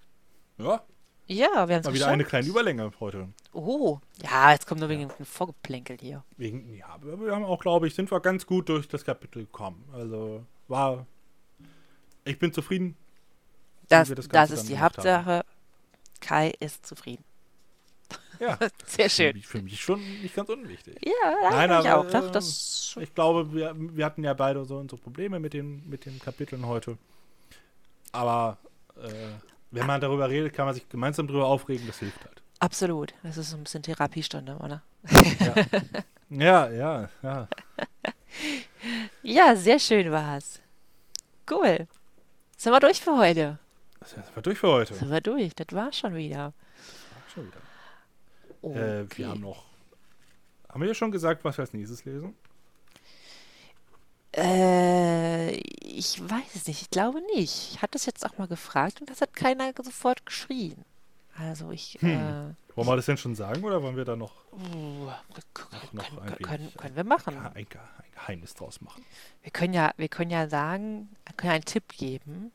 ja, Ja, wir haben es mal wieder geschafft. eine kleine Überlänge heute. Oh, ja, jetzt kommt nur wegen dem Vorgeplänkel hier. Wegen, ja, aber wir haben auch, glaube ich, sind wir ganz gut durch das Kapitel gekommen. Also war, ich bin zufrieden. Das, wir das das, ist die gemacht haben. Hauptsache. Kai ist zufrieden. Ja, Sehr für schön. mich, für mich schon nicht ganz unwichtig. Ja, ja Nein, ich aber, auch. Doch, das Ich glaube, wir, wir hatten ja beide so unsere Probleme mit den, mit den Kapiteln heute. Aber äh, wenn man darüber redet, kann man sich gemeinsam darüber aufregen, das hilft halt. absolut. Das ist so ein bisschen Therapiestunde, oder? Ja, ja, ja. Ja, sehr schön war's. Cool. Sind wir durch für heute? Das war durch für heute. Sind wir durch? Das war's schon wieder. Schon wieder. Okay. Äh, wir haben noch. Haben wir ja schon gesagt, was wir als nächstes lesen? Äh, ich weiß es nicht. Ich glaube nicht. Ich hatte es jetzt auch mal gefragt und das hat keiner sofort geschrien. Also ich, Hm. äh, Wollen wir das denn schon sagen oder wollen wir da noch uh, Noch- noch können, ein können, wenig, können, äh, wir machen. Ein, ein Geheimnis draus machen? Wir können ja, wir können ja sagen, wir können einen Tipp geben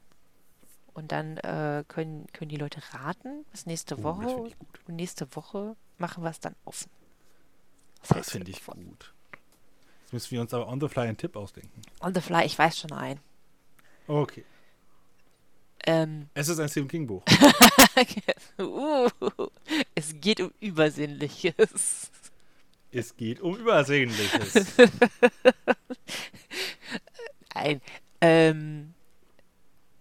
und dann äh, können, können die Leute raten bis nächste Oh, Woche das finde ich gut. und nächste Woche machen wir es dann offen. Was Das finde ich davon? gut. Jetzt müssen wir uns aber on the fly einen Tipp ausdenken. On the fly, ich weiß schon einen. Okay. Ähm, Es ist ein Stephen King Buch. uh, es geht um Übersinnliches. es geht um Übersehnliches. Nein. Ähm,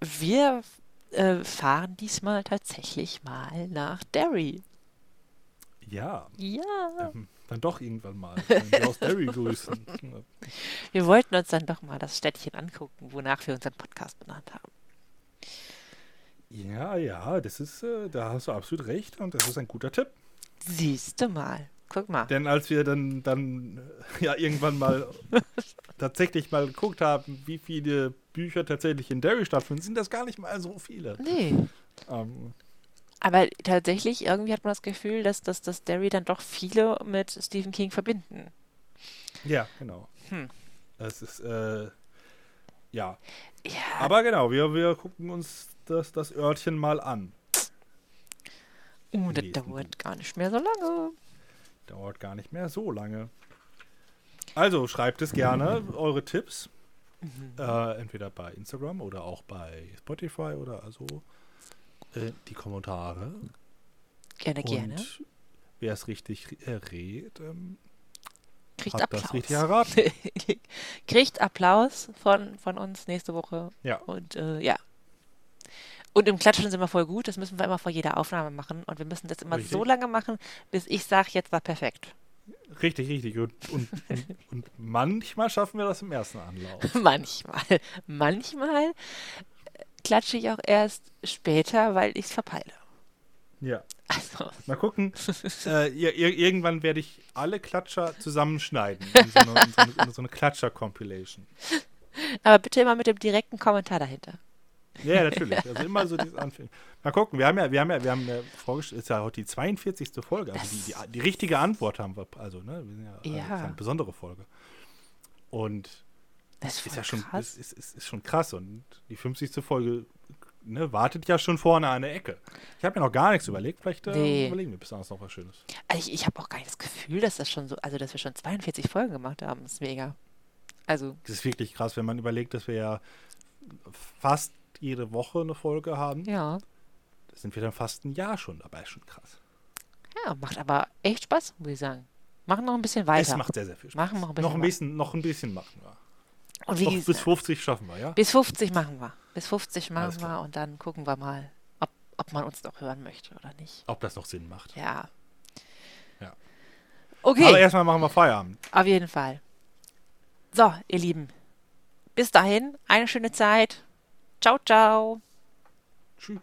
wir äh, fahren diesmal tatsächlich mal nach Derry. Ja, Ja. ähm, dann doch irgendwann mal. Wenn wir aus Derry grüßen. Wir wollten uns dann doch mal das Städtchen angucken, wonach wir unseren Podcast benannt haben. Ja, ja, das ist, äh, da hast du absolut recht und das ist ein guter Tipp. Siehst du mal. Guck mal. Denn als wir dann, dann äh, ja irgendwann mal tatsächlich mal geguckt haben, wie viele Bücher tatsächlich in Derry stattfinden, sind das gar nicht mal so viele. Nee. Ähm, Aber tatsächlich, irgendwie hat man das Gefühl, dass, dass, dass Derry dann doch viele mit Stephen King verbinden. ja, genau. Hm. Das ist, äh, ja. Ja, Aber genau, wir, wir gucken uns das, das Örtchen mal an. uh, das dauert gar nicht mehr so lange. Dauert gar nicht mehr so lange. Also schreibt es gerne, eure Tipps. Äh, entweder bei Instagram oder auch bei Spotify oder also äh, die Kommentare. Gerne, gerne. Und wer es richtig äh, rät, ähm, Kriegt hat Applaus. das richtig erraten. Kriegt Applaus von, von uns nächste Woche. Ja. Und äh, ja. Und im Klatschen sind wir voll gut. Das müssen wir immer vor jeder Aufnahme machen. Und wir müssen das immer Richtig. so lange machen, bis ich sage, jetzt war perfekt. Richtig, richtig. Und, und, und, und manchmal schaffen wir das im ersten Anlauf. manchmal. Manchmal klatsche ich auch erst später, weil ich es verpeile. Ja. Also, Mal gucken. äh, ir ir irgendwann werde ich alle Klatscher zusammenschneiden. In so eine, in so eine, in so eine Klatscher-Compilation. aber bitte immer mit dem direkten Kommentar dahinter. Ja, ja, natürlich. Also immer so dieses Anfang. Mal gucken, wir haben ja, wir haben ja, wir haben ja vorgestellt, ist ja heute die 42. Folge. Also die, die, die richtige Antwort haben wir, also, ne? Wir sind ja, also, Ja. ist eine besondere Folge. Und Das ist, ist ja schon, krass. ist, ist, ist, schon krass. Und die 50. Folge ne, wartet ja schon vorne an der Ecke. Ich habe mir noch gar nichts überlegt. Vielleicht äh, Nee. überlegen wir bis dahin noch was Schönes. Also ich, ich habe auch gar nicht das Gefühl, dass das schon so, also dass wir schon 42 Folgen gemacht haben. Das ist mega. Also, Das ist wirklich krass, wenn man überlegt, dass wir ja fast jede Woche eine Folge haben. ja. Da sind wir dann fast ein Jahr schon dabei. Schon krass. Ja, macht aber echt Spaß, muss ich sagen. Machen noch ein bisschen weiter. Es macht sehr, sehr viel Spaß. Machen noch ein bisschen noch ein bisschen, noch ein bisschen machen wir. Und wie gesagt, bis 50 schaffen wir, ja? bis 50 machen wir. Bis 50 Alles machen wir und dann gucken wir mal, ob, ob man uns noch hören möchte oder nicht. Ob das noch Sinn macht. Ja. Ja. Okay, Aber erstmal machen wir Feierabend. auf jeden Fall. So, ihr Lieben. Bis dahin, eine schöne Zeit. Ciao, ciao. Tschüss.